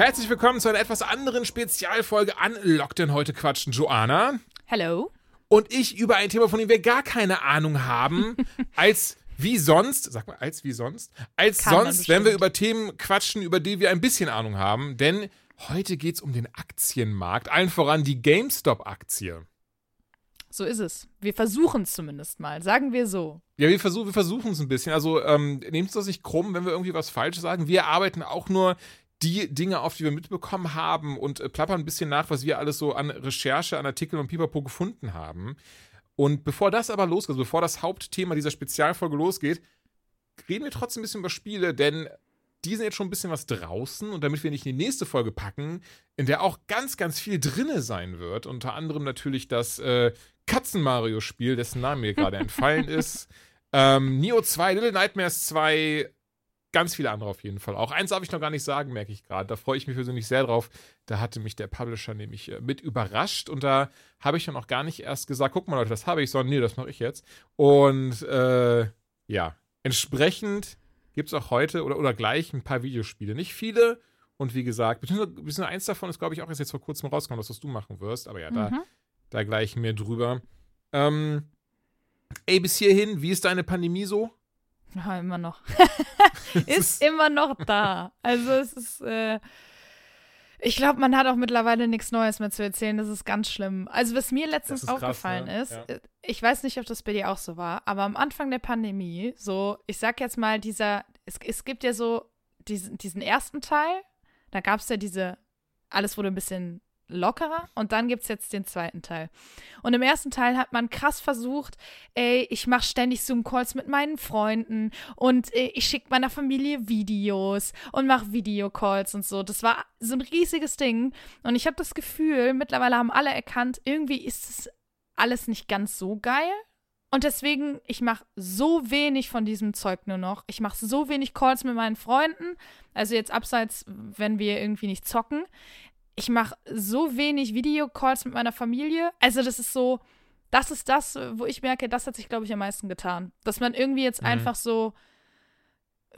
Herzlich willkommen zu einer etwas anderen Spezialfolge an Lock denn heute quatschen Joanna Hello. und ich über ein Thema, von dem wir gar keine Ahnung haben, als wie sonst, sag mal, als wie sonst, als Kann sonst, wenn wir über Themen quatschen, über die wir ein bisschen Ahnung haben, denn heute geht es um den Aktienmarkt, allen voran die GameStop-Aktie. So ist es. Wir versuchen es zumindest mal. Sagen wir so. Ja, wir, versuch, wir versuchen es ein bisschen. Also ähm, nehmt es das nicht krumm, wenn wir irgendwie was Falsches sagen. Wir arbeiten auch nur die Dinge auf, die wir mitbekommen haben und äh, plappern ein bisschen nach, was wir alles so an Recherche, an Artikeln und Pipapo gefunden haben. Und bevor das aber losgeht, also bevor das Hauptthema dieser Spezialfolge losgeht, reden wir trotzdem ein bisschen über Spiele, denn die sind jetzt schon ein bisschen was draußen und damit wir nicht in die nächste Folge packen, in der auch ganz, ganz viel drinne sein wird, unter anderem natürlich das äh, Katzen-Mario-Spiel, dessen Name mir gerade entfallen ist, ähm, Neo 2, Little Nightmares 2, ganz viele andere auf jeden Fall auch. Eins darf ich noch gar nicht sagen, merke ich gerade. Da freue ich mich persönlich sehr drauf. Da hatte mich der Publisher nämlich äh, mit überrascht und da habe ich dann auch gar nicht erst gesagt, guck mal Leute, das habe ich, sondern nee, das mache ich jetzt. Und äh, ja, entsprechend gibt es auch heute oder, oder gleich ein paar Videospiele. Nicht viele. Und wie gesagt, beziehungsweise beziehungsweise eins davon ist, glaube ich, auch erst jetzt vor kurzem rausgekommen, das, was du machen wirst. Aber ja, da, Mhm. da gleich mehr drüber. Ähm, ey, bis hierhin, wie ist deine Pandemie so? Ja, immer noch. ist immer noch da. Also es ist, äh, ich glaube, man hat auch mittlerweile nichts Neues mehr zu erzählen. Das ist ganz schlimm. Also was mir letztens ist krass, aufgefallen ne? ist, Ja. äh, ich weiß nicht, ob das bei dir auch so war, aber am Anfang der Pandemie, so, ich sag jetzt mal, dieser, es, es gibt ja so diesen, diesen ersten Teil, da gab es ja diese, alles wurde ein bisschen lockerer und dann gibt es jetzt den zweiten Teil. Und im ersten Teil hat man krass versucht, ey, ich mache ständig Zoom-Calls mit meinen Freunden und äh, ich schicke meiner Familie Videos und mache Videocalls und so. Das war so ein riesiges Ding. Und ich habe das Gefühl, mittlerweile haben alle erkannt, irgendwie ist es alles nicht ganz so geil. Und deswegen, ich mache so wenig von diesem Zeug nur noch. Ich mache so wenig Calls mit meinen Freunden. Also jetzt abseits, wenn wir irgendwie nicht zocken. Ich mache so wenig Videocalls mit meiner Familie. Also das ist so, das ist das, wo ich merke, das hat sich, glaube ich, am meisten getan. Dass man irgendwie jetzt Mhm. einfach so,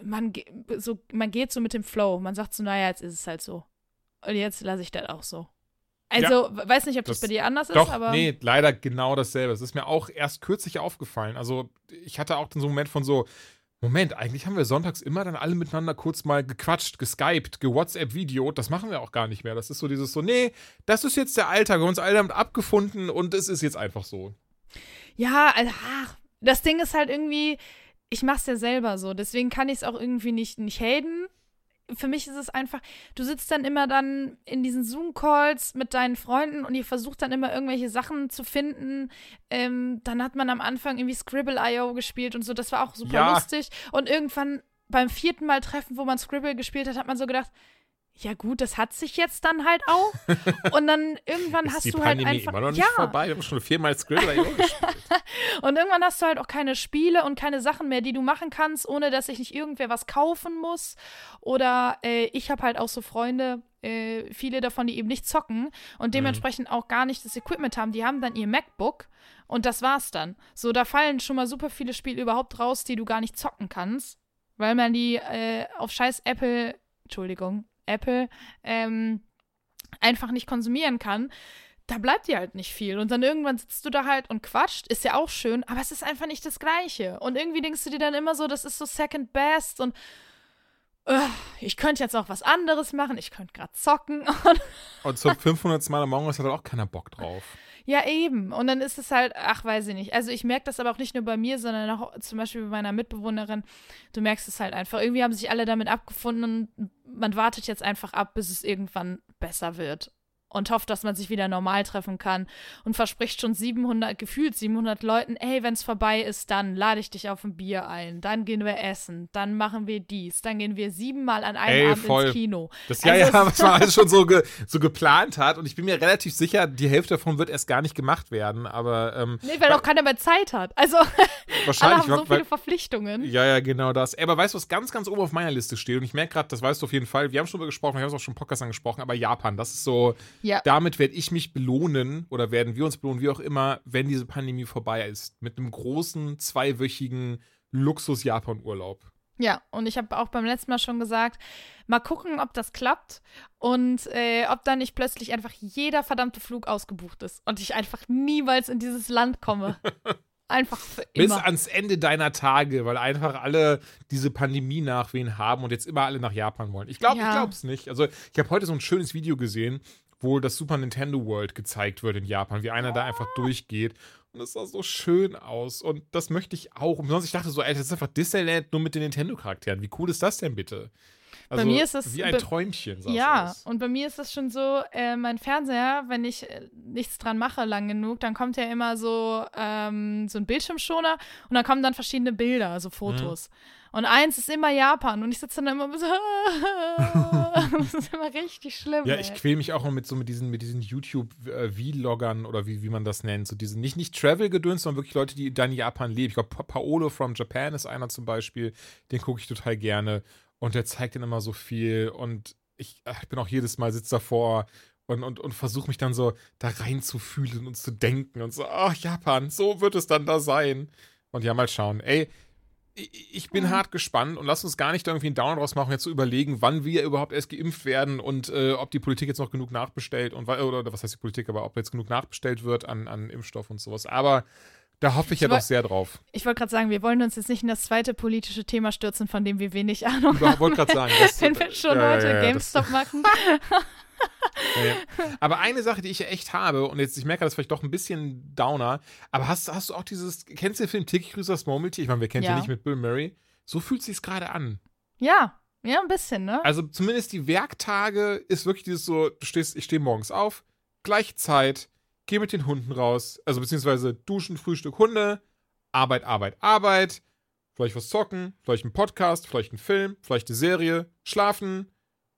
man, so, man geht so mit dem Flow. Man sagt so, naja, jetzt ist es halt so. Und jetzt lasse ich das auch so. Also, weiß nicht, ob das, Das- bei dir anders Doch, ist, aber. nee, leider genau dasselbe. Es ist mir auch erst kürzlich aufgefallen. Also, ich hatte auch dann so einen Moment von so, Moment, eigentlich haben wir sonntags immer dann alle miteinander kurz mal gequatscht, geskypt, ge-WhatsApp-Video. Das machen wir auch gar nicht mehr. Das ist so dieses so, nee, das ist jetzt der Alltag. Wir haben uns alle damit abgefunden und es ist jetzt einfach so. Ja, also, ach, das Ding ist halt irgendwie, ich mach's ja selber so, deswegen kann ich es auch irgendwie nicht, nicht haten. Für mich ist es einfach, du sitzt dann immer dann in diesen Zoom-Calls mit deinen Freunden und ihr versucht dann immer irgendwelche Sachen zu finden. Ähm, dann hat man am Anfang irgendwie Scribble.io gespielt und so, das war auch super Ja. lustig. Und irgendwann beim vierten Mal treffen, wo man Scribble gespielt hat, hat man so gedacht, ja gut, das hat sich jetzt dann halt auch. Und dann irgendwann ist hast die du halt Pandemie einfach. immer noch nicht ja, vorbei. Wir haben schon viermal Skrill.io gespielt. und irgendwann hast du halt auch keine Spiele und keine Sachen mehr, die du machen kannst, ohne dass sich nicht irgendwer was kaufen muss. Oder äh, ich habe halt auch so Freunde, äh, viele davon, die eben nicht zocken und dementsprechend auch gar nicht das Equipment haben. Die haben dann ihr MacBook und das war's dann. So, da fallen schon mal super viele Spiele überhaupt raus, die du gar nicht zocken kannst, weil man die äh, auf scheiß Apple, Entschuldigung, Apple, ähm, einfach nicht konsumieren kann da bleibt dir halt nicht viel. Und dann irgendwann sitzt du da halt und quatscht, ist ja auch schön, aber es ist einfach nicht das Gleiche. Und irgendwie denkst du dir dann immer so, das ist so second best und ich könnte jetzt auch was anderes machen, ich könnte gerade zocken. Und Und zum 500. Mal Among Us hat halt auch keiner Bock drauf. Ja, eben. Und dann ist es halt, ach, weiß ich nicht. Also ich merke das aber auch nicht nur bei mir, sondern auch zum Beispiel bei meiner Mitbewohnerin. Du merkst es halt einfach. Irgendwie haben sich alle damit abgefunden und man wartet jetzt einfach ab, bis es irgendwann besser wird. Und hofft, dass man sich wieder normal treffen kann. Und verspricht schon 700, gefühlt 700 Leuten, ey, wenn es vorbei ist, dann lade ich dich auf ein Bier ein. Dann gehen wir essen. Dann machen wir dies. Dann gehen wir siebenmal an einem Ey, Abend voll. ins Kino. Das ja, Also ja, es- was man alles schon so, ge, so geplant hat. Und ich bin mir relativ sicher, die Hälfte davon wird erst gar nicht gemacht werden. Aber ähm, Nee, weil auch keiner mehr Zeit hat. Also, alle wahrscheinlich. haben so weil- viele Verpflichtungen. Ja, ja, genau das. Ey, Aber weißt du, was ganz, ganz oben auf meiner Liste steht? Und ich merke gerade, das weißt du auf jeden Fall. Wir haben schon drüber gesprochen, wir haben es auch schon im Podcast angesprochen, aber Japan, das ist so, Ja. damit werde ich mich belohnen oder werden wir uns belohnen, wie auch immer, wenn diese Pandemie vorbei ist. Mit einem großen, zweiwöchigen Luxus-Japan-Urlaub. Ja, und ich habe auch beim letzten Mal schon gesagt, mal gucken, ob das klappt und äh, ob dann nicht plötzlich einfach jeder verdammte Flug ausgebucht ist und ich einfach niemals in dieses Land komme. Einfach für immer. Bis ans Ende deiner Tage, weil einfach alle diese Pandemie nachwehen haben und jetzt immer alle nach Japan wollen. Ich glaube, Ja. ich glaube es nicht. Also, ich habe heute so ein schönes Video gesehen, wo das Super Nintendo World gezeigt wird in Japan, wie einer da einfach durchgeht. Und das sah so schön aus. Und das möchte ich auch. Und sonst, ich dachte so, ey, das ist einfach Disneyland nur mit den Nintendo-Charakteren. Wie cool ist das denn bitte? Also, mir ist es wie ein Träumchen. Ja, aus. und bei mir ist das schon so, äh, mein Fernseher, wenn ich äh, nichts dran mache lang genug, dann kommt ja immer so, ähm, so ein Bildschirmschoner und dann kommen dann verschiedene Bilder, also Fotos. Und eins ist immer Japan und ich sitze dann immer so, das ist immer richtig schlimm. Ja, ey. ich quäl mich auch noch mit so mit diesen, mit diesen YouTube-Vloggern oder wie, wie man das nennt. So diese, nicht, nicht Travel-Gedöns, sondern wirklich Leute, die dann in Japan leben. Ich glaube, pa Paolo from Japan ist einer zum Beispiel. Den gucke ich total gerne. Und der zeigt dann immer so viel. Und ich, ich bin auch jedes Mal sitze davor und, und, und versuche mich dann so da reinzufühlen und zu denken. Und so, ach, Japan, so wird es dann da sein. Und ja, mal schauen. Ey, ich ich bin hart gespannt und lass uns gar nicht irgendwie einen Downer draus machen, jetzt zu überlegen, wann wir überhaupt erst geimpft werden und äh, ob die Politik jetzt noch genug nachbestellt und wa- oder was heißt die Politik, aber ob jetzt genug nachbestellt wird an, an Impfstoff und sowas. Aber da hoffe ich ja Ich woll- doch sehr drauf. Ich wollte gerade sagen, wir wollen uns jetzt nicht in das zweite politische Thema stürzen, von dem wir wenig Ahnung Ich haben. wollte gerade sagen, das, Wenn wir schon ja, heute ja, ja, GameStop machen. Ja, ja. Aber eine Sache, die ich ja echt habe, und jetzt, ich merke, das ist vielleicht doch ein bisschen Downer, aber hast, hast du auch dieses, kennst du den Film Tiki Cruisers Murmeltier? Ich meine, wer kennt Ja. den nicht mit Bill Murray? So fühlt sich's gerade an. Ja, ja, ein bisschen, ne? Also zumindest die Werktage ist wirklich dieses so, du stehst, ich stehe morgens auf, gleiche Zeit, gehe mit den Hunden raus, also beziehungsweise duschen, Frühstück, Hunde, Arbeit, Arbeit, Arbeit, vielleicht was zocken, vielleicht ein Podcast, vielleicht ein Film, vielleicht eine Serie, schlafen,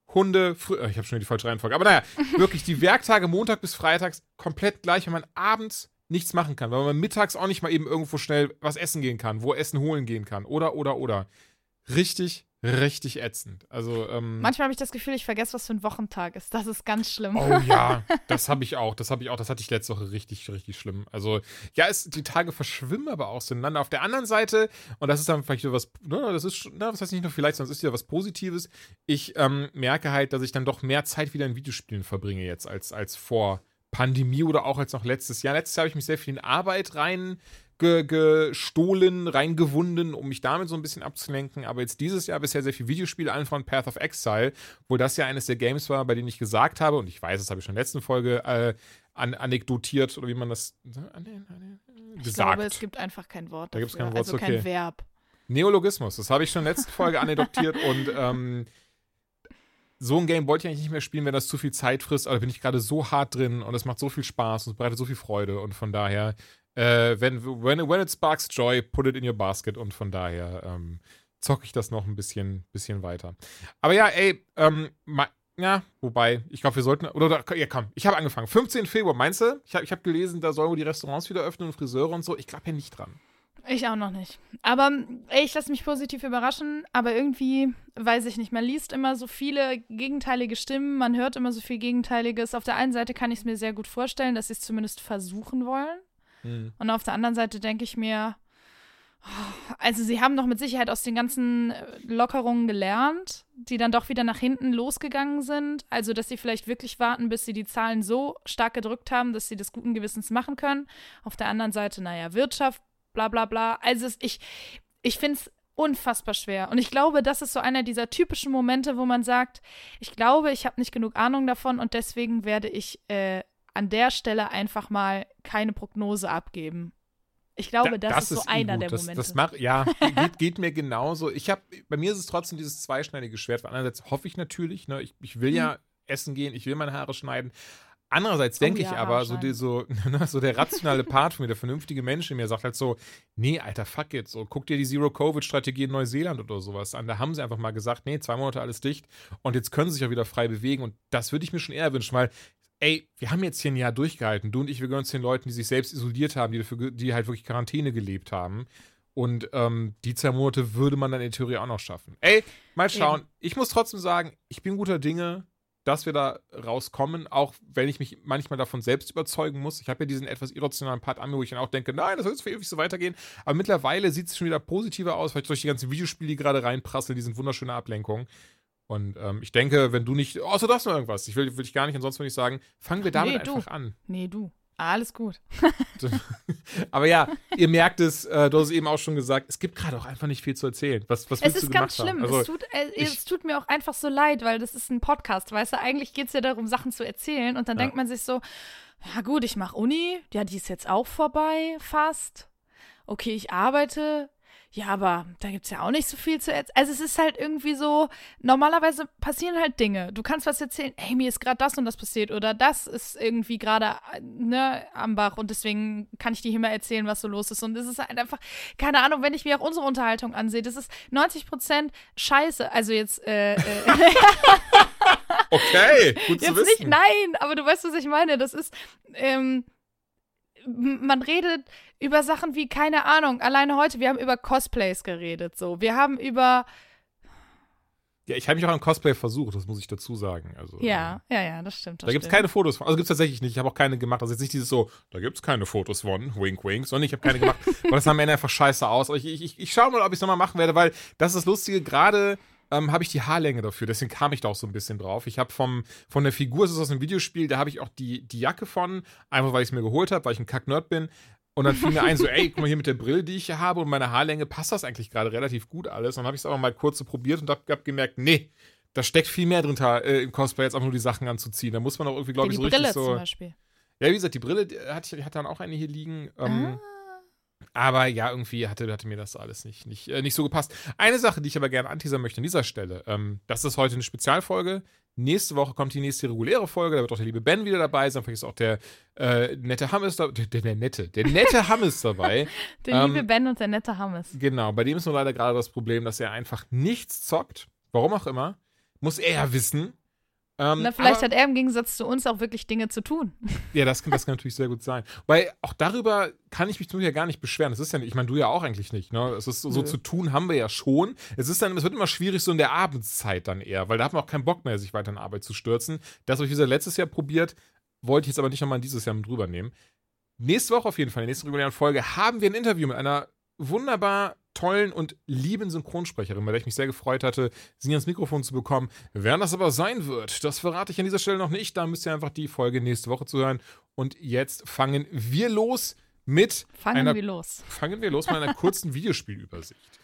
Hunde, früh äh, ich habe schon die falsche Reihenfolge, aber naja, wirklich die Werktage Montag bis Freitags komplett gleich, wenn man abends nichts machen kann, weil man mittags auch nicht mal eben irgendwo schnell was essen gehen kann, wo Essen holen gehen kann oder, oder, oder. Richtig, richtig ätzend. Also, ähm, Manchmal habe ich das Gefühl, ich vergesse, was für ein Wochentag ist. Das ist ganz schlimm. Oh ja, das habe ich auch. Das habe ich auch. Das hatte ich letzte Woche richtig, richtig schlimm. Also, ja, es, die Tage verschwimmen aber auch zueinander. Auf der anderen Seite, und das ist dann vielleicht wieder was, ne, das ist, na, das heißt nicht nur vielleicht, sondern es ist wieder was Positives. Ich ähm, merke halt, dass ich dann doch mehr Zeit wieder in Videospielen verbringe jetzt als, als vor Pandemie oder auch als noch letztes Jahr. Letztes Jahr habe ich mich sehr viel in Arbeit rein ge gestohlen, reingewunden, um mich damit so ein bisschen abzulenken. Aber jetzt dieses Jahr bisher sehr viel Videospiele, allen von Path of Exile, wo das ja eines der Games war, bei denen ich gesagt habe, und ich weiß, das habe ich schon in der letzten Folge äh, an anekdotiert, oder wie man das ich gesagt. glaube, es gibt einfach kein Wort. Da gibt's dafür. kein Wort, also okay. kein Verb. Neologismus, das habe ich schon in der letzten Folge anekdotiert und ähm, so ein Game wollte ich eigentlich nicht mehr spielen, wenn das zu viel Zeit frisst, aber da bin ich gerade so hart drin und es macht so viel Spaß und es bereitet so viel Freude und von daher, äh, wenn, when, when it sparks joy, put it in your basket und von daher ähm, zocke ich das noch ein bisschen, bisschen weiter. Aber ja, ey, ähm, ja, wobei, ich glaube, wir sollten, oder, oder ja komm, ich habe angefangen. 15. Februar, meinst du? Ich habe ich hab gelesen, da sollen wohl die Restaurants wieder öffnen und Friseure und so. Ich glaube ja nicht dran. Ich auch noch nicht. Aber ey, ich lasse mich positiv überraschen, aber irgendwie, weiß ich nicht, man liest immer so viele gegenteilige Stimmen, man hört immer so viel Gegenteiliges. Auf der einen Seite kann ich es mir sehr gut vorstellen, dass sie es zumindest versuchen wollen. Hm. Und auf der anderen Seite denke ich mir, also sie haben doch mit Sicherheit aus den ganzen Lockerungen gelernt, die dann doch wieder nach hinten losgegangen sind. Also, dass sie vielleicht wirklich warten, bis sie die Zahlen so stark gedrückt haben, dass sie das guten Gewissens machen können. Auf der anderen Seite, naja, Wirtschaft, bla bla bla. Also es, ich, ich finde es unfassbar schwer. Und ich glaube, das ist so einer dieser typischen Momente, wo man sagt, ich glaube, ich habe nicht genug Ahnung davon und deswegen werde ich äh, an der Stelle einfach mal keine Prognose abgeben. Ich glaube, Da- das, ist so eh einer der das, Momente. Das mach, ja, geht, geht mir genauso. Ich habe, bei mir ist es trotzdem dieses zweischneidige Schwert. Weil Einerseits hoffe ich natürlich, ne, ich, ich will ja essen gehen, ich will meine Haare schneiden. Andererseits denke Mhm. Oh ja, ich aber, so, die, so, ne, so der rationale Part von mir, der vernünftige Mensch in mir sagt halt so, nee, Alter, fuck it, so, guck dir die Zero-Covid-Strategie in Neuseeland oder sowas an. Da haben sie einfach mal gesagt, nee, zwei Monate alles dicht und jetzt können sie sich auch wieder frei bewegen und das würde ich mir schon eher wünschen, weil ey, wir haben jetzt hier ein Jahr durchgehalten. Du und ich, wir gehören zu den Leuten, die sich selbst isoliert haben, die, dafür, die halt wirklich Quarantäne gelebt haben. Und ähm, die zwei Monate würde man dann in der Theorie auch noch schaffen. Ey, mal schauen. Ich muss trotzdem sagen, ich bin guter Dinge. dass wir da rauskommen, auch wenn ich mich manchmal davon selbst überzeugen muss. Ich habe ja diesen etwas irrationalen Part an mir, wo ich dann auch denke, nein, das soll jetzt für ewig so weitergehen. Aber mittlerweile sieht es schon wieder positiver aus, vielleicht durch die ganzen Videospiele, die gerade reinprasseln, die sind wunderschöne Ablenkungen. Und ähm, ich denke, wenn du nicht, außer das noch irgendwas, ich will, will ich gar nicht, ansonsten würde ich sagen, fangen wir damit nee, einfach an. Nee, du. Alles gut. Aber ja, ihr merkt es, äh, du hast es eben auch schon gesagt, es gibt gerade auch einfach nicht viel zu erzählen. Was, was es ist ganz schlimm. Also, es, tut, äh, ich, es tut mir auch einfach so leid, weil das ist ein Podcast, weißt du? Eigentlich geht es ja darum, Sachen zu erzählen. Und dann ja. denkt man sich so, ja gut, ich mache Uni, ja, die ist jetzt auch vorbei, fast. Okay, ich arbeite, ja, aber da gibt es ja auch nicht so viel zu erzählen. Also es ist halt irgendwie so, normalerweise passieren halt Dinge. Du kannst was erzählen, hey, mir ist gerade das und das passiert oder das ist irgendwie gerade ne, am Bach und deswegen kann ich dir hier mal erzählen, was so los ist. Und es ist halt einfach, keine Ahnung, wenn ich mir auch unsere Unterhaltung ansehe, das ist 90 Prozent Scheiße. Also jetzt, äh, äh Okay, gut zu jetzt wissen. Nicht, nein, aber du weißt, was ich meine. Das ist, ähm, man redet über Sachen wie, keine Ahnung, alleine heute, wir haben über Cosplays geredet, so. Wir haben über. Ja, ich habe mich auch an Cosplay versucht, das muss ich dazu sagen. Also, ja, ähm, ja, ja, das stimmt. Das da gibt es keine Fotos von. Also gibt es tatsächlich nicht. Ich habe auch keine gemacht. Also jetzt nicht dieses so, da gibt es keine Fotos von, wink, wink, sondern ich habe keine gemacht. weil das sah am Ende einfach scheiße aus. Aber ich, ich, ich schaue mal, ob ich es nochmal machen werde, weil das ist das Lustige, gerade ähm, habe ich die Haarlänge dafür. Deswegen kam ich da auch so ein bisschen drauf. Ich habe vom von der Figur, es ist aus einem Videospiel, da habe ich auch die, die Jacke von, einfach weil ich es mir geholt habe, weil ich ein Kack-Nerd bin. Und dann fiel mir ein, so, ey, guck mal hier mit der Brille, die ich hier habe und meiner Haarlänge passt das eigentlich gerade relativ gut alles. Und dann habe ich es aber mal kurz so probiert und habe hab gemerkt, nee, da steckt viel mehr drin äh, im Cosplay, jetzt einfach nur die Sachen anzuziehen. Da muss man auch irgendwie, glaube ich, so Brille richtig so. Zum Beispiel. Ja, wie gesagt, die Brille hatte ich hatte dann auch eine hier liegen. Ähm, ah. Aber ja, irgendwie hatte, hatte mir das alles nicht, nicht, äh, nicht so gepasst. Eine Sache, die ich aber gerne anteasern möchte an dieser Stelle, ähm, das ist heute eine Spezialfolge. Nächste Woche kommt die nächste reguläre Folge, da wird auch der liebe Ben wieder dabei sein, vielleicht ist auch der äh, nette Hammes dabei, der, der, nette, der nette Hammes dabei. der ähm, liebe Ben und der nette Hammes. Genau, bei dem ist nur leider gerade das Problem, dass er einfach nichts zockt, warum auch immer, muss er ja wissen, ähm, Na, vielleicht aber, hat er im Gegensatz zu uns auch wirklich Dinge zu tun. Ja, das kann, das kann natürlich sehr gut sein. Weil auch darüber kann ich mich nun ja gar nicht beschweren. Es ist ja nicht, ich meine, du ja auch eigentlich nicht. Ne? Es ist so, so zu tun haben wir ja schon. Es ist dann, es wird immer schwierig so in der Abendszeit dann eher, weil da hat man auch keinen Bock mehr, sich weiter in Arbeit zu stürzen. Das habe ich wieder letztes Jahr probiert, wollte ich jetzt aber nicht nochmal dieses Jahr mit drüber nehmen. Nächste Woche auf jeden Fall, in der nächsten regulären Folge, haben wir ein Interview mit einer wunderbar tollen und lieben Synchronsprecherin, bei der ich mich sehr gefreut hatte, sie ans Mikrofon zu bekommen. Wer das aber sein wird, das verrate ich an dieser Stelle noch nicht. Da müsst ihr einfach die Folge nächste Woche zuhören. Und jetzt fangen wir los mit fangen einer, wir los. Fangen wir los mit einer kurzen Videospielübersicht.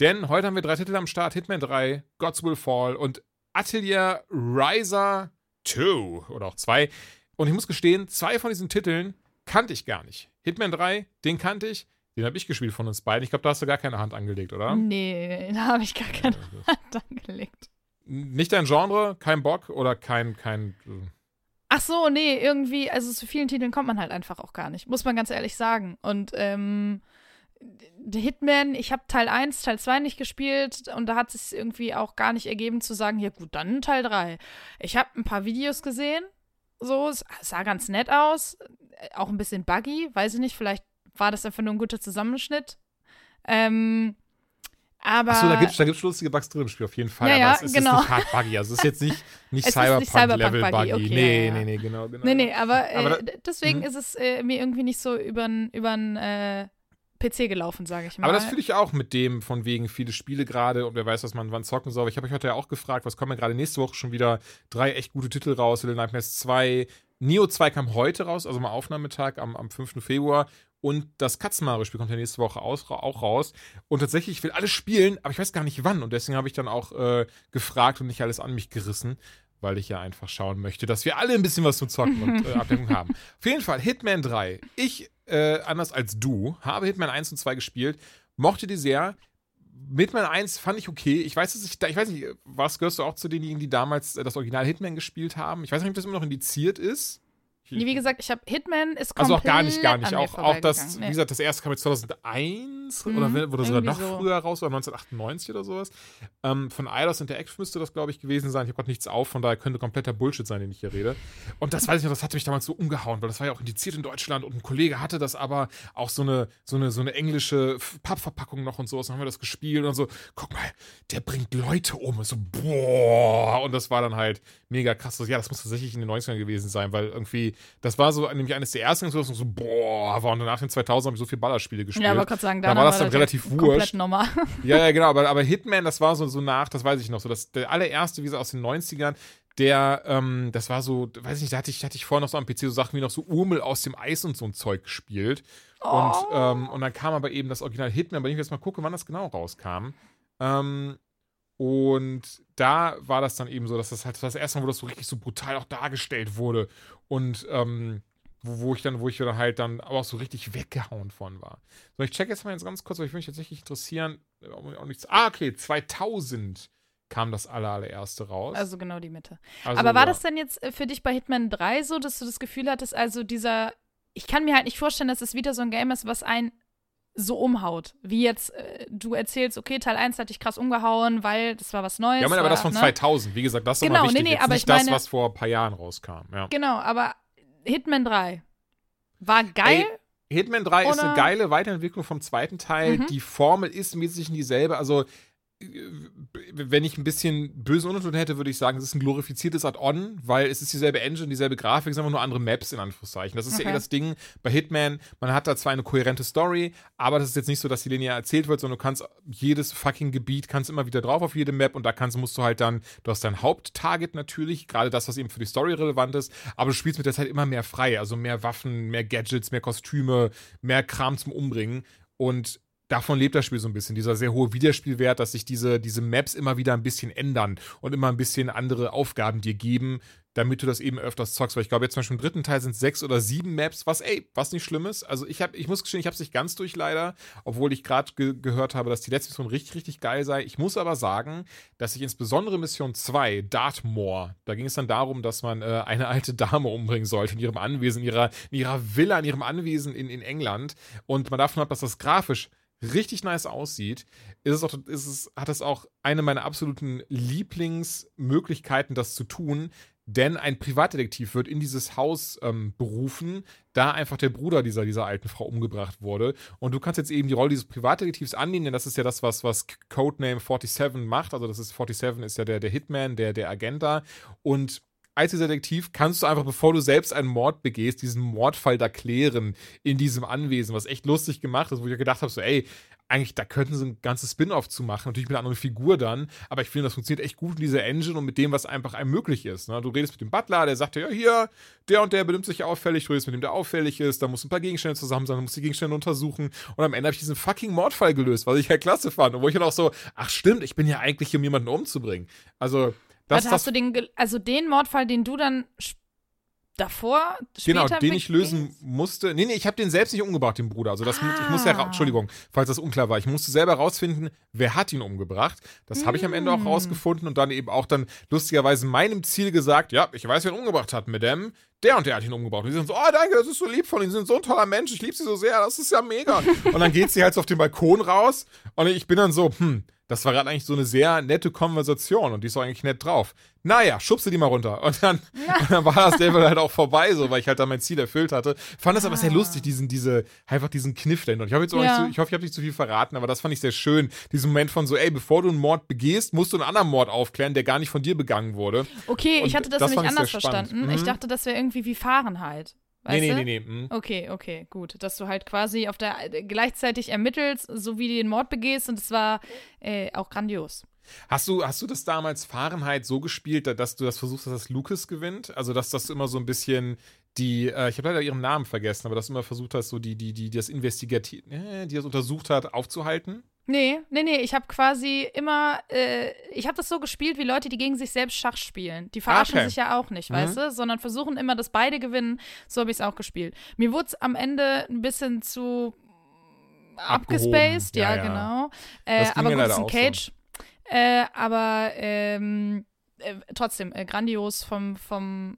Denn heute haben wir drei Titel am Start: Hitman 3, Gods Will Fall und Atelier Riser 2 oder auch 2. Und ich muss gestehen, zwei von diesen Titeln kannte ich gar nicht. Hitman 3, den kannte ich. Den habe ich gespielt von uns beiden. Ich glaube, da hast du gar keine Hand angelegt, oder? Nee, da habe ich gar keine Hand angelegt. Nicht dein Genre, kein Bock oder kein, kein. Äh Ach so, nee, irgendwie, also zu vielen Titeln kommt man halt einfach auch gar nicht, muss man ganz ehrlich sagen. Und ähm, The Hitman, ich habe Teil 1, Teil 2 nicht gespielt und da hat es irgendwie auch gar nicht ergeben zu sagen, ja gut, dann Teil 3. Ich habe ein paar Videos gesehen, so, es sah ganz nett aus, auch ein bisschen buggy, weiß ich nicht, vielleicht war das einfach nur ein guter Zusammenschnitt. Ähm, aber. Achso, da gibt es da gibt's lustige Bugs drin im Spiel, auf jeden Fall. Ja, ja, aber es genau. ist nicht hart buggy. Also, es ist jetzt nicht, nicht Cyberpunk-Level Cyberpunk. Okay, nee, ja, nee, nee, genau, genau. Nee, nee, aber, äh, aber deswegen hm? ist es äh, mir irgendwie nicht so über einen äh, PC gelaufen, sage ich mal. Aber das fühle ich auch mit dem, von wegen viele Spiele gerade und wer weiß, was man wann zocken soll. Aber ich habe euch heute ja auch gefragt, was kommen ja gerade nächste Woche schon wieder drei echt gute Titel raus. Little Nightmares 2, Neo 2 kam heute raus, also am Aufnahmetag am, am 5. Februar. Und das Katzenmario-Spiel kommt ja nächste Woche aus, auch raus. Und tatsächlich, ich will alles spielen, aber ich weiß gar nicht wann. Und deswegen habe ich dann auch äh, gefragt und nicht alles an mich gerissen, weil ich ja einfach schauen möchte, dass wir alle ein bisschen was zu zocken und äh, Abdeckung haben. Auf jeden Fall, Hitman 3. Ich, äh, anders als du, habe Hitman 1 und 2 gespielt, mochte die sehr. Hitman 1 fand ich okay. Ich weiß, dass ich, ich weiß nicht, was gehörst du auch zu denjenigen, die damals äh, das Original Hitman gespielt haben? Ich weiß nicht, ob das immer noch indiziert ist. Nee, wie gesagt, ich habe Hitman ist Also komplett auch gar nicht, gar nicht. Auch, auch das, vorbeigegangen. wie Nee. gesagt, das erste kam jetzt 2001 Mhm, oder wurde sogar noch so. früher raus, oder 1998 oder sowas. Ähm, von Eidos Interactive müsste das, glaube ich, gewesen sein. Ich habe gerade nichts auf, von daher könnte kompletter Bullshit sein, den ich hier rede. Und das weiß ich noch, das hatte mich damals so umgehauen, weil das war ja auch indiziert in Deutschland und ein Kollege hatte das aber auch so eine, so eine, so eine englische Pappverpackung noch und so. Dann haben wir das gespielt und so, guck mal, der bringt Leute um. Und so, boah. Und das war dann halt mega krass. Ja, das muss tatsächlich in den 90ern gewesen sein, weil irgendwie, das war so nämlich eines der ersten, wo so, boah, war. Und nach den 2000 habe ich so viele Ballerspiele gespielt. Ja, aber gerade sagen, Da danach war das dann ja relativ wurscht. normal. Ja, ja, genau, aber, aber Hitman, das war so, so nach, das weiß ich noch, so das, der allererste, wie gesagt, aus den 90ern, der, ähm, das war so, weiß ich nicht, da hatte ich, hatte ich vorher noch so am PC so Sachen wie noch so Urmel aus dem Eis und so ein Zeug gespielt. Und, Oh. ähm, und dann kam aber eben das Original Hitman, aber ich will jetzt mal gucken, wann das genau rauskam. Ähm, und da war das dann eben so, dass das halt das erste Mal, wo das so richtig so brutal auch dargestellt wurde. Und ähm, wo, wo ich dann, wo ich dann halt dann aber auch so richtig weggehauen von war. So, ich check jetzt mal jetzt ganz kurz, weil ich würde mich tatsächlich interessieren. äh, Auch auch nichts. Ah, okay, 2000 kam das aller, allererste raus. Also genau die Mitte. Also, Aber war ja. das denn jetzt äh, für dich bei Hitman 3 so, dass du das Gefühl hattest, also dieser, ich kann mir halt nicht vorstellen, dass es wieder so ein Game ist, was einen so umhaut. Wie jetzt äh, du erzählst, okay, Teil 1 hat dich krass umgehauen, weil das war was Neues. Ja, meine, aber war, das von ne? 2000. Wie gesagt, das ist Genau, wichtig. nee, nee, aber nicht ich das, meine- was vor ein paar Jahren rauskam. Ja. Genau, aber Hitman 3 war geil. Ey, Hitman 3 ist eine Oder- geile Weiterentwicklung vom zweiten Teil. Mhm. Die Formel ist Wesentlichen dieselbe. Also, wenn ich ein bisschen bösen Unterton hätte, würde ich sagen, es ist ein glorifiziertes Add-on, weil es ist dieselbe Engine, dieselbe Grafik, es sind einfach nur andere Maps in Anführungszeichen. Das ist ja Okay. eh das Ding bei Hitman. Man hat da zwar eine kohärente Story, aber das ist jetzt nicht so, dass die linear erzählt wird, sondern du kannst jedes fucking Gebiet, kannst immer wieder drauf auf jede Map und da kannst, musst du halt dann, du hast dein Haupttarget natürlich, gerade das, was eben für die Story relevant ist, aber du spielst mit der Zeit immer mehr frei, also mehr Waffen, mehr Gadgets, mehr Kostüme, mehr Kram zum Umbringen und davon lebt das Spiel so ein bisschen, dieser sehr hohe Wiederspielwert, dass sich diese, diese Maps immer wieder ein bisschen ändern und immer ein bisschen andere Aufgaben dir geben, damit du das eben öfters zockst. Weil ich glaube, jetzt zum Beispiel im dritten Teil sind es sechs oder sieben Maps, was, ey, was nicht schlimm ist. Also ich habe, ich muss gestehen, ich habe es nicht ganz durch leider, obwohl ich gerade ge gehört habe, dass die letzte Mission richtig, richtig geil sei. Ich muss aber sagen, dass ich insbesondere Mission 2, Dartmoor, da ging es dann darum, dass man äh, eine alte Dame umbringen sollte in ihrem Anwesen, in ihrer, in ihrer Villa, in ihrem Anwesen in, in England. Und man davon hat, dass das grafisch richtig nice aussieht, ist es auch, ist es, hat es auch eine meiner absoluten Lieblingsmöglichkeiten, das zu tun. Denn ein Privatdetektiv wird in dieses Haus ähm, berufen, da einfach der Bruder dieser, dieser alten Frau umgebracht wurde. Und du kannst jetzt eben die Rolle dieses Privatdetektivs annehmen, denn das ist ja das, was, was Codename 47 macht. Also das ist 47 ist ja der, der Hitman, der, der Agent. Und als dieser Detektiv kannst du einfach, bevor du selbst einen Mord begehst, diesen Mordfall da klären in diesem Anwesen, was echt lustig gemacht ist, wo ich gedacht habe, so, ey, eigentlich, da könnten sie ein ganzes Spin-off zu machen, natürlich mit einer anderen Figur dann, aber ich finde, das funktioniert echt gut in dieser Engine und mit dem, was einfach einem möglich ist. Ne? Du redest mit dem Butler, der sagt dir, ja, hier, der und der benimmt sich auffällig, du redest mit dem, der auffällig ist, da musst du ein paar Gegenstände zusammen sein, du musst die Gegenstände untersuchen und am Ende habe ich diesen fucking Mordfall gelöst, was ich ja klasse fand und wo ich dann auch so, ach stimmt, ich bin ja eigentlich hier, um jemanden umzubringen. Also, das, das hast du den, also den Mordfall, den du dann davor, Genau, den ich lösen musste. Nee, nee, ich habe den selbst nicht umgebracht, den Bruder. Also das, ich muss ja, Ah. Entschuldigung, falls das unklar war. Ich musste selber rausfinden, wer hat ihn umgebracht. Das habe ich am Ende auch Mm. rausgefunden und dann eben auch dann lustigerweise meinem Ziel gesagt, ja, ich weiß, wer ihn umgebracht hat, Madame. Der und der hat ihn umgebracht. Und die sind so, oh, danke, das ist so lieb von Ihnen. Sie sind so ein toller Mensch. Ich liebe Sie so sehr. Das ist ja mega. und dann geht sie halt so auf den Balkon raus und ich bin dann so, hm, das war gerade eigentlich so eine sehr nette Konversation und die ist auch eigentlich nett drauf. Naja, schubse die mal runter. Und dann, und dann war das Level halt auch vorbei, so, weil ich halt dann mein Ziel erfüllt hatte. Fand das aber sehr Ah. lustig, diesen, diese, einfach diesen Kniff dahinter. Und ich hoffe jetzt auch Ja. nicht ich hoffe, ich habe nicht zu viel verraten, aber das fand ich sehr schön. Diesen Moment von so, ey, bevor du einen Mord begehst, musst du einen anderen Mord aufklären, der gar nicht von dir begangen wurde. Okay, ich Und hatte das, das nämlich ich anders verstanden. Ich Mhm. dachte, das wäre irgendwie wie Fahrenheit. Weißt nee, nee, nee, nee. hm. Okay, okay, gut. Dass du halt quasi auf der gleichzeitig ermittelst, so wie du den Mord begehst und es war äh, auch grandios. Hast du, hast du das damals Fahrenheit so gespielt, da- dass du das versuchst, dass das Lucas gewinnt? Also, dass das immer so ein bisschen die, äh, ich habe leider ihren Namen vergessen, aber dass du immer versucht hast, so die, die, die, die das Investigativ, äh, die das untersucht hat, aufzuhalten? Nee, nee, nee, ich habe quasi immer, äh, ich habe das so gespielt wie Leute, die gegen sich selbst Schach spielen. Die verarschen Okay. sich ja auch nicht, Mhm. weißt du, sondern versuchen immer, dass beide gewinnen. So habe ich es auch gespielt. Mir wurde es am Ende ein bisschen zu Abgehoben. abgespaced, ja, Ja, ja. genau. Äh, aber gut, ist ein auch so. Cage. Äh, aber ähm, äh, trotzdem, äh, grandios vom, vom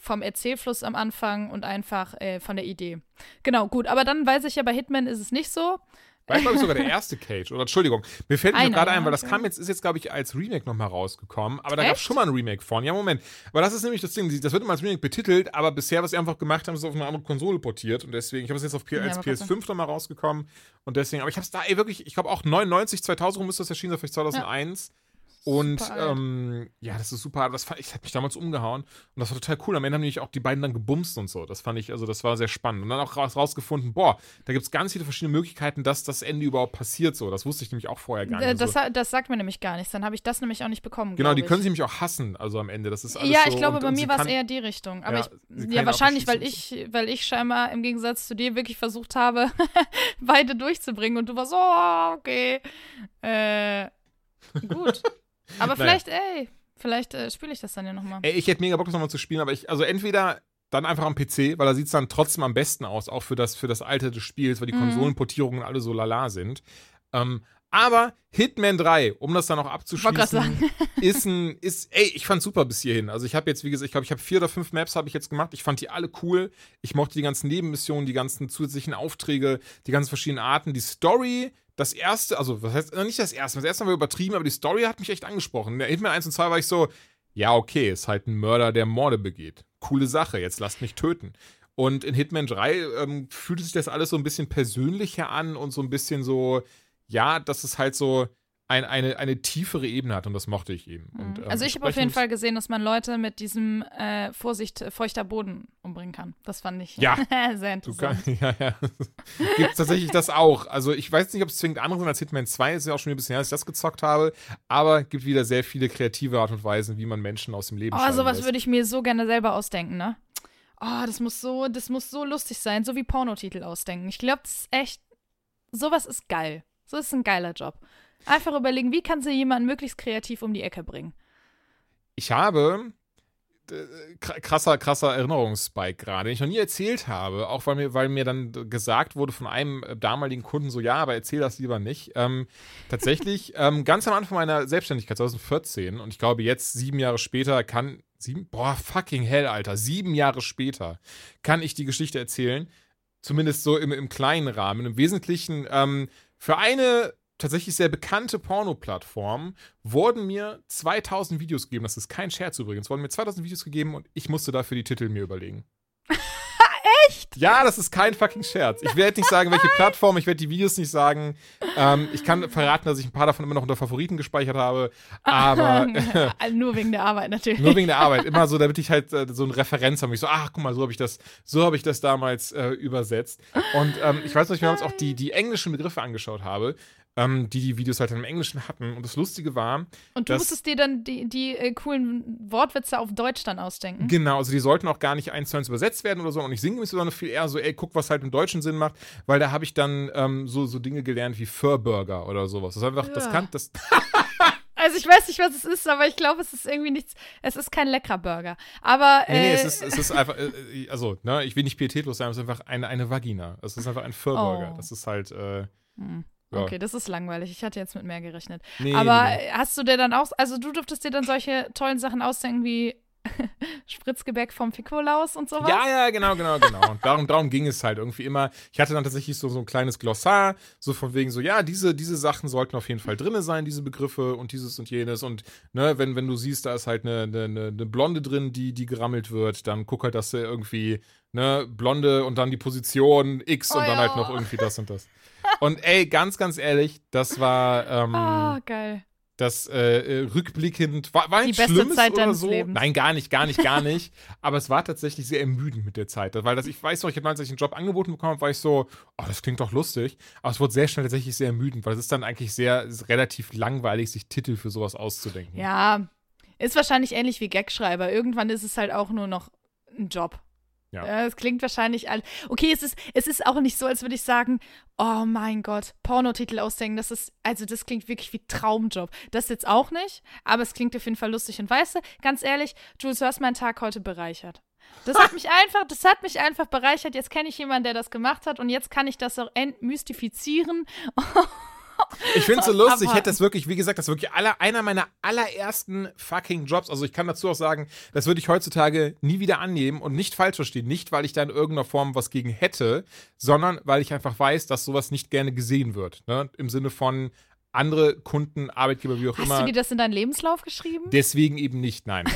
vom Erzählfluss am Anfang und einfach äh, von der Idee. Genau, gut. Aber dann weiß ich ja, bei Hitman ist es nicht so. War, glaube ich, sogar der erste Cage. Oder Entschuldigung, mir fällt mir gerade ein, weil das kam jetzt, ist jetzt, glaube ich, als Remake nochmal rausgekommen. Aber da gab es schon mal ein Remake von. Ja, Moment. Aber das ist nämlich das Ding, das wird immer als Remake betitelt, aber bisher, was sie einfach gemacht haben, ist auf eine andere Konsole portiert. Und deswegen, ich habe es jetzt auf P ja, als PS5 nochmal rausgekommen. Und deswegen, aber ich habe es da ey, wirklich, ich glaube auch 99, 2000 rum ist das erschienen, vielleicht 2001. Ja. Und ähm, ja, das ist super. Das fand, ich hat mich damals umgehauen und das war total cool. Am Ende haben nämlich auch die beiden dann gebumst und so. Das fand ich, also das war sehr spannend. Und dann auch raus, rausgefunden, boah, da gibt es ganz viele verschiedene Möglichkeiten, dass das Ende überhaupt passiert. So, das wusste ich nämlich auch vorher gar nicht. Das, also, das sagt mir nämlich gar nichts. Dann habe ich das nämlich auch nicht bekommen. Genau, die können sich nämlich auch hassen, also am Ende. Das ist alles ja, ich so, glaube, und, bei und mir war es eher die Richtung. Aber ja, ich, ja wahrscheinlich, weil ich, weil ich scheinbar im Gegensatz zu dir wirklich versucht habe, beide durchzubringen und du warst so, oh, okay. Äh, gut. Aber vielleicht, naja. ey, vielleicht äh, spiele ich das dann ja nochmal. Ey, ich hätte mega Bock, das nochmal zu spielen, aber ich, also entweder dann einfach am PC, weil da sieht es dann trotzdem am besten aus, auch für das, für das Alter des Spiels, weil die mhm. Konsolenportierungen alle so lala sind. Ähm, aber Hitman 3, um das dann auch abzuschließen, ist ein, ist, ey, ich fand super bis hierhin. Also ich habe jetzt, wie gesagt, ich glaube, ich habe vier oder fünf Maps habe ich jetzt gemacht. Ich fand die alle cool. Ich mochte die ganzen Nebenmissionen, die ganzen zusätzlichen Aufträge, die ganzen verschiedenen Arten. Die Story das erste, also was heißt, nicht das erste, das erste Mal war übertrieben, aber die Story hat mich echt angesprochen. In Hitman 1 und 2 war ich so, ja, okay, ist halt ein Mörder, der Morde begeht. Coole Sache, jetzt lasst mich töten. Und in Hitman 3 ähm, fühlte sich das alles so ein bisschen persönlicher an und so ein bisschen so, ja, das ist halt so, ein, eine, eine tiefere Ebene hat und das mochte ich eben. Und, mhm. ähm, also ich habe auf jeden Fall gesehen, dass man Leute mit diesem äh, Vorsicht feuchter Boden umbringen kann. Das fand ich ja. sehr interessant. Kann, ja, ja. Gibt es tatsächlich das auch. Also ich weiß nicht, ob es zwingend andere sind als Hitman 2, ist ja auch schon ein bisschen her, dass ich das gezockt habe, aber gibt wieder sehr viele kreative Art und Weisen, wie man Menschen aus dem Leben Oh, sowas würde ich mir so gerne selber ausdenken, ne? Oh, das muss so, das muss so lustig sein, so wie Pornotitel ausdenken. Ich glaube, das ist echt, sowas ist geil. So ist ein geiler Job. Einfach überlegen, wie kannst du jemanden möglichst kreativ um die Ecke bringen? Ich habe äh, krasser, krasser Erinnerungsspike gerade, den ich noch nie erzählt habe, auch weil mir, weil mir dann gesagt wurde von einem äh, damaligen Kunden so, ja, aber erzähl das lieber nicht. Ähm, tatsächlich, ähm, ganz am Anfang meiner Selbstständigkeit, 2014, und ich glaube jetzt, sieben Jahre später, kann, sieben, boah, fucking hell, Alter, sieben Jahre später, kann ich die Geschichte erzählen, zumindest so im, im kleinen Rahmen. Im Wesentlichen, ähm, für eine tatsächlich sehr bekannte Porno-Plattformen wurden mir 2000 Videos gegeben. Das ist kein Scherz übrigens. Wurden mir 2000 Videos gegeben und ich musste dafür die Titel mir überlegen. Echt? Ja, das ist kein fucking Scherz. Ich werde nicht sagen, welche Plattform, ich werde die Videos nicht sagen. Ähm, ich kann verraten, dass ich ein paar davon immer noch unter Favoriten gespeichert habe, aber. nur wegen der Arbeit natürlich. Nur wegen der Arbeit. Immer so, damit ich halt äh, so eine Referenz habe. Ich so, ach, guck mal, so habe ich das, so habe ich das damals äh, übersetzt. Und ähm, ich weiß noch, ich mir damals auch die, die englischen Begriffe angeschaut habe ähm, die die Videos halt im Englischen hatten. Und das Lustige war. Und du dass, musstest dir dann die, die äh, coolen Wortwitze auf Deutsch dann ausdenken. Genau, also die sollten auch gar nicht eins zu eins übersetzt werden oder so. Und ich singe mich sondern viel eher so, ey, guck, was halt im Deutschen Sinn macht, weil da habe ich dann ähm, so, so Dinge gelernt wie Furburger oder sowas. Das ist einfach, ja. das kann, das. Also ich weiß nicht, was es ist, aber ich glaube, es ist irgendwie nichts. Es ist kein leckerer Burger. Aber. Äh, nee, nee, es ist, es ist einfach. Äh, äh, also, ne, ich will nicht pietätlos sein, es ist einfach eine, eine Vagina. Es ist einfach ein Furburger. Oh. Das ist halt. Äh, hm. Ja. Okay, das ist langweilig. Ich hatte jetzt mit mehr gerechnet. Nee, Aber nee. hast du dir dann auch, also du durftest dir dann solche tollen Sachen ausdenken wie Spritzgebäck vom Fikolaus und sowas? Ja, ja, genau, genau, genau. Und darum, darum ging es halt irgendwie immer. Ich hatte dann tatsächlich so, so ein kleines Glossar, so von wegen so, ja, diese, diese Sachen sollten auf jeden Fall drin sein, diese Begriffe und dieses und jenes. Und ne, wenn, wenn du siehst, da ist halt eine, eine, eine Blonde drin, die, die gerammelt wird, dann guck halt, dass du irgendwie, ne, Blonde und dann die Position X oh, und dann ja. halt noch irgendwie das und das. Und ey, ganz, ganz ehrlich, das war. Ähm, oh, geil. Das äh, äh, rückblickend war, war nicht Die beste Schlimmes Zeit oder deines so. Lebens. Nein, gar nicht, gar nicht, gar nicht. Aber es war tatsächlich sehr ermüdend mit der Zeit. Weil das, ich weiß noch, ich habe als ich einen Job angeboten bekommen war ich so, oh, das klingt doch lustig. Aber es wurde sehr schnell tatsächlich sehr ermüdend, weil es ist dann eigentlich sehr relativ langweilig, sich Titel für sowas auszudenken. Ja, ist wahrscheinlich ähnlich wie Gagschreiber. Irgendwann ist es halt auch nur noch ein Job. Ja. Es klingt wahrscheinlich all. Okay, es ist, es ist auch nicht so, als würde ich sagen, oh mein Gott, Pornotitel ausdenken, das ist, also das klingt wirklich wie Traumjob. Das jetzt auch nicht, aber es klingt auf jeden Fall lustig und weißt du, ganz ehrlich, Jules, du hast meinen Tag heute bereichert. Das hat mich einfach, das hat mich einfach bereichert. Jetzt kenne ich jemanden, der das gemacht hat und jetzt kann ich das auch entmystifizieren Ich finde es so lustig. Ich hätte das wirklich, wie gesagt, das ist wirklich aller, einer meiner allerersten fucking Jobs. Also ich kann dazu auch sagen, das würde ich heutzutage nie wieder annehmen und nicht falsch verstehen. Nicht, weil ich da in irgendeiner Form was gegen hätte, sondern weil ich einfach weiß, dass sowas nicht gerne gesehen wird. Ne? Im Sinne von andere Kunden, Arbeitgeber, wie auch Hast immer. du dir das in deinen Lebenslauf geschrieben? Deswegen eben nicht, nein.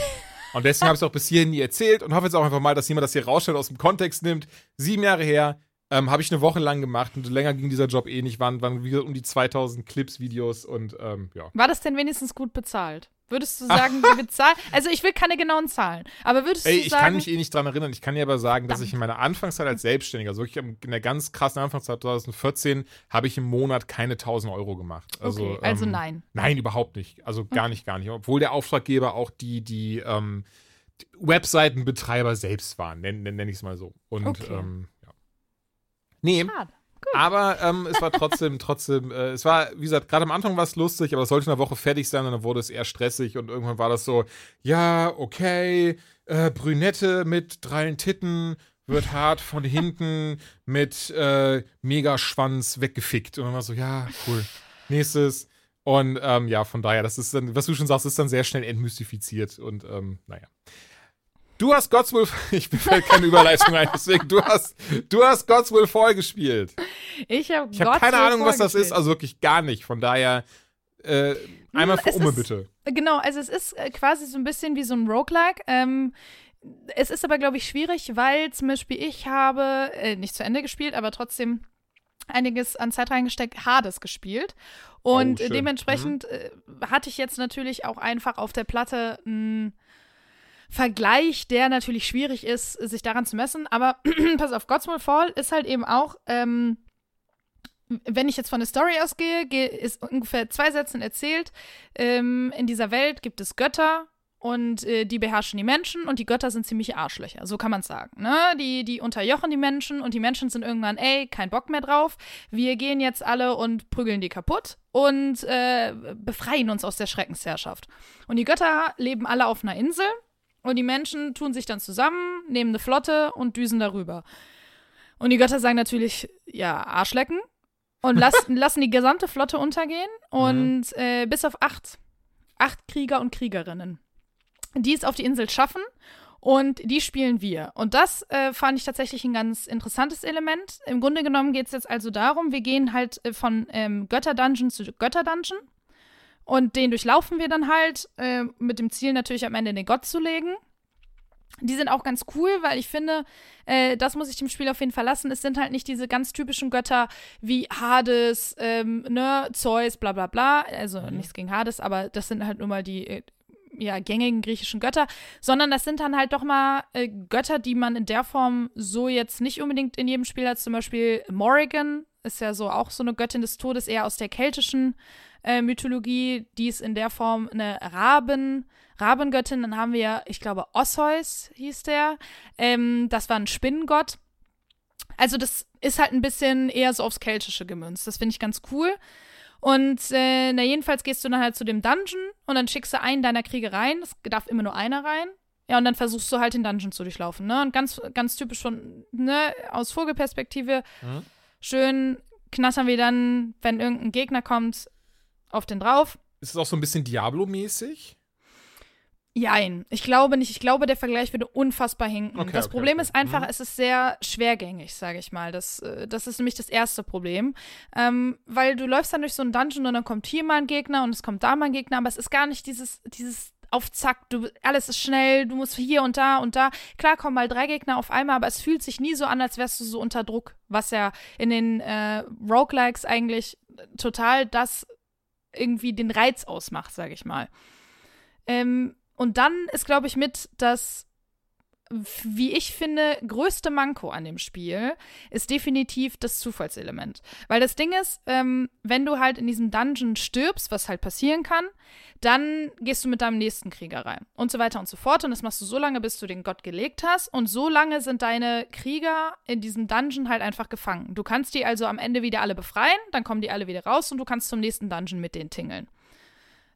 Und deswegen habe ich es auch bis hierhin nie erzählt und hoffe jetzt auch einfach mal, dass jemand das hier rausstellt, aus dem Kontext nimmt. Sieben Jahre her, ähm, habe ich eine Woche lang gemacht und länger ging dieser Job eh nicht, waren, waren wieder um die 2000 Clips, Videos und ähm, ja. War das denn wenigstens gut bezahlt? Würdest du sagen, wir bezahlen? Also ich will keine genauen Zahlen, aber würdest Ey, du ich sagen, kann mich eh nicht dran erinnern. Ich kann dir aber sagen, dass ich in meiner Anfangszeit als Selbstständiger, also wirklich in der ganz krassen Anfangszeit 2014, habe ich im Monat keine 1000 Euro gemacht. Also, okay, also ähm, nein. Nein, überhaupt nicht. Also gar nicht, gar nicht. Obwohl der Auftraggeber auch die, die, ähm, Webseitenbetreiber selbst waren, nenne nenn, nenn ich es mal so. Und Okay. ähm. Nee, Schade. aber ähm, es war trotzdem, trotzdem, äh, es war, wie gesagt, gerade am Anfang war es lustig, aber es sollte in einer Woche fertig sein und dann wurde es eher stressig und irgendwann war das so, ja, okay, äh, Brünette mit drei Titten wird hart von hinten mit äh, Megaschwanz weggefickt. Und dann war so, ja, cool. Nächstes. Und ähm, ja, von daher, das ist dann, was du schon sagst, ist dann sehr schnell entmystifiziert und ähm, naja. Du hast God's Will, ich fällt keine Überleitung ein, deswegen, du hast, du hast God's Will Fall gespielt. Ich habe Ich habe keine Ahnung, was das ist, also wirklich gar nicht. Von daher, äh, einmal für Umme bitte. Genau, also es ist äh, quasi so ein bisschen wie so ein Roguelike. Ähm, es ist aber, glaube ich, schwierig, weil zum Beispiel ich habe, äh, nicht zu Ende gespielt, aber trotzdem einiges an Zeit reingesteckt, Hades gespielt. Und Oh, dementsprechend äh, hatte ich jetzt natürlich auch einfach auf der Platte einen Vergleich, der natürlich schwierig ist, sich daran zu messen. Aber pass auf, God's Will Fall ist halt eben auch, ähm, wenn ich jetzt von der Story ausgehe, ge- ist ungefähr zwei Sätzen erzählt. Ähm, in dieser Welt gibt es Götter und äh, die beherrschen die Menschen und die Götter sind ziemliche Arschlöcher, so kann man sagen. Ne? Die, die unterjochen die Menschen und die Menschen sind irgendwann, ey, kein Bock mehr drauf. Wir gehen jetzt alle und prügeln die kaputt und äh, befreien uns aus der Schreckensherrschaft. Und die Götter leben alle auf einer Insel und die Menschen tun sich dann zusammen, nehmen eine Flotte und düsen darüber. Und die Götter sagen natürlich, ja, Arschlecken. Und lassen, lassen die gesamte Flotte untergehen. Und äh, bis auf acht, acht Krieger und Kriegerinnen, die es auf die Insel schaffen. Und die spielen wir. Und das äh, fand ich tatsächlich ein ganz interessantes Element. Im Grunde genommen geht es jetzt also darum, wir gehen halt äh, von ähm, Götter-Dungeon zu Götter-Dungeon. Und den durchlaufen wir dann halt, äh, mit dem Ziel natürlich am Ende den Gott zu legen. Die sind auch ganz cool, weil ich finde, äh, das muss ich dem Spiel auf jeden Fall lassen. Es sind halt nicht diese ganz typischen Götter wie Hades, ähm, ne, Zeus, bla bla bla. Also nichts gegen Hades, aber das sind halt nur mal die äh, ja, gängigen griechischen Götter, sondern das sind dann halt doch mal äh, Götter, die man in der Form so jetzt nicht unbedingt in jedem Spiel hat. Zum Beispiel Morrigan ist ja so auch so eine Göttin des Todes, eher aus der keltischen äh, Mythologie. Die ist in der Form eine Raben, Rabengöttin. Dann haben wir, ich glaube, Osseus hieß der. Ähm, das war ein Spinnengott. Also das ist halt ein bisschen eher so aufs Keltische gemünzt. Das finde ich ganz cool. Und äh, na jedenfalls gehst du dann halt zu dem Dungeon und dann schickst du einen deiner Kriege rein. Es darf immer nur einer rein. Ja, und dann versuchst du halt den Dungeon zu durchlaufen, ne? Und ganz, ganz typisch von, ne, aus Vogelperspektive, Mhm. schön knattern wir dann, wenn irgendein Gegner kommt, auf den drauf. Ist es auch so ein bisschen Diablo-mäßig? Jein. Ich glaube nicht. Ich glaube, der Vergleich würde unfassbar hinken. Okay, das okay, Problem okay. ist einfach, Mhm. es ist sehr schwergängig, sage ich mal. Das, äh, das ist nämlich das erste Problem. Ähm, weil du läufst dann durch so einen Dungeon und dann kommt hier mal ein Gegner und es kommt da mal ein Gegner, aber es ist gar nicht dieses, dieses auf Zack, du, alles ist schnell, du musst hier und da und da. Klar kommen mal drei Gegner auf einmal, aber es fühlt sich nie so an, als wärst du so unter Druck, was ja in den äh, Roguelikes eigentlich total das irgendwie den Reiz ausmacht, sage ich mal. Ähm, und dann ist, glaube ich, mit das, wie ich finde, größte Manko an dem Spiel ist definitiv das Zufallselement. Weil das Ding ist, ähm, wenn du halt in diesem Dungeon stirbst, was halt passieren kann, dann gehst du mit deinem nächsten Krieger rein und so weiter und so fort. Und das machst du so lange, bis du den Gott gelegt hast. Und so lange sind deine Krieger in diesem Dungeon halt einfach gefangen. Du kannst die also am Ende wieder alle befreien, dann kommen die alle wieder raus und du kannst zum nächsten Dungeon mit denen tingeln.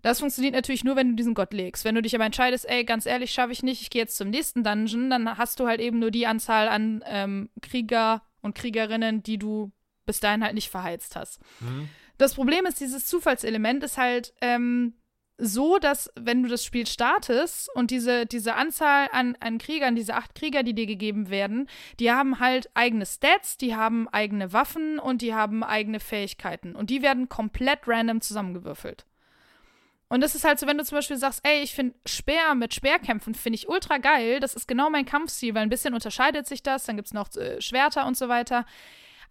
Das funktioniert natürlich nur, wenn du diesen Gott legst. Wenn du dich aber entscheidest, ey, ganz ehrlich, schaffe ich nicht, ich gehe jetzt zum nächsten Dungeon, dann hast du halt eben nur die Anzahl an ähm, Krieger und Kriegerinnen, die du bis dahin halt nicht verheizt hast. Mhm. Das Problem ist, dieses Zufallselement ist halt ähm, so, dass wenn du das Spiel startest und diese, diese Anzahl an, an Kriegern, diese acht Krieger, die dir gegeben werden, die haben halt eigene Stats, die haben eigene Waffen und die haben eigene Fähigkeiten. Und die werden komplett random zusammengewürfelt. Und das ist halt so, wenn du zum Beispiel sagst, ey, ich finde Speer mit Speerkämpfen finde ich ultra geil, das ist genau mein Kampfstil, weil ein bisschen unterscheidet sich das, dann gibt es noch äh, Schwerter und so weiter.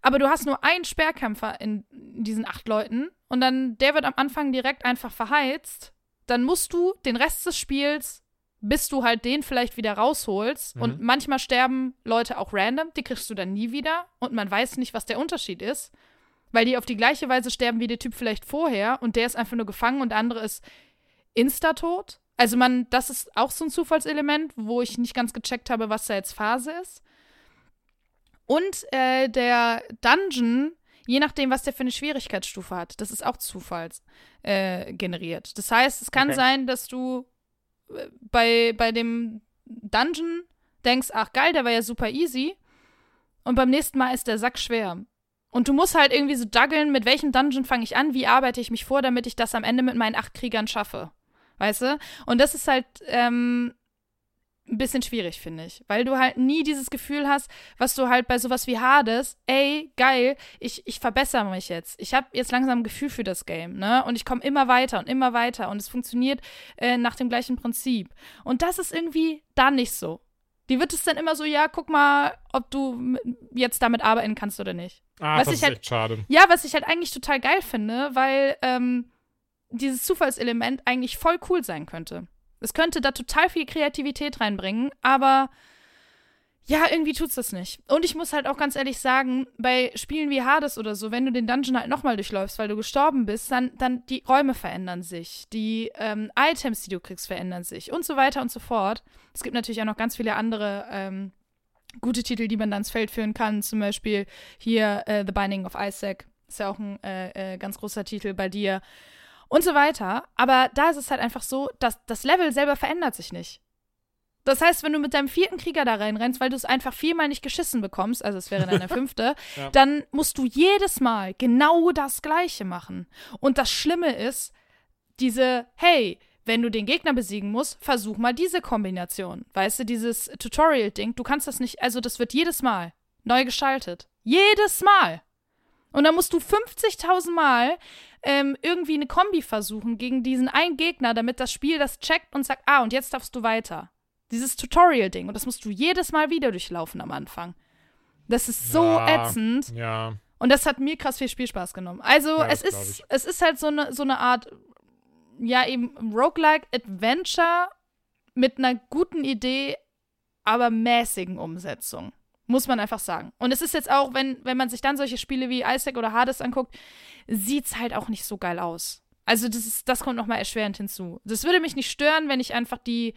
Aber du hast nur einen Speerkämpfer in, diesen acht Leuten und dann der wird am Anfang direkt einfach verheizt dann musst du den Rest des Spiels, bis du halt den vielleicht wieder rausholst. Mhm. Und manchmal sterben Leute auch random, die kriegst du dann nie wieder. Und man weiß nicht, was der Unterschied ist. Weil die auf die gleiche Weise sterben wie der Typ vielleicht vorher und der ist einfach nur gefangen und der andere ist insta-tot. Also man, das ist auch so ein Zufallselement, wo ich nicht ganz gecheckt habe, was da jetzt Phase ist. Und äh, der Dungeon Je nachdem, was der für eine Schwierigkeitsstufe hat. Das ist auch zufalls äh, generiert. Das heißt, es kann okay. sein, dass du äh, bei, bei dem Dungeon denkst, ach geil, der war ja super easy. Und beim nächsten Mal ist der Sack schwer. Und du musst halt irgendwie so duggeln, mit welchem Dungeon fange ich an, wie arbeite ich mich vor, damit ich das am Ende mit meinen acht Kriegern schaffe. Weißt du? Und das ist halt, ähm, ein bisschen schwierig, finde ich. Weil du halt nie dieses Gefühl hast, was du halt bei sowas wie Hades, ey, geil, ich, ich verbessere mich jetzt. Ich habe jetzt langsam ein Gefühl für das Game, ne? Und ich komme immer weiter und immer weiter und es funktioniert äh, nach dem gleichen Prinzip. Und das ist irgendwie dann nicht so. Die wird es dann immer so, ja, guck mal, ob du jetzt damit arbeiten kannst oder nicht. Ah, was das ist halt, echt schade. Ja, was ich halt eigentlich total geil finde, weil ähm, dieses Zufallselement eigentlich voll cool sein könnte. Es könnte da total viel Kreativität reinbringen, aber ja, irgendwie tut's das nicht. Und ich muss halt auch ganz ehrlich sagen, bei Spielen wie Hades oder so, wenn du den Dungeon halt nochmal durchläufst, weil du gestorben bist, dann, dann die Räume verändern sich, die ähm, Items, die du kriegst, verändern sich und so weiter und so fort. Es gibt natürlich auch noch ganz viele andere ähm, gute Titel, die man dann ins Feld führen kann. Zum Beispiel hier äh, The Binding of Isaac. Ist ja auch ein äh, äh, ganz großer Titel bei dir und so weiter. Aber da ist es halt einfach so, dass das Level selber verändert sich nicht. Das heißt, wenn du mit deinem vierten Krieger da reinrennst, weil du es einfach viermal nicht geschissen bekommst, also es wäre dann der fünfte, ja. dann musst du jedes Mal genau das Gleiche machen. Und das Schlimme ist, diese, hey, wenn du den Gegner besiegen musst, versuch mal diese Kombination. Weißt du, dieses Tutorial-Ding, du kannst das nicht, also das wird jedes Mal neu geschaltet. Jedes Mal. Und dann musst du 50.000 Mal ähm, irgendwie eine Kombi versuchen gegen diesen einen Gegner, damit das Spiel das checkt und sagt, ah, und jetzt darfst du weiter. Dieses Tutorial-Ding. Und das musst du jedes Mal wieder durchlaufen am Anfang. Das ist so ja, ätzend. Ja. Und das hat mir krass viel Spielspaß genommen. Also, ja, es, ist, es ist halt so eine, so eine Art, ja, eben Roguelike Adventure mit einer guten Idee, aber mäßigen Umsetzung. Muss man einfach sagen. Und es ist jetzt auch, wenn, wenn man sich dann solche Spiele wie Isaac oder Hades anguckt, sieht es halt auch nicht so geil aus. Also das, ist, das kommt nochmal erschwerend hinzu. Das würde mich nicht stören, wenn ich einfach die,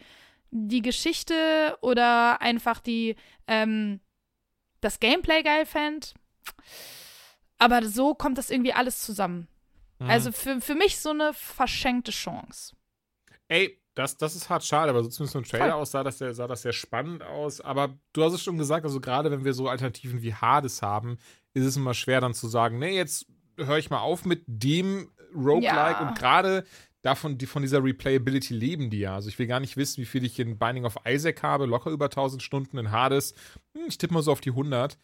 die Geschichte oder einfach die, ähm, das Gameplay geil fände. Aber so kommt das irgendwie alles zusammen. Mhm. Also für, für mich so eine verschenkte Chance. Ey, das, das ist hart schade, aber so zumindest im Trailer aus sah das, sehr, sah das sehr spannend aus. Aber du hast es schon gesagt, also gerade wenn wir so Alternativen wie Hades haben, ist es immer schwer dann zu sagen, nee, jetzt höre ich mal auf mit dem Roguelike ja. und gerade davon, die von dieser Replayability leben die ja. Also ich will gar nicht wissen, wie viel ich in Binding of Isaac habe, locker über 1000 Stunden in Hades. Hm, ich tippe mal so auf die 100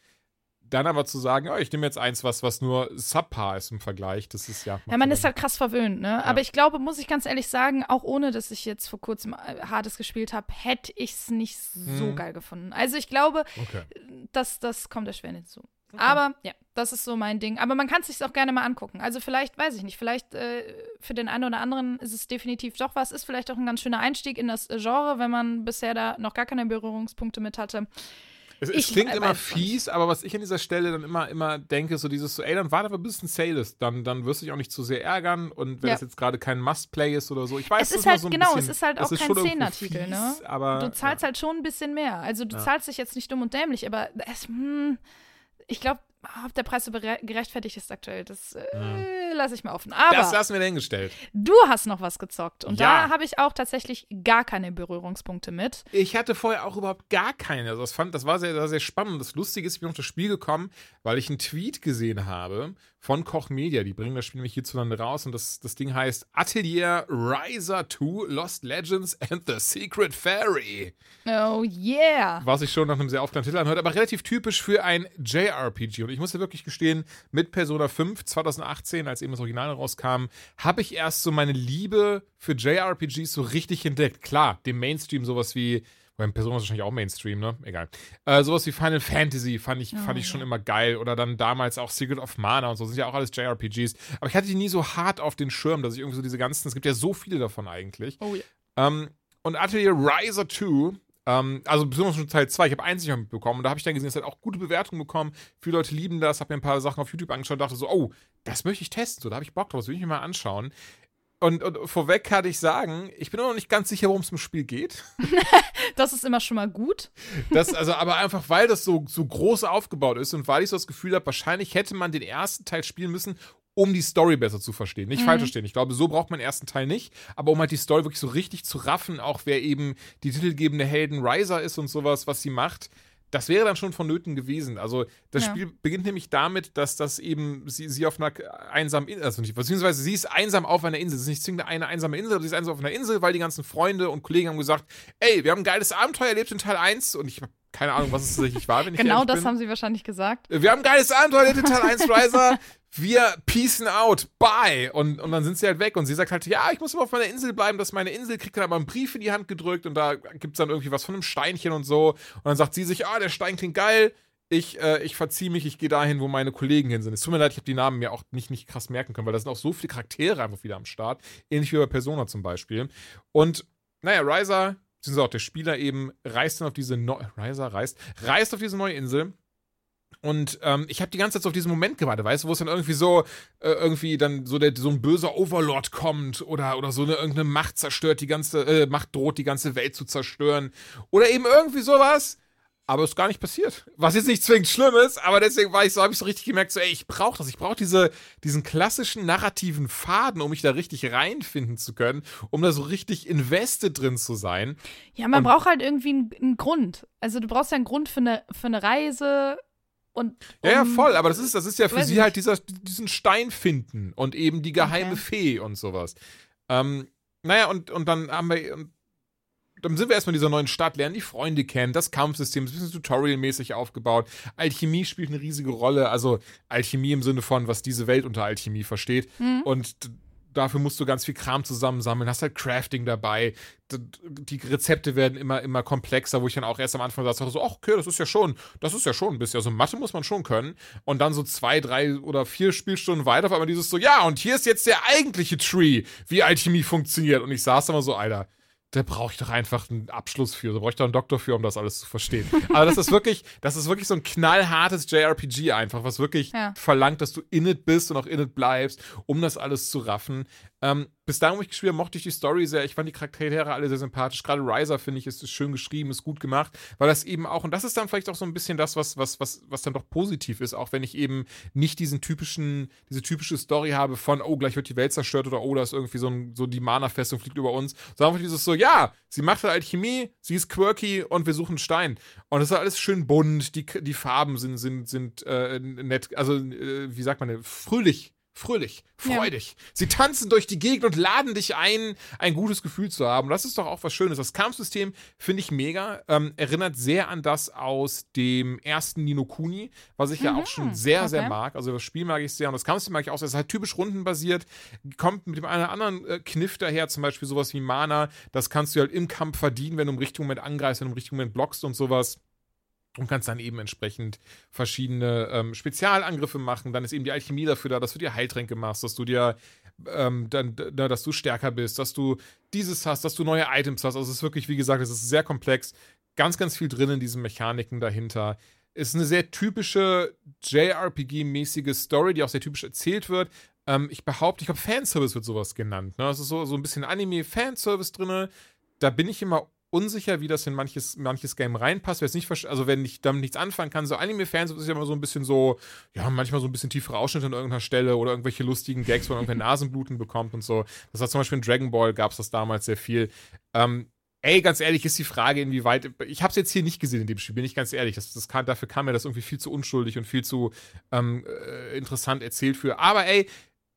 dann aber zu sagen, oh, ich nehme jetzt eins, was, was nur subpar ist im Vergleich, das ist ja. Ja, man ist halt krass verwöhnt, ne? Ja. Aber ich glaube, muss ich ganz ehrlich sagen, auch ohne, dass ich jetzt vor kurzem äh, Hades gespielt habe, hätte ich es nicht so hm. geil gefunden. Also ich glaube, okay. das, das kommt erschwerend hinzu. Okay. Aber ja, das ist so mein Ding. Aber man kann es sich auch gerne mal angucken. Also vielleicht, weiß ich nicht, vielleicht äh, für den einen oder anderen ist es definitiv doch was. Ist vielleicht auch ein ganz schöner Einstieg in das Genre, wenn man bisher da noch gar keine Berührungspunkte mit hatte. Es, es klingt immer fies, aber was ich an dieser Stelle dann immer, immer denke, so dieses so, ey, dann warte aber bis es ein Sale ist, dann, dann wirst du dich auch nicht zu sehr ärgern und wenn ja. es jetzt gerade kein Must-Play ist oder so, ich weiß, es ist halt, so genau, bisschen, es ist halt auch kein Zehnertitel, ne? Aber, du zahlst ja. halt schon ein bisschen mehr. Also du ja. zahlst dich jetzt nicht dumm und dämlich, aber es, hm, ich glaube, ob der Preis so gerechtfertigt ist aktuell, das äh, ja. lasse ich mal offen. Aber das lassen wir dahingestellt. Du hast noch was gezockt und ja. da habe ich auch tatsächlich gar keine Berührungspunkte mit. Ich hatte vorher auch überhaupt gar keine. Also das, fand, das war sehr, sehr spannend. Das Lustige ist, ich bin auf das Spiel gekommen, weil ich einen Tweet gesehen habe von Koch Media. Die bringen das Spiel nämlich hierzulande raus und das, das Ding heißt Atelier Riser 2 Lost Legends and the Secret Fairy. Oh yeah. Was sich schon nach einem sehr aufklaren Titel anhört, aber relativ typisch für ein JRPG. Und ich muss ja wirklich gestehen, mit Persona 5 2018, als eben das Original rauskam, habe ich erst so meine Liebe für JRPGs so richtig entdeckt. Klar, dem Mainstream sowas wie beim Persona ist wahrscheinlich auch Mainstream, ne? Egal. Äh, sowas wie Final Fantasy fand ich, oh, fand ich schon immer geil. Oder dann damals auch Secret of Mana und so, sind ja auch alles JRPGs. Aber ich hatte die nie so hart auf den Schirm, dass ich irgendwie so diese ganzen, es gibt ja so viele davon eigentlich. Oh ja. Ähm, und Atelier Riser 2 ähm, also besonders schon Teil 2, ich habe eins nicht mehr mitbekommen und da habe ich dann gesehen, es hat auch gute Bewertungen bekommen. Viele Leute lieben das, habe mir ein paar Sachen auf YouTube angeschaut und dachte so, oh, das möchte ich testen, so, da habe ich Bock drauf, das will ich mir mal anschauen. Und, und, vorweg kann ich sagen, ich bin noch nicht ganz sicher, worum es im Spiel geht. das ist immer schon mal gut. das, also, aber einfach, weil das so, so groß aufgebaut ist und weil ich so das Gefühl habe, wahrscheinlich hätte man den ersten Teil spielen müssen, um die Story besser zu verstehen. Nicht mhm. falsch verstehen. Ich glaube, so braucht man den ersten Teil nicht, aber um halt die Story wirklich so richtig zu raffen, auch wer eben die titelgebende Helden Riser ist und sowas, was sie macht, das wäre dann schon vonnöten gewesen. Also das ja. Spiel beginnt nämlich damit, dass das eben sie, sie auf einer einsamen Insel, also nicht, beziehungsweise sie ist einsam auf einer Insel. Es ist nicht zwingend eine einsame Insel, sie ist einsam auf einer Insel, weil die ganzen Freunde und Kollegen haben gesagt, ey, wir haben ein geiles Abenteuer erlebt in Teil 1 und ich habe keine Ahnung, was es tatsächlich war, wenn ich Genau das bin. haben sie wahrscheinlich gesagt. Wir haben ein geiles Abenteuer erlebt in Teil 1 Riser. wir peacen out, bye. Und, und dann sind sie halt weg und sie sagt halt, ja, ich muss immer auf meiner Insel bleiben, das ist meine Insel, kriegt dann aber einen Brief in die Hand gedrückt und da gibt es dann irgendwie was von einem Steinchen und so. Und dann sagt sie sich, ah, der Stein klingt geil, ich, äh, ich verziehe mich, ich gehe dahin, wo meine Kollegen hin sind. Es tut mir leid, ich habe die Namen mir auch nicht, nicht krass merken können, weil da sind auch so viele Charaktere einfach wieder am Start. Ähnlich wie bei Persona zum Beispiel. Und naja, Riser, beziehungsweise auch der Spieler eben, reist dann auf diese neue, Riser reist, reist auf diese neue Insel und ähm, ich habe die ganze Zeit so auf diesen Moment gewartet, weißt du, wo es dann irgendwie so, äh, irgendwie dann so, der, so ein böser Overlord kommt oder, oder so eine irgendeine Macht zerstört die ganze, äh, Macht droht die ganze Welt zu zerstören. Oder eben irgendwie sowas. Aber es ist gar nicht passiert. Was jetzt nicht zwingend schlimm ist, aber deswegen war ich so, habe ich so richtig gemerkt, so, ey, ich brauche das. Ich brauche diese, diesen klassischen narrativen Faden, um mich da richtig reinfinden zu können, um da so richtig invested drin zu sein. Ja, man Und braucht halt irgendwie einen, einen Grund. Also du brauchst ja einen Grund für eine, für eine Reise, und, um, ja, ja, voll, aber das ist, das ist ja für sie nicht. halt dieser, diesen Stein finden und eben die geheime okay. Fee und sowas. Ähm, naja, und, und dann haben wir, und dann sind wir erstmal in dieser neuen Stadt, lernen die Freunde kennen, das Kampfsystem ist ein bisschen tutorialmäßig aufgebaut. Alchemie spielt eine riesige Rolle, also Alchemie im Sinne von, was diese Welt unter Alchemie versteht. Mhm. Und dafür musst du ganz viel Kram zusammensammeln, hast halt Crafting dabei. Die Rezepte werden immer, immer komplexer, wo ich dann auch erst am Anfang sagte, so, ach, okay, das ist ja schon, das ist ja schon ein bisschen. Also Mathe muss man schon können. Und dann so zwei, drei oder vier Spielstunden weiter, auf einmal dieses so, ja, und hier ist jetzt der eigentliche Tree, wie Alchemie funktioniert. Und ich saß da mal so, Alter, da brauche ich doch einfach einen Abschluss für. Da brauche ich doch einen Doktor für, um das alles zu verstehen. Aber das ist wirklich, das ist wirklich so ein knallhartes JRPG einfach, was wirklich ja. verlangt, dass du in it bist und auch in it bleibst, um das alles zu raffen. Ähm, bis dahin, wo ich gespielt habe, mochte ich die Story sehr. Ich fand die Charaktere alle sehr sympathisch. Gerade Riser, finde ich, ist, ist, schön geschrieben, ist gut gemacht, weil das eben auch, und das ist dann vielleicht auch so ein bisschen das, was, was, was, was dann doch positiv ist, auch wenn ich eben nicht diesen typischen, diese typische Story habe von, oh, gleich wird die Welt zerstört oder oh, da ist irgendwie so, ein, so die Mana-Festung fliegt über uns, sondern einfach dieses so, ja, sie macht halt Alchemie, sie ist quirky und wir suchen Stein. Und das ist alles schön bunt, die, die Farben sind, sind, sind äh, nett, also, äh, wie sagt man, fröhlich fröhlich, freudig. Ja. Sie tanzen durch die Gegend und laden dich ein, ein gutes Gefühl zu haben. das ist doch auch was Schönes. Das Kampfsystem finde ich mega. Ähm, erinnert sehr an das aus dem ersten Nino Kuni, was ich mhm. ja auch schon sehr, okay. sehr mag. Also das Spiel mag ich sehr und das Kampfsystem mag ich auch sehr. Es ist halt typisch rundenbasiert, kommt mit dem einen oder anderen äh, Kniff daher, zum Beispiel sowas wie Mana. Das kannst du halt im Kampf verdienen, wenn du im richtigen Moment angreifst, wenn du im richtigen Moment blockst und sowas und kannst dann eben entsprechend verschiedene ähm, Spezialangriffe machen. Dann ist eben die Alchemie dafür da, dass du dir Heiltränke machst, dass du dir ähm, dann, da, dass du stärker bist, dass du dieses hast, dass du neue Items hast. Also es ist wirklich, wie gesagt, es ist sehr komplex. Ganz, ganz viel drin in diesen Mechaniken dahinter. Ist eine sehr typische JRPG-mäßige Story, die auch sehr typisch erzählt wird. Ähm, ich behaupte, ich glaube, Fanservice wird sowas genannt. Ne? Das ist so, so ein bisschen Anime-Fanservice drin. Da bin ich immer unsicher, wie das in manches, manches Game reinpasst. Wer es nicht also wenn ich damit nichts anfangen kann, so Anime-Fans ist ja immer so ein bisschen so, ja, manchmal so ein bisschen tiefere Ausschnitte an irgendeiner Stelle oder irgendwelche lustigen Gags, wo man irgendwelche Nasenbluten bekommt und so. Das war zum Beispiel in Dragon Ball gab es das damals sehr viel. Ähm, ey, ganz ehrlich, ist die Frage, inwieweit. Ich habe es jetzt hier nicht gesehen in dem Spiel, bin ich ganz ehrlich. Das, das kann, dafür kam mir das irgendwie viel zu unschuldig und viel zu ähm, äh, interessant erzählt für. Aber ey,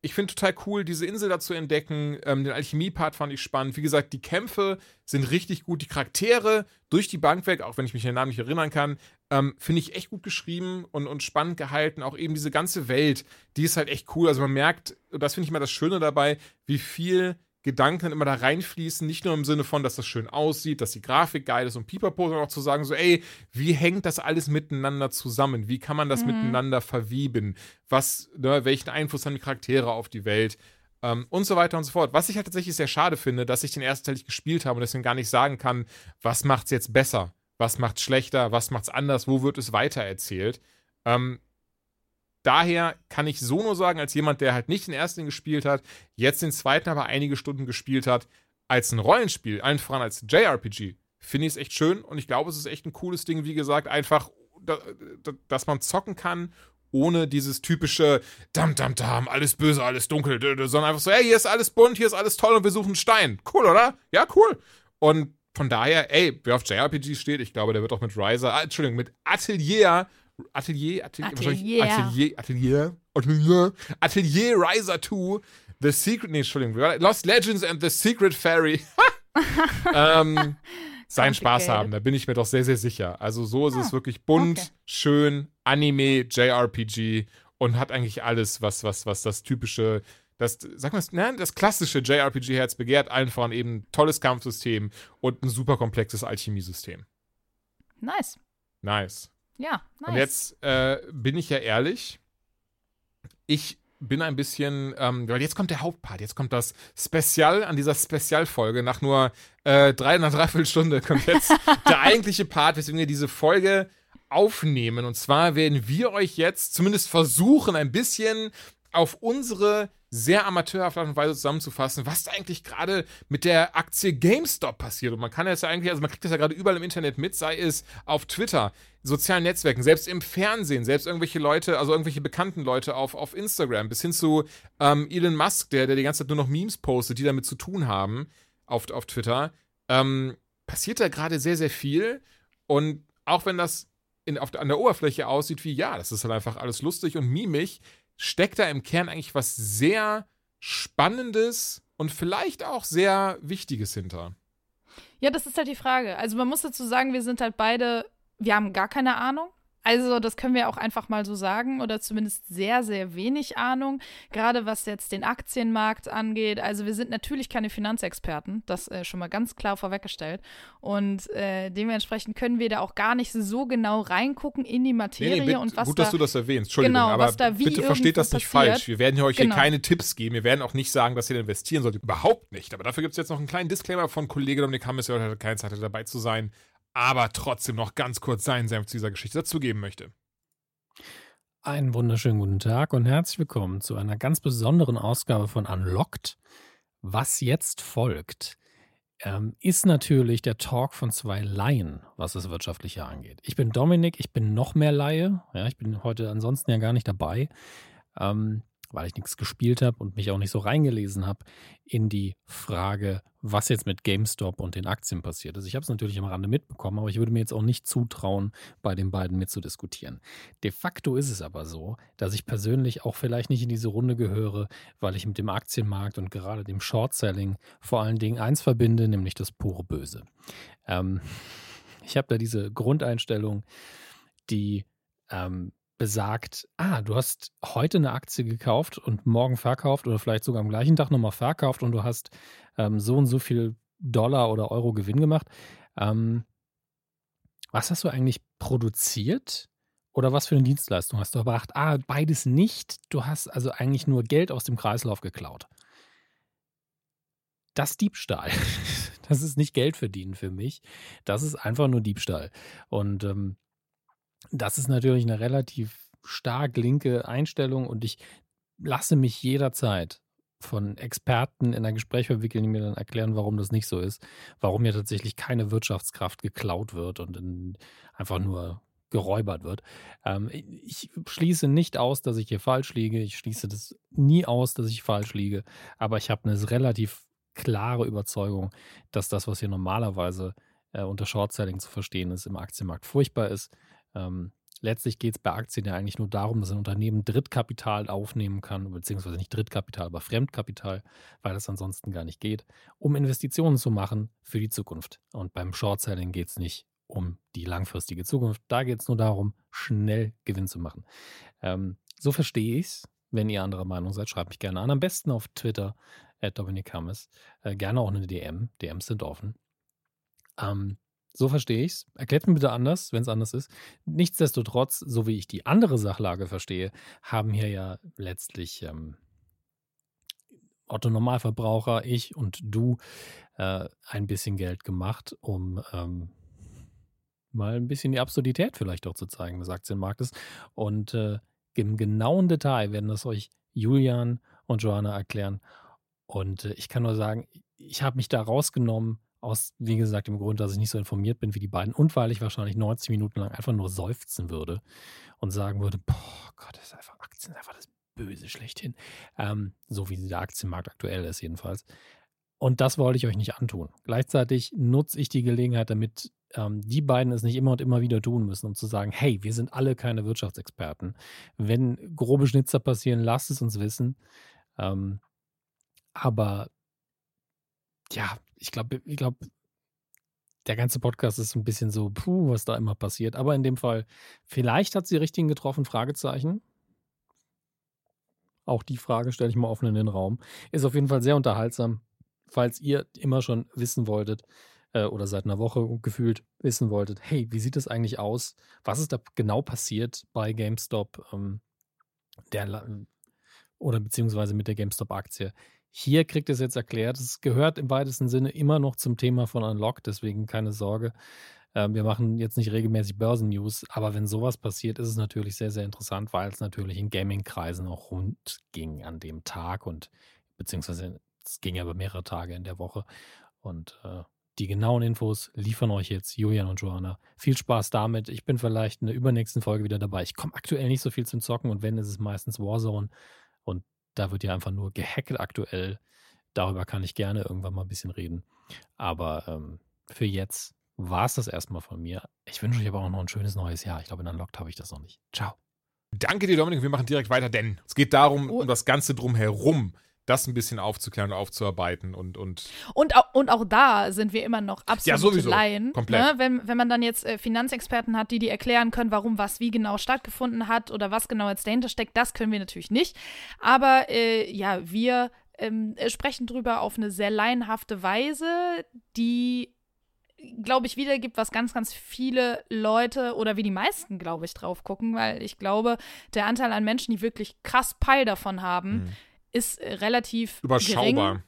ich finde total cool, diese Insel da zu entdecken. Ähm, den Alchemie-Part fand ich spannend. Wie gesagt, die Kämpfe sind richtig gut. Die Charaktere durch die Bank weg, auch wenn ich mich an den Namen nicht erinnern kann, ähm, finde ich echt gut geschrieben und, und spannend gehalten. Auch eben diese ganze Welt, die ist halt echt cool. Also man merkt, das finde ich immer das Schöne dabei, wie viel Gedanken immer da reinfließen, nicht nur im Sinne von, dass das schön aussieht, dass die Grafik geil ist und pipapo, sondern auch zu sagen, so, ey, wie hängt das alles miteinander zusammen? Wie kann man das mhm. miteinander verwieben? Was, ne, welchen Einfluss haben die Charaktere auf die Welt? Ähm, und so weiter und so fort. Was ich halt tatsächlich sehr schade finde, dass ich den ersten Teil nicht gespielt habe und deswegen gar nicht sagen kann, was macht's jetzt besser? Was macht's schlechter? Was macht's anders? Wo wird es weitererzählt? Ähm, daher kann ich so nur sagen, als jemand, der halt nicht den ersten gespielt hat, jetzt den zweiten aber einige Stunden gespielt hat, als ein Rollenspiel, allen voran als JRPG, finde ich es echt schön und ich glaube, es ist echt ein cooles Ding, wie gesagt, einfach, dass man zocken kann, ohne dieses typische Dam, Dam, Dam, alles böse, alles dunkel, sondern einfach so, hey, hier ist alles bunt, hier ist alles toll und wir suchen einen Stein. Cool, oder? Ja, cool. Und von daher, ey, wer auf JRPG steht, ich glaube, der wird auch mit Riser, ah, Entschuldigung, mit Atelier Atelier, Atelier, Atelier, Atelier, Atelier, Atelier, Atelier Riser 2, The Secret, nee, Entschuldigung, Lost Legends and the Secret Fairy. ähm, seinen Spaß haben, da bin ich mir doch sehr, sehr sicher. Also so ist ah, es wirklich bunt, okay. schön, Anime, JRPG und hat eigentlich alles, was, was, was das typische, das, sag mal, ne, das klassische JRPG-Herz begehrt, allen voran eben tolles Kampfsystem und ein super komplexes Alchemiesystem. Nice. Nice. Ja, nice. Und jetzt äh, bin ich ja ehrlich, ich bin ein bisschen, ähm, weil jetzt kommt der Hauptpart, jetzt kommt das Spezial an dieser Spezialfolge. Nach nur äh, drei, einer Dreiviertelstunde kommt jetzt der eigentliche Part, weswegen wir diese Folge aufnehmen. Und zwar werden wir euch jetzt zumindest versuchen, ein bisschen auf unsere sehr amateurhafte Art und Weise zusammenzufassen, was da eigentlich gerade mit der Aktie GameStop passiert. Und man kann das ja eigentlich, also man kriegt das ja gerade überall im Internet mit, sei es auf Twitter, sozialen Netzwerken, selbst im Fernsehen, selbst irgendwelche Leute, also irgendwelche bekannten Leute auf, auf Instagram, bis hin zu ähm, Elon Musk, der, der die ganze Zeit nur noch Memes postet, die damit zu tun haben, auf, auf Twitter, ähm, passiert da gerade sehr, sehr viel. Und auch wenn das in, auf, an der Oberfläche aussieht wie, ja, das ist halt einfach alles lustig und mimig, steckt da im Kern eigentlich was sehr Spannendes und vielleicht auch sehr Wichtiges hinter. Ja, das ist halt die Frage. Also man muss dazu sagen, wir sind halt beide, wir haben gar keine Ahnung. Also, das können wir auch einfach mal so sagen oder zumindest sehr, sehr wenig Ahnung, gerade was jetzt den Aktienmarkt angeht. Also, wir sind natürlich keine Finanzexperten, das äh, schon mal ganz klar vorweggestellt. Und äh, dementsprechend können wir da auch gar nicht so genau reingucken in die Materie nee, nee, und was Gut, da, dass du das erwähnst. Entschuldigung, genau, aber was da wie bitte versteht das nicht passiert. falsch. Wir werden hier euch genau. hier keine Tipps geben. Wir werden auch nicht sagen, dass ihr investieren solltet. Überhaupt nicht. Aber dafür gibt es jetzt noch einen kleinen Disclaimer von Kollege Dominik Hammes, der heute keine Zeit hatte, dabei zu sein aber trotzdem noch ganz kurz seinen Senf zu dieser Geschichte dazugeben möchte. Einen wunderschönen guten Tag und herzlich willkommen zu einer ganz besonderen Ausgabe von Unlocked. Was jetzt folgt, ähm, ist natürlich der Talk von zwei Laien, was das Wirtschaftliche angeht. Ich bin Dominik, ich bin noch mehr Laie. Ja, ich bin heute ansonsten ja gar nicht dabei. Ähm, weil ich nichts gespielt habe und mich auch nicht so reingelesen habe in die Frage, was jetzt mit GameStop und den Aktien passiert ist. Ich habe es natürlich am Rande mitbekommen, aber ich würde mir jetzt auch nicht zutrauen, bei den beiden mitzudiskutieren. De facto ist es aber so, dass ich persönlich auch vielleicht nicht in diese Runde gehöre, weil ich mit dem Aktienmarkt und gerade dem Short-Selling vor allen Dingen eins verbinde, nämlich das pure Böse. Ähm, ich habe da diese Grundeinstellung, die ähm, besagt, ah, du hast heute eine Aktie gekauft und morgen verkauft oder vielleicht sogar am gleichen Tag nochmal verkauft und du hast ähm, so und so viel Dollar oder Euro Gewinn gemacht. Ähm, was hast du eigentlich produziert oder was für eine Dienstleistung hast du erbracht? Ah, beides nicht. Du hast also eigentlich nur Geld aus dem Kreislauf geklaut. Das Diebstahl. Das ist nicht Geld verdienen für mich. Das ist einfach nur Diebstahl. Und ähm, das ist natürlich eine relativ stark linke Einstellung und ich lasse mich jederzeit von Experten in ein Gespräch verwickeln, die mir dann erklären, warum das nicht so ist, warum mir tatsächlich keine Wirtschaftskraft geklaut wird und einfach nur geräubert wird. Ähm, ich schließe nicht aus, dass ich hier falsch liege. Ich schließe das nie aus, dass ich falsch liege. Aber ich habe eine relativ klare Überzeugung, dass das, was hier normalerweise äh, unter Short-Selling zu verstehen ist, im Aktienmarkt furchtbar ist. Ähm, letztlich geht es bei Aktien ja eigentlich nur darum, dass ein Unternehmen Drittkapital aufnehmen kann, beziehungsweise nicht Drittkapital, aber Fremdkapital, weil es ansonsten gar nicht geht, um Investitionen zu machen für die Zukunft. Und beim Short-Selling geht es nicht um die langfristige Zukunft. Da geht es nur darum, schnell Gewinn zu machen. Ähm, so verstehe ich es. Wenn ihr anderer Meinung seid, schreibt mich gerne an. Am besten auf Twitter, at Dominik Hammes. Äh, gerne auch eine DM. DMs sind offen. Ähm, so verstehe ich es. Erklärt mir bitte anders, wenn es anders ist. Nichtsdestotrotz, so wie ich die andere Sachlage verstehe, haben hier ja letztlich ähm, Otto Normalverbraucher, ich und du äh, ein bisschen Geld gemacht, um ähm, mal ein bisschen die Absurdität vielleicht auch zu zeigen des Aktienmarktes. Und äh, im genauen Detail werden das euch Julian und Joanna erklären. Und äh, ich kann nur sagen, ich habe mich da rausgenommen, aus, wie gesagt, dem Grund, dass ich nicht so informiert bin wie die beiden und weil ich wahrscheinlich 90 Minuten lang einfach nur seufzen würde und sagen würde, boah Gott, das ist einfach Aktien, ist einfach das Böse schlechthin. Ähm, so wie der Aktienmarkt aktuell ist jedenfalls. Und das wollte ich euch nicht antun. Gleichzeitig nutze ich die Gelegenheit, damit ähm, die beiden es nicht immer und immer wieder tun müssen, um zu sagen, hey, wir sind alle keine Wirtschaftsexperten. Wenn grobe Schnitzer passieren, lasst es uns wissen. Ähm, aber ja, ich glaube, ich glaube, der ganze Podcast ist ein bisschen so, puh, was da immer passiert. Aber in dem Fall, vielleicht hat sie richtigen getroffen, Fragezeichen. Auch die Frage stelle ich mal offen in den Raum. Ist auf jeden Fall sehr unterhaltsam. Falls ihr immer schon wissen wolltet, äh, oder seit einer Woche gefühlt wissen wolltet, hey, wie sieht das eigentlich aus? Was ist da genau passiert bei GameStop ähm, der, oder beziehungsweise mit der GameStop-Aktie? Hier kriegt es jetzt erklärt. Es gehört im weitesten Sinne immer noch zum Thema von Unlock, deswegen keine Sorge. Ähm, wir machen jetzt nicht regelmäßig Börsennews, aber wenn sowas passiert, ist es natürlich sehr, sehr interessant, weil es natürlich in Gaming-Kreisen auch rund ging an dem Tag und beziehungsweise es ging ja über mehrere Tage in der Woche. Und äh, die genauen Infos liefern euch jetzt Julian und Joanna. Viel Spaß damit. Ich bin vielleicht in der übernächsten Folge wieder dabei. Ich komme aktuell nicht so viel zum Zocken und wenn, ist es meistens Warzone. Und da wird ja einfach nur gehackt aktuell. Darüber kann ich gerne irgendwann mal ein bisschen reden. Aber ähm, für jetzt war es das erstmal von mir. Ich wünsche euch aber auch noch ein schönes neues Jahr. Ich glaube, in Unlocked habe ich das noch nicht. Ciao. Danke dir, Dominik. Wir machen direkt weiter, denn es geht darum, oh. um das Ganze drumherum das ein bisschen aufzuklären und aufzuarbeiten und und und auch, und auch da sind wir immer noch absolut ja, sowieso. Laien. Komplett. Ne? Wenn, wenn man dann jetzt äh, Finanzexperten hat, die die erklären können, warum was wie genau stattgefunden hat oder was genau jetzt dahinter steckt, das können wir natürlich nicht. Aber äh, ja, wir ähm, sprechen drüber auf eine sehr laienhafte Weise, die glaube ich, wiedergibt, was ganz, ganz viele Leute oder wie die meisten, glaube ich, drauf gucken, weil ich glaube, der Anteil an Menschen, die wirklich krass Peil davon haben, mhm ist äh, relativ überschaubar. Gering.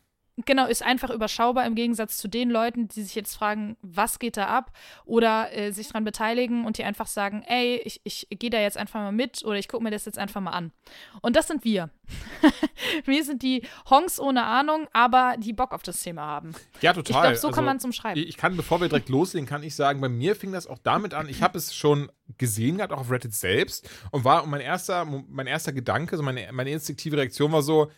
Genau, ist einfach überschaubar im Gegensatz zu den Leuten, die sich jetzt fragen, was geht da ab? Oder äh, sich daran beteiligen und die einfach sagen, ey, ich, ich gehe da jetzt einfach mal mit oder ich gucke mir das jetzt einfach mal an. Und das sind wir. wir sind die Honks ohne Ahnung, aber die Bock auf das Thema haben. Ja, total. Ich glaube, so also, kann man es umschreiben. Ich kann, bevor wir direkt loslegen, kann ich sagen, bei mir fing das auch damit an, ich habe es schon gesehen gehabt, auch auf Reddit selbst und war mein erster, mein erster Gedanke, so meine, meine instinktive Reaktion war so,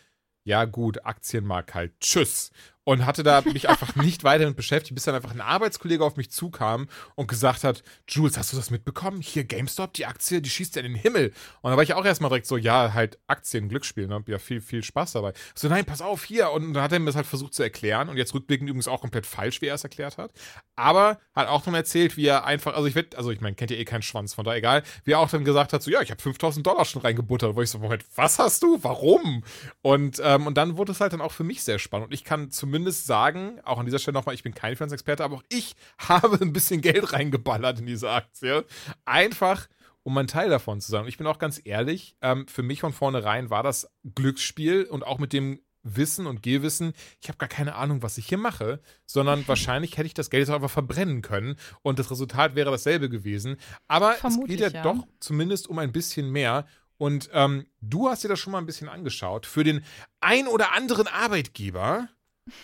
ja gut, Aktienmarkt halt, tschüss und hatte da mich einfach nicht weiter mit beschäftigt, bis dann einfach ein Arbeitskollege auf mich zukam und gesagt hat, Jules, hast du das mitbekommen? Hier GameStop, die Aktie, die schießt ja in den Himmel. Und da war ich auch erstmal direkt so, ja, halt Aktien, Glücksspiel, ne? Ja, viel, viel Spaß dabei. So, nein, pass auf, hier. Und dann hat er mir das halt versucht zu erklären und jetzt rückblickend übrigens auch komplett falsch, wie er es erklärt hat. Aber hat auch dann erzählt, wie er einfach, also ich werde, also ich meine, kennt ja eh keinen Schwanz, von da egal, wie er auch dann gesagt hat, so, ja, ich habe 5000 Dollar schon reingebuttert. Wo ich so, Moment, was hast du? Warum? Und, ähm, und dann wurde es halt dann auch für mich sehr spannend. Und ich kann zumindest sagen, auch an dieser Stelle nochmal, ich bin kein Finanzexperte, aber auch ich habe ein bisschen Geld reingeballert in diese Aktie. Einfach, um ein Teil davon zu sein. Und ich bin auch ganz ehrlich, ähm, für mich von vornherein war das Glücksspiel und auch mit dem Wissen und Gehwissen, ich habe gar keine Ahnung, was ich hier mache, sondern wahrscheinlich hätte ich das Geld jetzt einfach verbrennen können und das Resultat wäre dasselbe gewesen. Aber Vermutlich, es geht ja, ja, doch zumindest um ein bisschen mehr. Und ähm, du hast dir das schon mal ein bisschen angeschaut. Für den ein oder anderen Arbeitgeber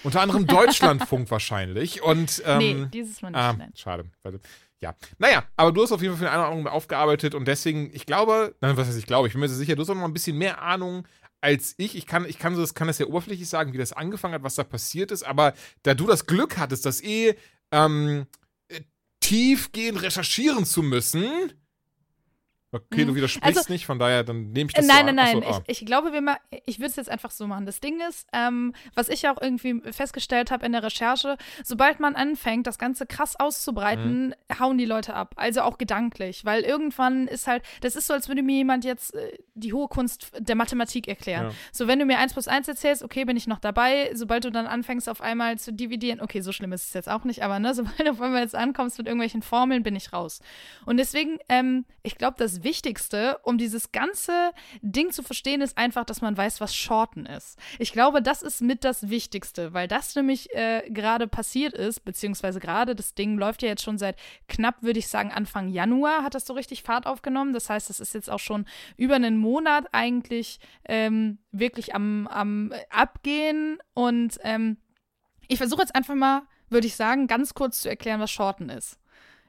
unter anderem Deutschlandfunk wahrscheinlich. Und, ähm, nee, dieses Mal nicht. Ah, schade. Ja. Naja, aber du hast auf jeden Fall für eine Ahnung aufgearbeitet und deswegen, ich glaube, nein, was heißt ich glaube, ich bin mir sicher, du hast auch noch ein bisschen mehr Ahnung als ich. Ich kann, ich kann, so, das, kann das ja oberflächlich sagen, wie das angefangen hat, was da passiert ist, aber da du das Glück hattest, das eh ähm, äh, tiefgehend recherchieren zu müssen, Okay, du mhm. widersprichst also, nicht, von daher, dann nehme ich das Nein, so nein, nein. Ah. Ich, ich, glaube, wir mal, ich würde es jetzt einfach so machen. Das Ding ist, ähm, was ich auch irgendwie festgestellt habe in der Recherche, sobald man anfängt, das Ganze krass auszubreiten, mhm. hauen die Leute ab. Also auch gedanklich. Weil irgendwann ist halt, das ist so, als würde mir jemand jetzt äh, die hohe Kunst der Mathematik erklären. Ja. So, wenn du mir 1 plus 1 erzählst, okay, bin ich noch dabei. Sobald du dann anfängst, auf einmal zu dividieren, okay, so schlimm ist es jetzt auch nicht, aber ne, sobald du auf einmal jetzt ankommst mit irgendwelchen Formeln, bin ich raus. Und deswegen, ähm, ich glaube, das Wichtigste, um dieses ganze Ding zu verstehen, ist einfach, dass man weiß, was Shorten ist. Ich glaube, das ist mit das Wichtigste, weil das nämlich äh, gerade passiert ist, beziehungsweise gerade das Ding läuft ja jetzt schon seit knapp, würde ich sagen, Anfang Januar hat das so richtig Fahrt aufgenommen. Das heißt, das ist jetzt auch schon über einen Monat eigentlich ähm, wirklich am, am Abgehen und ähm, ich versuche jetzt einfach mal, würde ich sagen, ganz kurz zu erklären, was Shorten ist.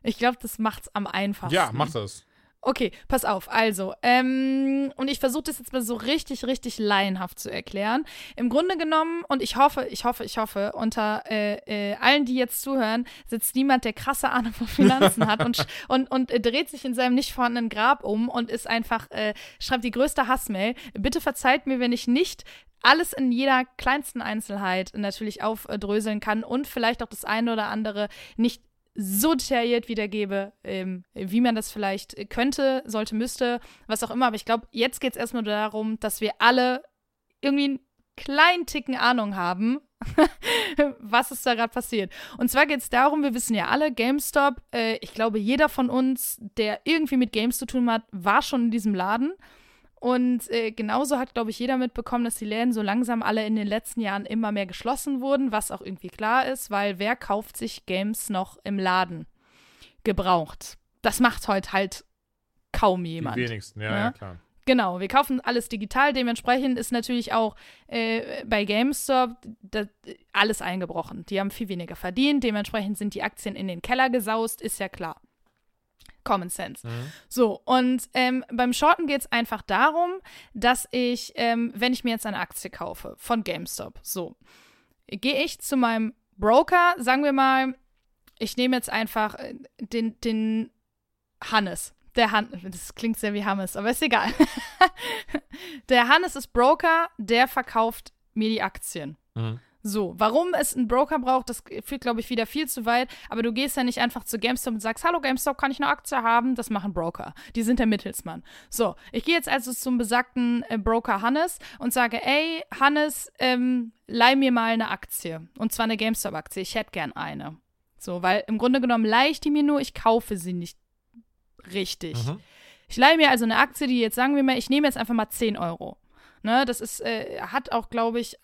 Ich glaube, das macht es am einfachsten. Ja, macht das. Okay, pass auf. Also, ähm, und ich versuche das jetzt mal so richtig, richtig laienhaft zu erklären. Im Grunde genommen, und ich hoffe, ich hoffe, ich hoffe, unter äh, äh, allen, die jetzt zuhören, sitzt niemand, der krasse Ahnung von Finanzen hat und, und, und äh, dreht sich in seinem nicht vorhandenen Grab um und ist einfach, äh, schreibt die größte Hassmail. Bitte verzeiht mir, wenn ich nicht alles in jeder kleinsten Einzelheit natürlich aufdröseln kann und vielleicht auch das eine oder andere nicht so detailliert wiedergebe, ähm, wie man das vielleicht könnte, sollte, müsste, was auch immer. Aber ich glaube, jetzt geht es erstmal darum, dass wir alle irgendwie einen kleinen Ticken Ahnung haben, was ist da gerade passiert. Und zwar geht es darum, wir wissen ja alle, GameStop, äh, ich glaube, jeder von uns, der irgendwie mit Games zu tun hat, war schon in diesem Laden. Und äh, genauso hat, glaube ich, jeder mitbekommen, dass die Läden so langsam alle in den letzten Jahren immer mehr geschlossen wurden, was auch irgendwie klar ist, weil wer kauft sich Games noch im Laden gebraucht? Das macht heute halt kaum jemand. Die wenigsten, ja, ja, ja klar. Genau, wir kaufen alles digital. Dementsprechend ist natürlich auch äh, bei GameStop das, alles eingebrochen. Die haben viel weniger verdient. Dementsprechend sind die Aktien in den Keller gesaust, ist ja klar. Common Sense. Mhm. So, und ähm, beim Shorten geht es einfach darum, dass ich, ähm, wenn ich mir jetzt eine Aktie kaufe von GameStop, so, gehe ich zu meinem Broker, sagen wir mal, ich nehme jetzt einfach äh, den, den Hannes. Der Hannes, das klingt sehr wie Hannes, aber ist egal. der Hannes ist Broker, der verkauft mir die Aktien. Mhm. So, warum es einen Broker braucht, das führt, glaube ich, wieder viel zu weit. Aber du gehst ja nicht einfach zu GameStop und sagst, hallo GameStop, kann ich eine Aktie haben? Das machen Broker. Die sind der Mittelsmann. So, ich gehe jetzt also zum besagten äh, Broker Hannes und sage, ey, Hannes, ähm, leih mir mal eine Aktie. Und zwar eine GameStop-Aktie. Ich hätte gern eine. So, weil im Grunde genommen leih ich die mir nur, ich kaufe sie nicht richtig. Mhm. Ich leihe mir also eine Aktie, die jetzt sagen wir mal, ich nehme jetzt einfach mal 10 Euro. Ne, das ist, äh, hat auch, glaube ich,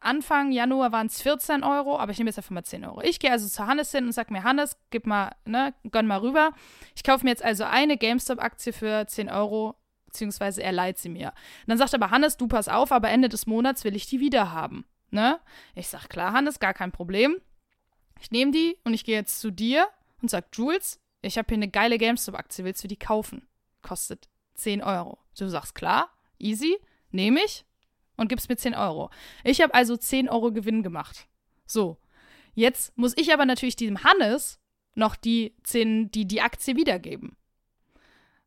Anfang Januar waren es 14 Euro, aber ich nehme jetzt einfach mal 10 Euro. Ich gehe also zu Hannes hin und sage mir, Hannes, gib mal, ne, gönn mal rüber. Ich kaufe mir jetzt also eine GameStop-Aktie für 10 Euro, beziehungsweise er leiht sie mir. Und dann sagt aber Hannes, du pass auf, aber Ende des Monats will ich die wieder haben. Ne? Ich sag, klar, Hannes, gar kein Problem. Ich nehme die und ich gehe jetzt zu dir und sag, Jules, ich habe hier eine geile GameStop-Aktie, willst du die kaufen? Kostet 10 Euro. Du sagst, klar, easy nehme ich und gib's mir 10 Euro. Ich habe also 10 Euro Gewinn gemacht. So. Jetzt muss ich aber natürlich diesem Hannes noch die 10, die, die Aktie wiedergeben.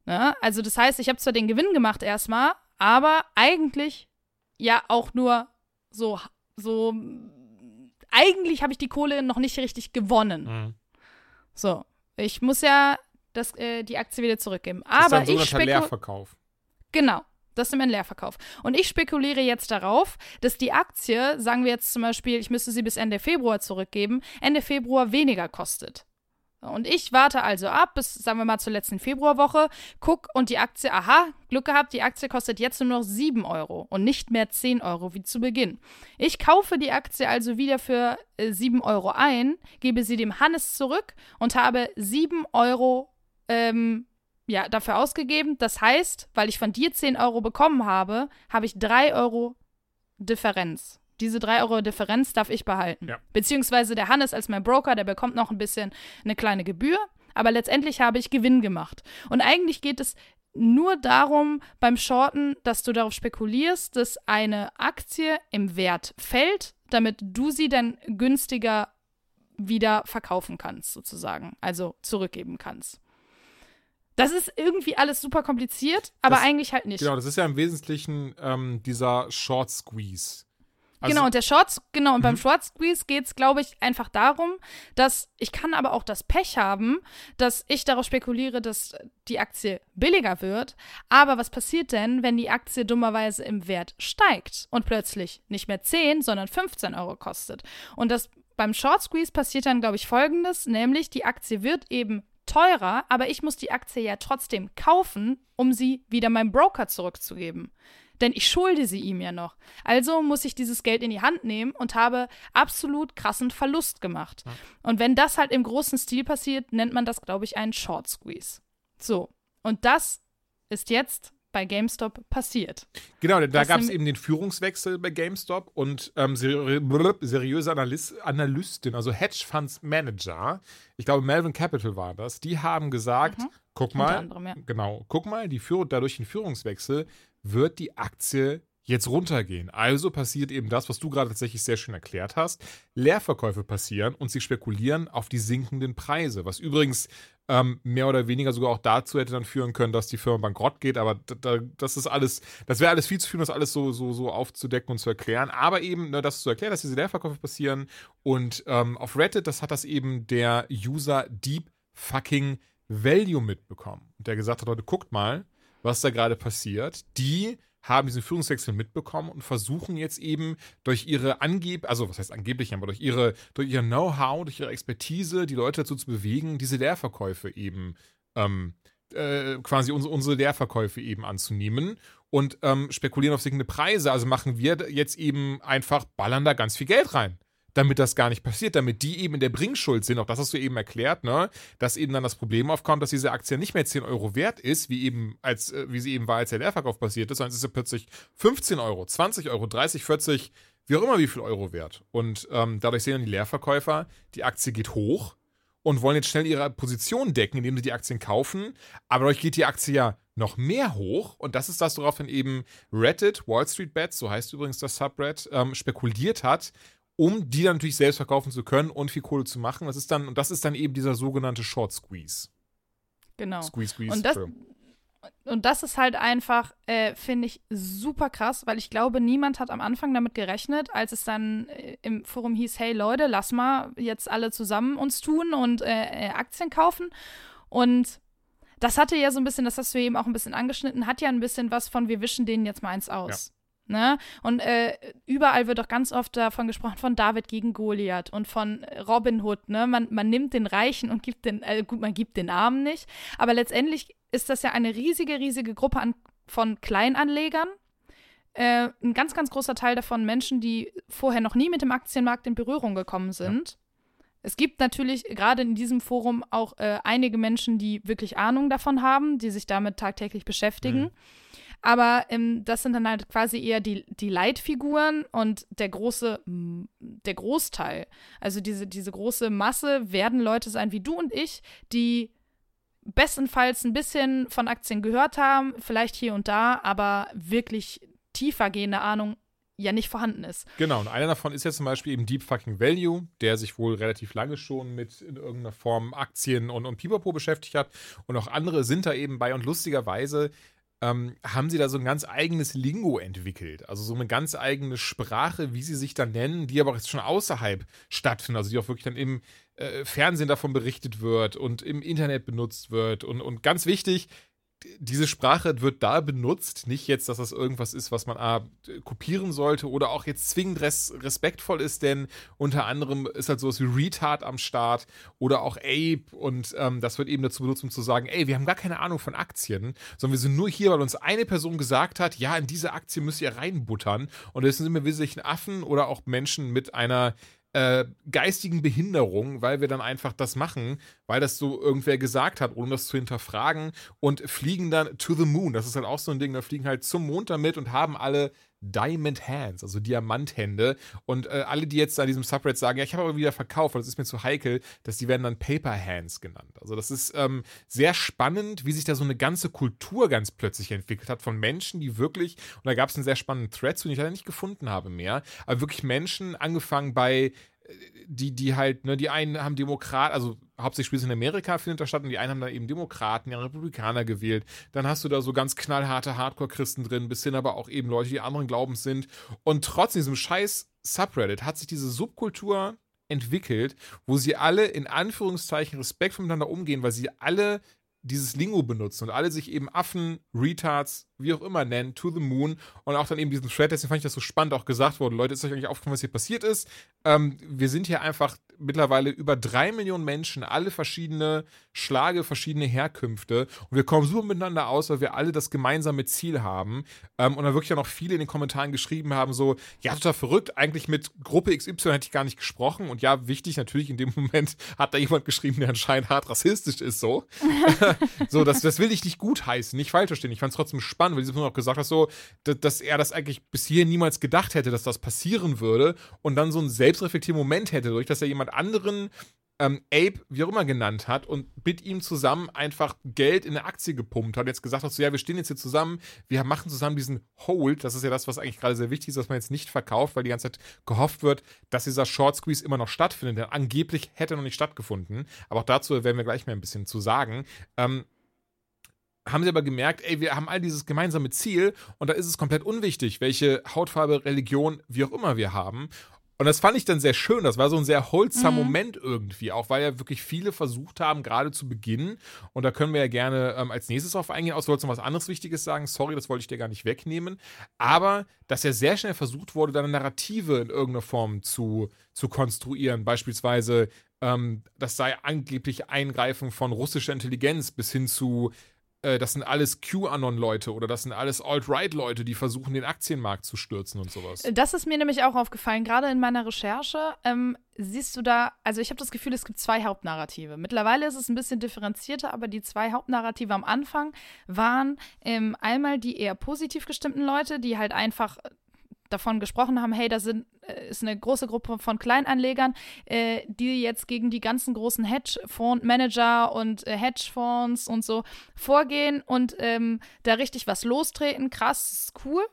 Na, also das heißt, ich habe zwar den Gewinn gemacht erstmal, aber eigentlich ja auch nur so, so eigentlich habe ich die Kohle noch nicht richtig gewonnen. Mhm. So, ich muss ja das, äh, die Aktie wieder zurückgeben. Aber das ist ein ich spekuliere. Leerverkauf. Genau. Das ist im Leerverkauf. Und ich spekuliere jetzt darauf, dass die Aktie, sagen wir jetzt zum Beispiel, ich müsste sie bis Ende Februar zurückgeben, Ende Februar weniger kostet. Und ich warte also ab, bis, sagen wir mal, zur letzten Februarwoche, guck und die Aktie, aha, Glück gehabt, die Aktie kostet jetzt nur noch 7 Euro und nicht mehr 10 Euro wie zu Beginn. Ich kaufe die Aktie also wieder für äh, 7 Euro ein, gebe sie dem Hannes zurück und habe 7 Euro ähm, ja, dafür ausgegeben. Das heißt, weil ich von dir 10 Euro bekommen habe, habe ich 3 Euro Differenz. Diese 3 Euro Differenz darf ich behalten. Ja. Beziehungsweise der Hannes als mein Broker, der bekommt noch ein bisschen eine kleine Gebühr. Aber letztendlich habe ich Gewinn gemacht. Und eigentlich geht es nur darum beim Shorten, dass du darauf spekulierst, dass eine Aktie im Wert fällt, damit du sie dann günstiger wieder verkaufen kannst, sozusagen. Also zurückgeben kannst. Das ist irgendwie alles super kompliziert, aber Das- eigentlich halt nicht. Genau, das ist ja im Wesentlichen ähm, dieser Short Squeeze. Also- genau, und der Short, genau, und beim Mhm. Short Squeeze geht es, glaube ich, einfach darum, dass ich kann aber auch das Pech haben, dass ich darauf spekuliere, dass die Aktie billiger wird. Aber was passiert denn, wenn die Aktie dummerweise im Wert steigt und plötzlich nicht mehr 10, sondern 15 Euro kostet? Und das beim Short Squeeze passiert dann, glaube ich, folgendes, nämlich die Aktie wird eben teurer, aber ich muss die Aktie ja trotzdem kaufen, um sie wieder meinem Broker zurückzugeben. Denn ich schulde sie ihm ja noch. Also muss ich dieses Geld in die Hand nehmen und habe absolut krassen Verlust gemacht. Und wenn das halt im großen Stil passiert, nennt man das, glaube ich, einen Short Squeeze. So. Und das ist jetzt bei GameStop passiert. Genau, da gab es eben den Führungswechsel bei GameStop und ähm, seri blub, seriöse Analyst, Analystin, also Hedgefonds Manager, ich glaube Melvin Capital war das, die haben gesagt, guck Mhm. Unter mal, anderem, ja. genau, guck mal, die Führ dadurch den Führungswechsel wird die Aktie jetzt runtergehen. Also passiert eben das, was du gerade tatsächlich sehr schön erklärt hast. Leerverkäufe passieren und sie spekulieren auf die sinkenden Preise, was übrigens ähm, mehr oder weniger sogar auch dazu hätte dann führen können, dass die Firma bankrott geht, aber da, da, das ist alles, das wäre alles viel zu viel, um das alles so, so, so aufzudecken und zu erklären. Aber eben, ne, das zu erklären, dass diese Leerverkäufe passieren und ähm, auf Reddit, das hat das eben der User Deep Fucking Value mitbekommen. Der gesagt hat, Leute, guckt mal, was da gerade passiert. Die haben diesen Führungswechsel mitbekommen und versuchen jetzt eben durch ihre angeb, also was heißt angeblich, aber durch ihre, durch ihr Know-how, durch ihre Expertise, die Leute dazu zu bewegen, diese Leerverkäufe eben ähm, äh, quasi unsere, unsere Leerverkäufe eben anzunehmen und ähm, spekulieren auf sinkende Preise. Also machen wir jetzt eben einfach, ballern da ganz viel Geld rein damit das gar nicht passiert, damit die eben in der Bringschuld sind. Auch das hast du eben erklärt, ne? Dass eben dann das Problem aufkommt, dass diese Aktie nicht mehr 10 Euro wert ist, wie eben als, äh, wie sie eben war, als der Leerverkauf passiert ist, sondern es ist ja plötzlich 15 Euro, 20 Euro, 30, 40, wie auch immer wie viel Euro wert. Und ähm, dadurch sehen dann die Leerverkäufer, die Aktie geht hoch und wollen jetzt schnell ihre Position decken, indem sie die Aktien kaufen. Aber dadurch geht die Aktie ja noch mehr hoch. Und das ist das, worauf dann eben Reddit, Wall Street Bets, so heißt übrigens das Subreddit, ähm, spekuliert hat, um die dann natürlich selbst verkaufen zu können und viel Kohle zu machen. Das ist dann, und das ist dann eben dieser sogenannte Short Squeeze. Genau. Squeeze, Squeeze. Und das, und das ist halt einfach, äh, finde ich, super krass, weil ich glaube, niemand hat am Anfang damit gerechnet, als es dann äh, im Forum hieß, hey Leute, lass mal jetzt alle zusammen uns tun und äh, äh, Aktien kaufen. Und das hatte ja so ein bisschen, das hast du eben auch ein bisschen angeschnitten, hat ja ein bisschen was von, wir wischen denen jetzt mal eins aus. Ne? Und äh, überall wird auch ganz oft davon gesprochen, von David gegen Goliath und von Robin Hood. Ne? Man, man nimmt den Reichen und gibt den, äh, gut, man gibt den Armen nicht. Aber letztendlich ist das ja eine riesige, riesige Gruppe an, von Kleinanlegern. Äh, ein ganz, ganz großer Teil davon Menschen, die vorher noch nie mit dem Aktienmarkt in Berührung gekommen sind. Es gibt natürlich gerade in diesem Forum auch äh, einige Menschen, die wirklich Ahnung davon haben, die sich damit tagtäglich beschäftigen. Mhm. Aber ähm, das sind dann halt quasi eher die, die Leitfiguren und der große, der Großteil, also diese, diese große Masse werden Leute sein wie du und ich, die bestenfalls ein bisschen von Aktien gehört haben, vielleicht hier und da, aber wirklich tiefergehende Ahnung ja nicht vorhanden ist. Genau, und einer davon ist jetzt zum Beispiel eben Deep Fucking Value, der sich wohl relativ lange schon mit in irgendeiner Form Aktien und, und Pipapo beschäftigt hat. Und auch andere sind da eben bei. Und lustigerweise ähm, haben sie da so ein ganz eigenes Lingo entwickelt. Also so eine ganz eigene Sprache, wie sie sich dann nennen, die aber jetzt schon außerhalb stattfindet. Also die auch wirklich dann im äh, Fernsehen davon berichtet wird und im Internet benutzt wird. Und, und ganz wichtig, diese Sprache wird da benutzt, nicht jetzt, dass das irgendwas ist, was man A, kopieren sollte oder auch jetzt zwingend res respektvoll ist, denn unter anderem ist halt sowas wie Retard am Start oder auch Ape und ähm, das wird eben dazu benutzt, um zu sagen, ey, wir haben gar keine Ahnung von Aktien, sondern wir sind nur hier, weil uns eine Person gesagt hat, ja, in diese Aktie müsst ihr reinbuttern und deswegen sind wir wesentlich Affen oder auch Menschen mit einer äh, geistigen Behinderung, weil wir dann einfach das machen, weil das so irgendwer gesagt hat, ohne das zu hinterfragen und fliegen dann to the moon. Das ist halt auch so ein Ding, da fliegen halt zum Mond damit und haben alle Diamond Hands, also Diamanthände. Und äh, alle, die jetzt an diesem Subreddit sagen, ja, ich habe aber wieder verkauft, weil das ist mir zu heikel, dass die werden dann Paper Hands genannt. Also das ist ähm, sehr spannend, wie sich da so eine ganze Kultur ganz plötzlich entwickelt hat von Menschen, die wirklich, und da gab es einen sehr spannenden Thread, den ich leider nicht gefunden habe mehr, aber wirklich Menschen, angefangen bei die, die halt, ne, die einen haben Demokrat, also hauptsächlich spielt es in Amerika, findet das statt, und die einen haben dann eben Demokraten, die Republikaner gewählt. Dann hast du da so ganz knallharte Hardcore-Christen drin, bis hin aber auch eben Leute, die anderen Glaubens sind. Und trotz diesem scheiß Subreddit hat sich diese Subkultur entwickelt, wo sie alle in Anführungszeichen Respekt miteinander umgehen, weil sie alle dieses Lingo benutzen und alle sich eben Affen, Retards, wie auch immer nennen, to the moon und auch dann eben diesen Thread, deswegen fand ich das so spannend auch gesagt worden. Leute, ist euch eigentlich aufgefallen, was hier passiert ist? Ähm, wir sind hier einfach mittlerweile über drei Millionen Menschen, alle verschiedene Schlage, verschiedene Herkünfte. Und wir kommen super miteinander aus, weil wir alle das gemeinsame Ziel haben. Ähm, und dann wirklich auch noch viele in den Kommentaren geschrieben haben, so, ja, total verrückt, eigentlich mit Gruppe XY hätte ich gar nicht gesprochen. Und ja, wichtig, natürlich in dem Moment hat da jemand geschrieben, der anscheinend hart rassistisch ist, so. so, das, das will ich nicht gutheißen, nicht falsch verstehen, ich fand es trotzdem spannend, weil du noch gesagt hast, so, dass er das eigentlich bis hierhin niemals gedacht hätte, dass das passieren würde. Und dann so einen selbstreflektierenden Moment hätte, durch dass er jemand anderen ähm, Ape, wie auch immer, genannt hat und mit ihm zusammen einfach Geld in eine Aktie gepumpt hat. Jetzt gesagt hat, so, ja, wir stehen jetzt hier zusammen, wir machen zusammen diesen Hold. Das ist ja das, was eigentlich gerade sehr wichtig ist, dass man jetzt nicht verkauft, weil die ganze Zeit gehofft wird, dass dieser Short Squeeze immer noch stattfindet. Denn angeblich hätte er noch nicht stattgefunden. Aber auch dazu werden wir gleich mal ein bisschen zu sagen. Ähm, haben sie aber gemerkt, ey, wir haben all dieses gemeinsame Ziel und da ist es komplett unwichtig, welche Hautfarbe, Religion, wie auch immer wir haben. Und das fand ich dann sehr schön. Das war so ein sehr wholesome mhm. Moment irgendwie, auch weil ja wirklich viele versucht haben, gerade zu beginnen. Und da können wir ja gerne ähm, als nächstes drauf eingehen. Außer wolltest du noch was anderes Wichtiges sagen? Sorry, das wollte ich dir gar nicht wegnehmen. Aber dass ja sehr schnell versucht wurde, dann eine Narrative in irgendeiner Form zu, zu konstruieren. Beispielsweise, ähm, das sei angeblich Eingreifen von russischer Intelligenz bis hin zu äh, das sind alles QAnon-Leute oder das sind alles Alt-Right-Leute, die versuchen, den Aktienmarkt zu stürzen und sowas. Das ist mir nämlich auch aufgefallen, gerade in meiner Recherche. Ähm, siehst du da, also ich habe das Gefühl, es gibt zwei Hauptnarrative. Mittlerweile ist es ein bisschen differenzierter, aber die zwei Hauptnarrative am Anfang waren ähm, einmal die eher positiv gestimmten Leute, die halt einfach davon gesprochen haben, hey, da sind, äh, ist eine große Gruppe von Kleinanlegern, äh, die jetzt gegen die ganzen großen Hedgefondsmanager und äh, Hedgefonds und so vorgehen und ähm, da richtig was lostreten. Krass, ist cool.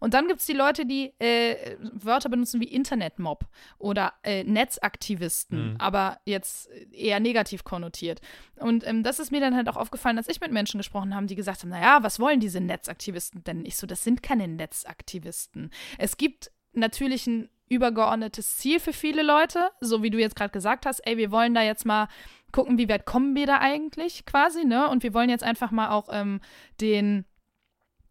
Und dann gibt es die Leute, die äh, Wörter benutzen wie Internetmob oder äh, Netzaktivisten, mhm. aber jetzt eher negativ konnotiert. Und ähm, das ist mir dann halt auch aufgefallen, dass ich mit Menschen gesprochen habe, die gesagt haben, naja, was wollen diese Netzaktivisten denn? Ich so, das sind keine Netzaktivisten. Es gibt natürlich ein übergeordnetes Ziel für viele Leute, so wie du jetzt gerade gesagt hast, ey, wir wollen da jetzt mal gucken, wie weit kommen wir da eigentlich quasi, ne? Und wir wollen jetzt einfach mal auch ähm, den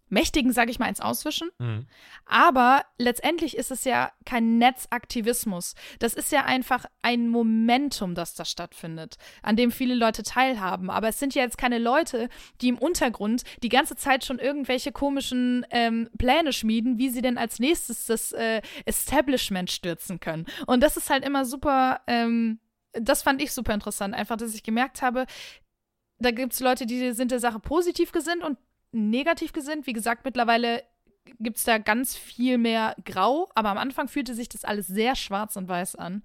Mächtigen, sage ich mal, ins Auswischen. Mhm. Aber letztendlich ist es ja kein Netzaktivismus. Das ist ja einfach ein Momentum, das da stattfindet, an dem viele Leute teilhaben. Aber es sind ja jetzt keine Leute, die im Untergrund die ganze Zeit schon irgendwelche komischen ähm, Pläne schmieden, wie sie denn als nächstes das äh, Establishment stürzen können. Und das ist halt immer super. Ähm, das fand ich super interessant, einfach, dass ich gemerkt habe, da gibt es Leute, die sind der Sache positiv gesinnt und negativ gesinnt. Wie gesagt, mittlerweile gibt es da ganz viel mehr Grau, aber am Anfang fühlte sich das alles sehr schwarz und weiß an.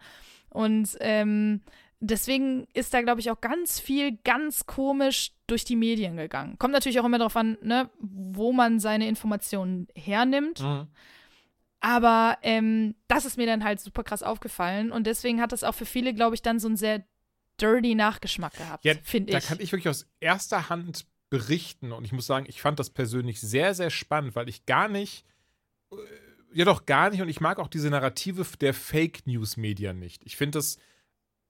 Und ähm, deswegen ist da, glaube ich, auch ganz viel ganz komisch durch die Medien gegangen. Kommt natürlich auch immer darauf an, ne, wo man seine Informationen hernimmt. Mhm. Aber ähm, das ist mir dann halt super krass aufgefallen und deswegen hat das auch für viele, glaube ich, dann so einen sehr dirty Nachgeschmack gehabt, ja, finde ich. Da kann ich wirklich aus erster Hand berichten. Und ich muss sagen, ich fand das persönlich sehr, sehr spannend, weil ich gar nicht, äh, ja doch gar nicht, und ich mag auch diese Narrative der Fake News-Medien nicht. Ich finde das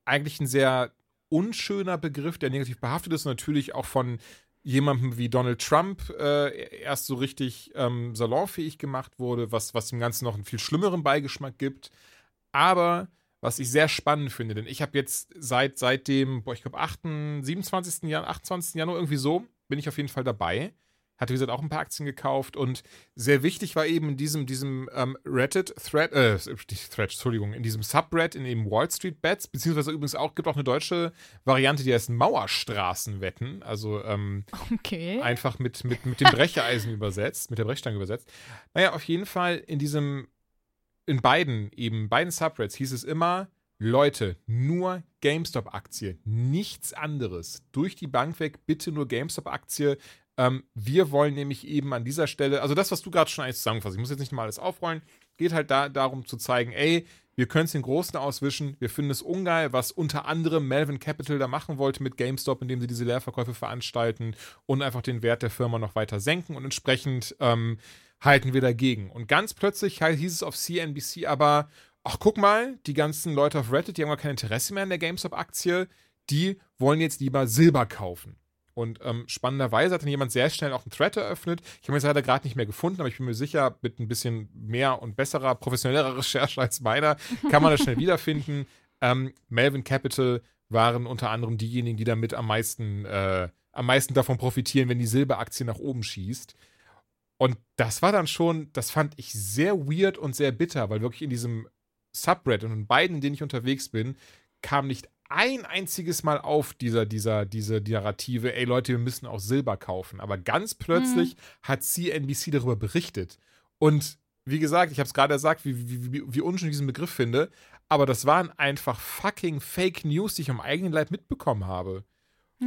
eigentlich ein sehr unschöner Begriff, der negativ behaftet ist natürlich auch von jemandem wie Donald Trump äh, erst so richtig ähm, salonfähig gemacht wurde, was, was dem Ganzen noch einen viel schlimmeren Beigeschmack gibt. Aber was ich sehr spannend finde, denn ich habe jetzt seit, seit dem, boah, ich glaube, 27. Januar, 28. Januar irgendwie so, bin ich auf jeden Fall dabei. hatte, wie gesagt, auch ein paar Aktien gekauft und sehr wichtig war eben in diesem, diesem ähm, Reddit-Thread, äh, Thread, Entschuldigung, in diesem Subreddit, in dem Wall Street Bets, beziehungsweise übrigens auch, gibt auch eine deutsche Variante, die heißt Mauerstraßenwetten, also ähm, okay. einfach mit, mit, mit dem Brecheisen übersetzt, mit der Brechstange übersetzt. Naja, auf jeden Fall in diesem, in beiden, eben beiden Subreddits hieß es immer, Leute, nur GameStop-Aktie, nichts anderes. Durch die Bank weg, bitte nur GameStop-Aktie. Ähm, wir wollen nämlich eben an dieser Stelle, also das, was du gerade schon eigentlich zusammenfasst, ich muss jetzt nicht mal alles aufrollen, geht halt da, darum zu zeigen, ey, wir können es den Großen auswischen, wir finden es ungeil, was unter anderem Melvin Capital da machen wollte mit GameStop, indem sie diese Leerverkäufe veranstalten und einfach den Wert der Firma noch weiter senken und entsprechend ähm, halten wir dagegen. Und ganz plötzlich hieß es auf CNBC aber, ach guck mal, die ganzen Leute auf Reddit, die haben gar kein Interesse mehr an der GameStop-Aktie, die wollen jetzt lieber Silber kaufen. Und ähm, spannenderweise hat dann jemand sehr schnell auch einen Thread eröffnet. Ich habe ihn jetzt leider gerade nicht mehr gefunden, aber ich bin mir sicher, mit ein bisschen mehr und besserer, professionellerer Recherche als meiner, kann man das schnell wiederfinden. Ähm, Melvin Capital waren unter anderem diejenigen, die damit am meisten, äh, am meisten davon profitieren, wenn die Silberaktie nach oben schießt. Und das war dann schon, das fand ich sehr weird und sehr bitter, weil wirklich in diesem Subreddit und in beiden, in denen ich unterwegs bin, kam nicht ein einziges Mal auf dieser, dieser, diese Narrative, ey Leute, wir müssen auch Silber kaufen. Aber ganz plötzlich mhm. hat CNBC darüber berichtet. Und wie gesagt, ich habe es gerade gesagt, wie, wie, wie, wie unschön ich diesen Begriff finde, aber das waren einfach fucking Fake News, die ich am eigenen Leib mitbekommen habe.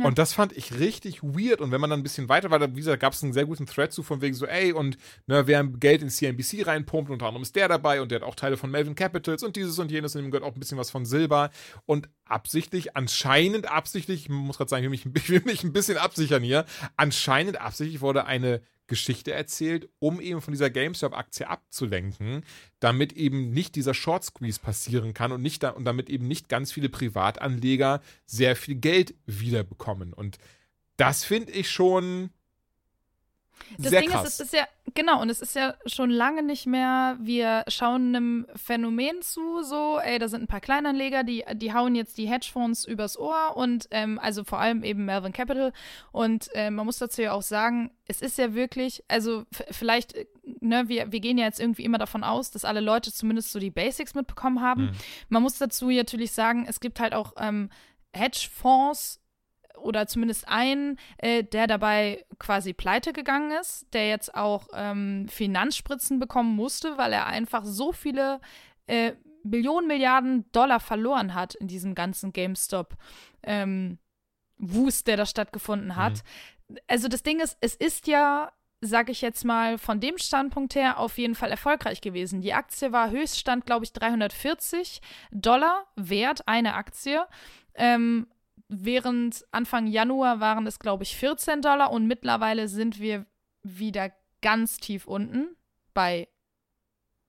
Und das fand ich richtig weird. Und wenn man dann ein bisschen weiter war, wie gesagt, gab es einen sehr guten Thread zu, von wegen so, ey, und ne, wer Geld in CNBC reinpumpt, unter anderem ist der dabei und der hat auch Teile von Melvin Capitals und dieses und jenes und ihm gehört auch ein bisschen was von Silber. Und absichtlich, anscheinend absichtlich, ich muss gerade sagen, ich will, mich, ich will mich ein bisschen absichern hier, anscheinend absichtlich wurde eine Geschichte erzählt, um eben von dieser GameStop-Aktie abzulenken, damit eben nicht dieser Short Squeeze passieren kann und, nicht da, und damit eben nicht ganz viele Privatanleger sehr viel Geld wiederbekommen. Und das finde ich schon das Sehr Ding krass. ist, es ist ja, genau, und es ist ja schon lange nicht mehr, wir schauen einem Phänomen zu, so, ey, da sind ein paar Kleinanleger, die, die hauen jetzt die Hedgefonds übers Ohr und ähm, also vor allem eben Melvin Capital. Und äh, man muss dazu ja auch sagen, es ist ja wirklich, also vielleicht, äh, ne, wir, wir gehen ja jetzt irgendwie immer davon aus, dass alle Leute zumindest so die Basics mitbekommen haben. Mhm. Man muss dazu natürlich sagen, es gibt halt auch ähm, Hedgefonds, oder zumindest einen, äh, der dabei quasi pleite gegangen ist, der jetzt auch ähm, Finanzspritzen bekommen musste, weil er einfach so viele äh, Millionen, Milliarden Dollar verloren hat in diesem ganzen GameStop. Ähm, Wust, der da stattgefunden hat. Mhm. Also das Ding ist, es ist ja, sag ich jetzt mal, von dem Standpunkt her auf jeden Fall erfolgreich gewesen. Die Aktie war Höchststand, glaube ich, 340 Dollar wert, eine Aktie. Ähm, während Anfang Januar waren es, glaube ich, 14 Dollar und mittlerweile sind wir wieder ganz tief unten bei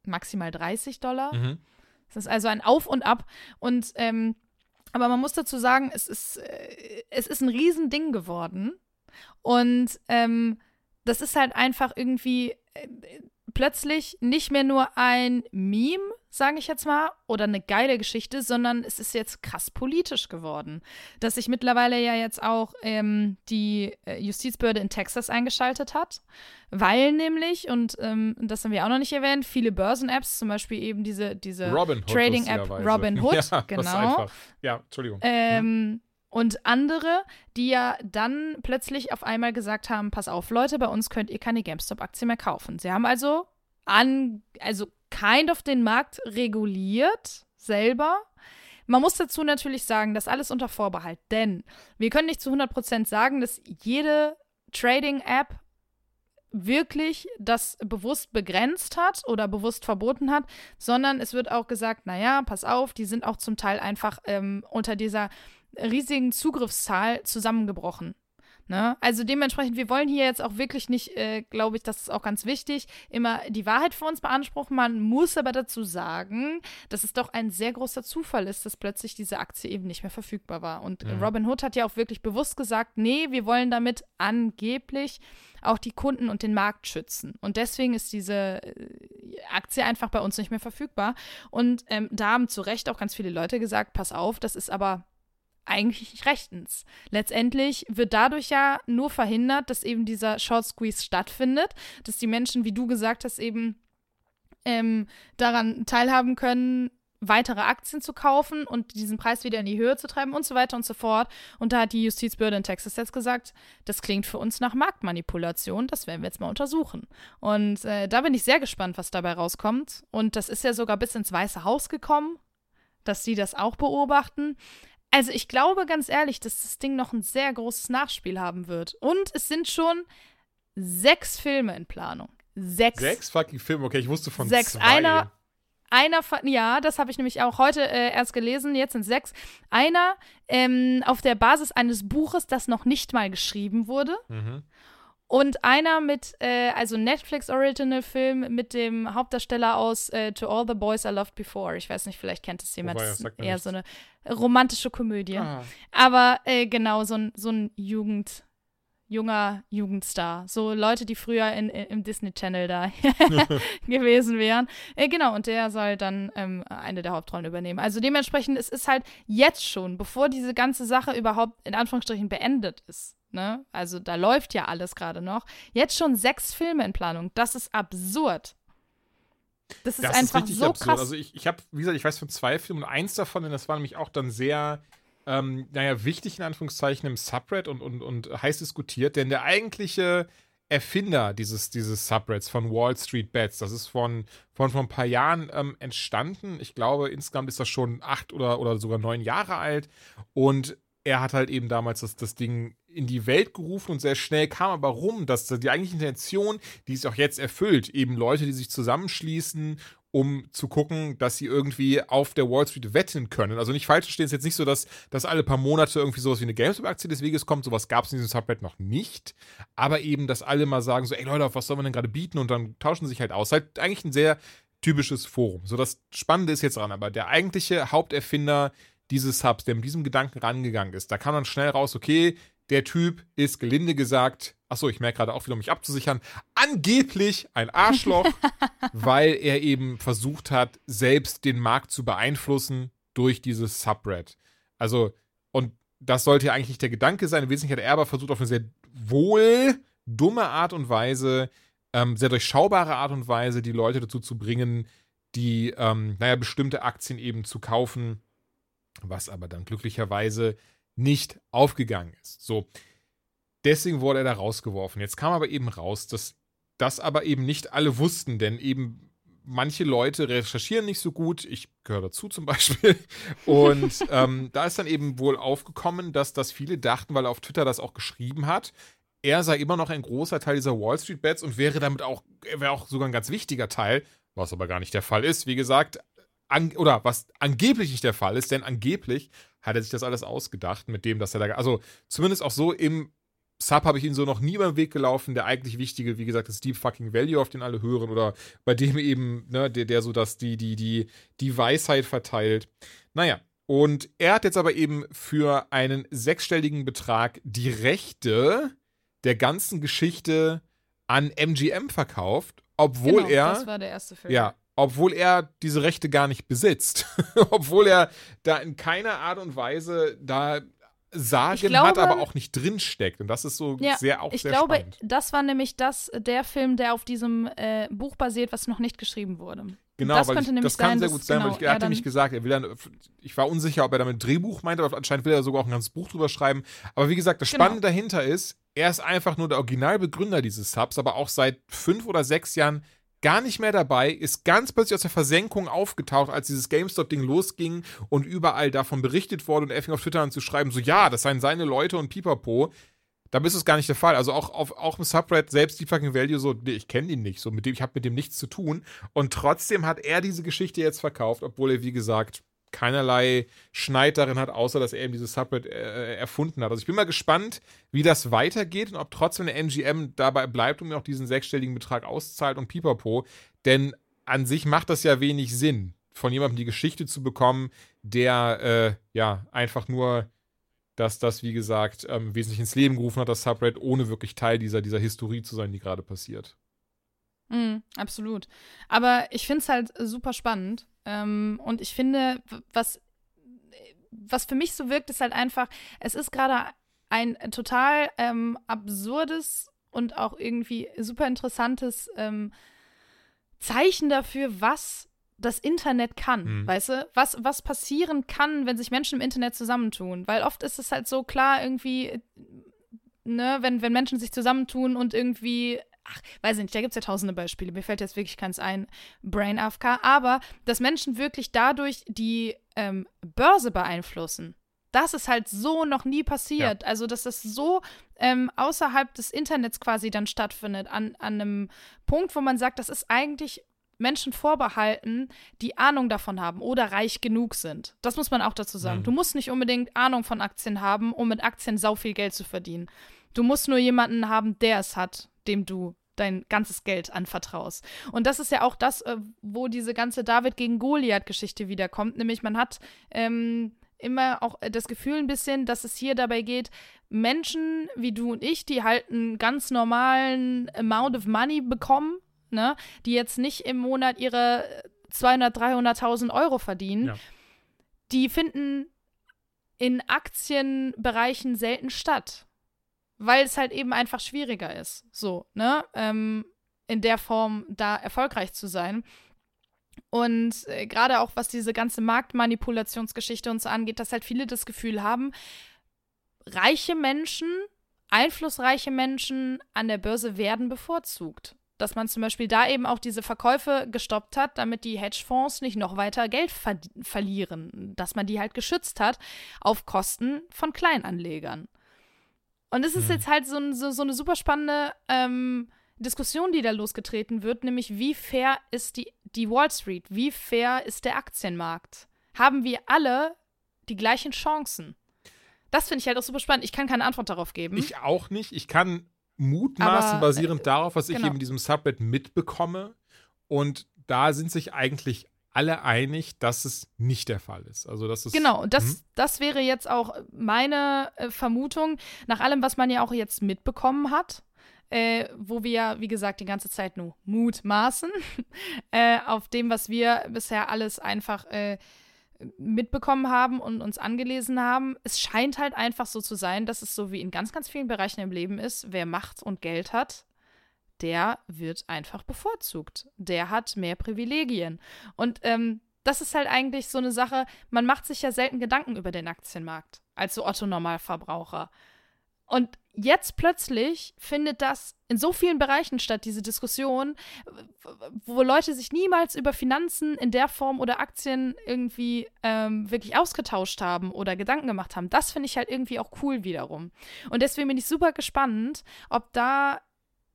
maximal 30 Dollar. Mhm. Das ist also ein Auf und Ab. Und ähm, aber man muss dazu sagen, es ist, äh, es ist ein Riesending geworden. Und ähm, das ist halt einfach irgendwie äh, plötzlich nicht mehr nur ein Meme, sage ich jetzt mal, oder eine geile Geschichte, sondern es ist jetzt krass politisch geworden. Dass sich mittlerweile ja jetzt auch ähm, die äh, Justizbehörde in Texas eingeschaltet hat, weil nämlich, und ähm, das haben wir auch noch nicht erwähnt, viele Börsen-Apps, zum Beispiel eben diese, diese Trading-App Robinhood, ja, genau. Ja, Entschuldigung. Ähm. Und andere, die ja dann plötzlich auf einmal gesagt haben: Pass auf, Leute, bei uns könnt ihr keine GameStop-Aktie mehr kaufen. Sie haben also an, also kind of den Markt reguliert selber. Man muss dazu natürlich sagen, das alles unter Vorbehalt, denn wir können nicht zu 100% sagen, dass jede Trading-App wirklich das bewusst begrenzt hat oder bewusst verboten hat, sondern es wird auch gesagt, naja, pass auf, die sind auch zum Teil einfach ähm, unter dieser riesigen Zugriffszahl zusammengebrochen. Ne? Also dementsprechend, wir wollen hier jetzt auch wirklich nicht, äh, glaube ich, das ist auch ganz wichtig, immer die Wahrheit für uns beanspruchen. Man muss aber dazu sagen, dass es doch ein sehr großer Zufall ist, dass plötzlich diese Aktie eben nicht mehr verfügbar war. Und mhm. Robin Hood hat ja auch wirklich bewusst gesagt, nee, wir wollen damit angeblich auch die Kunden und den Markt schützen. Und deswegen ist diese äh, Aktie einfach bei uns nicht mehr verfügbar. Und ähm, da haben zu Recht auch ganz viele Leute gesagt, pass auf, das ist aber eigentlich rechtens. Letztendlich wird dadurch ja nur verhindert, dass eben dieser Short Squeeze stattfindet, dass die Menschen, wie du gesagt hast, eben ähm, daran teilhaben können, weitere Aktien zu kaufen und diesen Preis wieder in die Höhe zu treiben und so weiter und so fort. Und da hat die Justizbehörde in Texas jetzt gesagt, das klingt für uns nach Marktmanipulation, das werden wir jetzt mal untersuchen. Und äh, da bin ich sehr gespannt, was dabei rauskommt. Und das ist ja sogar bis ins Weiße Haus gekommen, dass sie das auch beobachten. Also ich glaube ganz ehrlich, dass das Ding noch ein sehr großes Nachspiel haben wird. Und es sind schon sechs Filme in Planung. Sechs. Sechs fucking Filme, okay, ich wusste von sechs. zwei. Einer, einer von, ja, das habe ich nämlich auch heute äh, erst gelesen, jetzt sind sechs. Einer ähm, auf der Basis eines Buches, das noch nicht mal geschrieben wurde. Mhm. Und einer mit, äh, also Netflix-Original-Film mit dem Hauptdarsteller aus äh, To All the Boys I Loved Before. Ich weiß nicht, vielleicht kennt es jemand. Wobei, das ist eher nichts. so eine romantische Komödie. Ah. Aber äh, genau, so ein, so ein Jugend, junger Jugendstar. So Leute, die früher in, in, im Disney Channel da gewesen wären. Äh, genau, und der soll dann ähm, eine der Hauptrollen übernehmen. Also dementsprechend, es ist halt jetzt schon, bevor diese ganze Sache überhaupt in Anführungsstrichen beendet ist. Ne? Also da läuft ja alles gerade noch. Jetzt schon sechs Filme in Planung. Das ist absurd. Das ist Das einfach ist so absurd. krass. Also ich, ich habe, wie gesagt, ich weiß von zwei Filmen und eins davon, und das war nämlich auch dann sehr, ähm, naja, wichtig in Anführungszeichen im Subred und, und, und heiß diskutiert, denn der eigentliche Erfinder dieses, dieses Subreds von Wall Street Bets, das ist von, von vor ein paar Jahren ähm, entstanden. Ich glaube, insgesamt ist das schon acht oder, oder sogar neun Jahre alt. Und er hat halt eben damals das, das Ding in die Welt gerufen und sehr schnell kam aber rum, dass die eigentliche Intention, die es auch jetzt erfüllt, eben Leute, die sich zusammenschließen, um zu gucken, dass sie irgendwie auf der Wall Street wetten können. Also nicht falsch verstehen, es ist jetzt nicht so, dass, dass alle paar Monate irgendwie sowas wie eine GameStop-Aktie des Weges kommt. Sowas gab es in diesem Subreddit noch nicht. Aber eben, dass alle mal sagen so, ey Leute, auf was sollen wir denn gerade bieten? Und dann tauschen sie sich halt aus. Halt eigentlich ein sehr typisches Forum. So, das Spannende ist jetzt dran, aber der eigentliche Haupterfinder dieses Subs, der mit diesem Gedanken rangegangen ist, da kam dann schnell raus, okay, der Typ ist gelinde gesagt, achso, ich merke gerade auch wieder, um mich abzusichern, angeblich ein Arschloch, weil er eben versucht hat, selbst den Markt zu beeinflussen durch dieses Subred. Also, und das sollte ja eigentlich nicht der Gedanke sein. Im Wesentlichen hat er aber versucht, auf eine sehr wohl dumme Art und Weise, ähm, sehr durchschaubare Art und Weise, die Leute dazu zu bringen, die, ähm, naja, bestimmte Aktien eben zu kaufen, was aber dann glücklicherweise nicht aufgegangen ist. So, deswegen wurde er da rausgeworfen. Jetzt kam aber eben raus, dass das aber eben nicht alle wussten, denn eben manche Leute recherchieren nicht so gut. Ich gehöre dazu zum Beispiel. Und ähm, da ist dann eben wohl aufgekommen, dass das viele dachten, weil er auf Twitter das auch geschrieben hat, er sei immer noch ein großer Teil dieser Wall Street Bets und wäre damit auch, wäre auch sogar ein ganz wichtiger Teil, was aber gar nicht der Fall ist. Wie gesagt, an, oder was angeblich nicht der Fall ist, denn angeblich hat er sich das alles ausgedacht, mit dem, dass er da, also zumindest auch so im Sub habe ich ihn so noch nie über den Weg gelaufen. Der eigentlich wichtige, wie gesagt, ist Deep Fucking Value, auf den alle hören, oder bei dem eben, ne, der, der so das, die, die, die, die Weisheit verteilt. Naja, und er hat jetzt aber eben für einen sechsstelligen Betrag die Rechte der ganzen Geschichte an MGM verkauft, obwohl genau, er. Das war der erste Film. Ja, obwohl er diese Rechte gar nicht besitzt. obwohl er da in keiner Art und Weise da Sagen glaube- hat, aber auch nicht drinsteckt. Und das ist so Ja, sehr auch ich sehr glaube, spannend. das war nämlich das, der Film, der auf diesem äh, Buch basiert, was noch nicht geschrieben wurde. Genau, das weil könnte ich, nämlich das kann sein, sehr gut sein, weil genau, ich, er hat nämlich gesagt, er will dann, ich war unsicher, ob er damit Drehbuch meinte, aber anscheinend will er sogar auch ein ganzes Buch drüber schreiben. Aber wie gesagt, das Genau. Spannende dahinter ist, er ist einfach nur der Originalbegründer dieses Subs, aber auch seit fünf oder sechs Jahren gar nicht mehr dabei, ist ganz plötzlich aus der Versenkung aufgetaucht, als dieses GameStop-Ding losging und überall davon berichtet wurde und er fing auf Twitter an zu schreiben, so ja, das seien seine Leute und pipapo. Da ist es gar nicht der Fall. Also auch, auf, auch im Subred selbst die fucking Value so, nee, ich kenne ihn nicht, so mit dem, ich habe mit dem nichts zu tun. Und trotzdem hat er diese Geschichte jetzt verkauft, obwohl er, wie gesagt, keinerlei Schneid darin hat, außer dass er eben dieses Subred äh, erfunden hat. Also ich bin mal gespannt, wie das weitergeht und ob trotzdem der MGM dabei bleibt und mir auch diesen sechsstelligen Betrag auszahlt und pipapo. Denn an sich macht das ja wenig Sinn, von jemandem die Geschichte zu bekommen, der äh, ja einfach nur dass das, wie gesagt, ähm, wesentlich ins Leben gerufen hat, das Subreddit, ohne wirklich Teil dieser, dieser Historie zu sein, die gerade passiert. Mhm, absolut. Aber ich finde es halt super spannend. Ähm, und ich finde, was was für mich so wirkt, ist halt einfach, es ist gerade ein total ähm, absurdes und auch irgendwie super interessantes ähm, Zeichen dafür, was das Internet kann, mhm. weißt du? Was, was passieren kann, wenn sich Menschen im Internet zusammentun. Weil oft ist es halt so klar, irgendwie, ne, wenn, wenn Menschen sich zusammentun und irgendwie, ach, weiß ich nicht, da gibt es ja tausende Beispiele, mir fällt jetzt wirklich keins ein, Brain AFK, aber dass Menschen wirklich dadurch die ähm, Börse beeinflussen. Das ist halt so noch nie passiert. Ja. Also, dass das so ähm, außerhalb des Internets quasi dann stattfindet, an, an einem Punkt, wo man sagt, das ist eigentlich Menschen vorbehalten, die Ahnung davon haben oder reich genug sind. Das muss man auch dazu sagen. Mhm. Du musst nicht unbedingt Ahnung von Aktien haben, um mit Aktien sau viel Geld zu verdienen. Du musst nur jemanden haben, der es hat, dem du dein ganzes Geld anvertraust. Und das ist ja auch das, äh, wo diese ganze David gegen Goliath-Geschichte wiederkommt. Nämlich man hat ähm, immer auch das Gefühl ein bisschen, dass es hier dabei geht, Menschen wie du und ich, die halt einen ganz normalen Amount of Money bekommen, ne, die jetzt nicht im Monat ihre 200, 300.000 Euro verdienen, ja. die finden in Aktienbereichen selten statt, weil es halt eben einfach schwieriger ist, so, ne, ähm, in der Form da erfolgreich zu sein. Und äh, gerade auch was diese ganze Marktmanipulationsgeschichte und so angeht, dass halt viele das Gefühl haben, reiche Menschen, einflussreiche Menschen an der Börse werden bevorzugt dass man zum Beispiel da eben auch diese Verkäufe gestoppt hat, damit die Hedgefonds nicht noch weiter Geld ver verlieren, dass man die halt geschützt hat auf Kosten von Kleinanlegern. Und es ist mhm. jetzt halt so, so, so, eine super spannende ähm, Diskussion, die da losgetreten wird, nämlich wie fair ist die, die Wall Street, wie fair ist der Aktienmarkt? Haben wir alle die gleichen Chancen? Das finde ich halt auch super spannend. Ich kann keine Antwort darauf geben. Ich auch nicht. Ich kann mutmaßen, Aber, basierend äh, darauf, was genau. ich eben in diesem Subreddit mitbekomme. Und da sind sich eigentlich alle einig, dass es nicht der Fall ist. Also das ist genau. Das, hm? das wäre jetzt auch meine äh, Vermutung nach allem, was man ja auch jetzt mitbekommen hat. Äh, wo wir ja, wie gesagt, die ganze Zeit nur mutmaßen äh, auf dem, was wir bisher alles einfach äh, mitbekommen haben und uns angelesen haben. Es scheint halt einfach so zu sein, dass es so wie in ganz, ganz vielen Bereichen im Leben ist, wer Macht und Geld hat, der wird einfach bevorzugt. Der hat mehr Privilegien. Und ähm, das ist halt eigentlich so eine Sache, man macht sich ja selten Gedanken über den Aktienmarkt als so Otto-Normalverbraucher. Und jetzt plötzlich findet das in so vielen Bereichen statt, diese Diskussion, wo Leute sich niemals über Finanzen in der Form oder Aktien irgendwie ähm, wirklich ausgetauscht haben oder Gedanken gemacht haben. Das finde ich halt irgendwie auch cool wiederum. Und deswegen bin ich super gespannt, ob da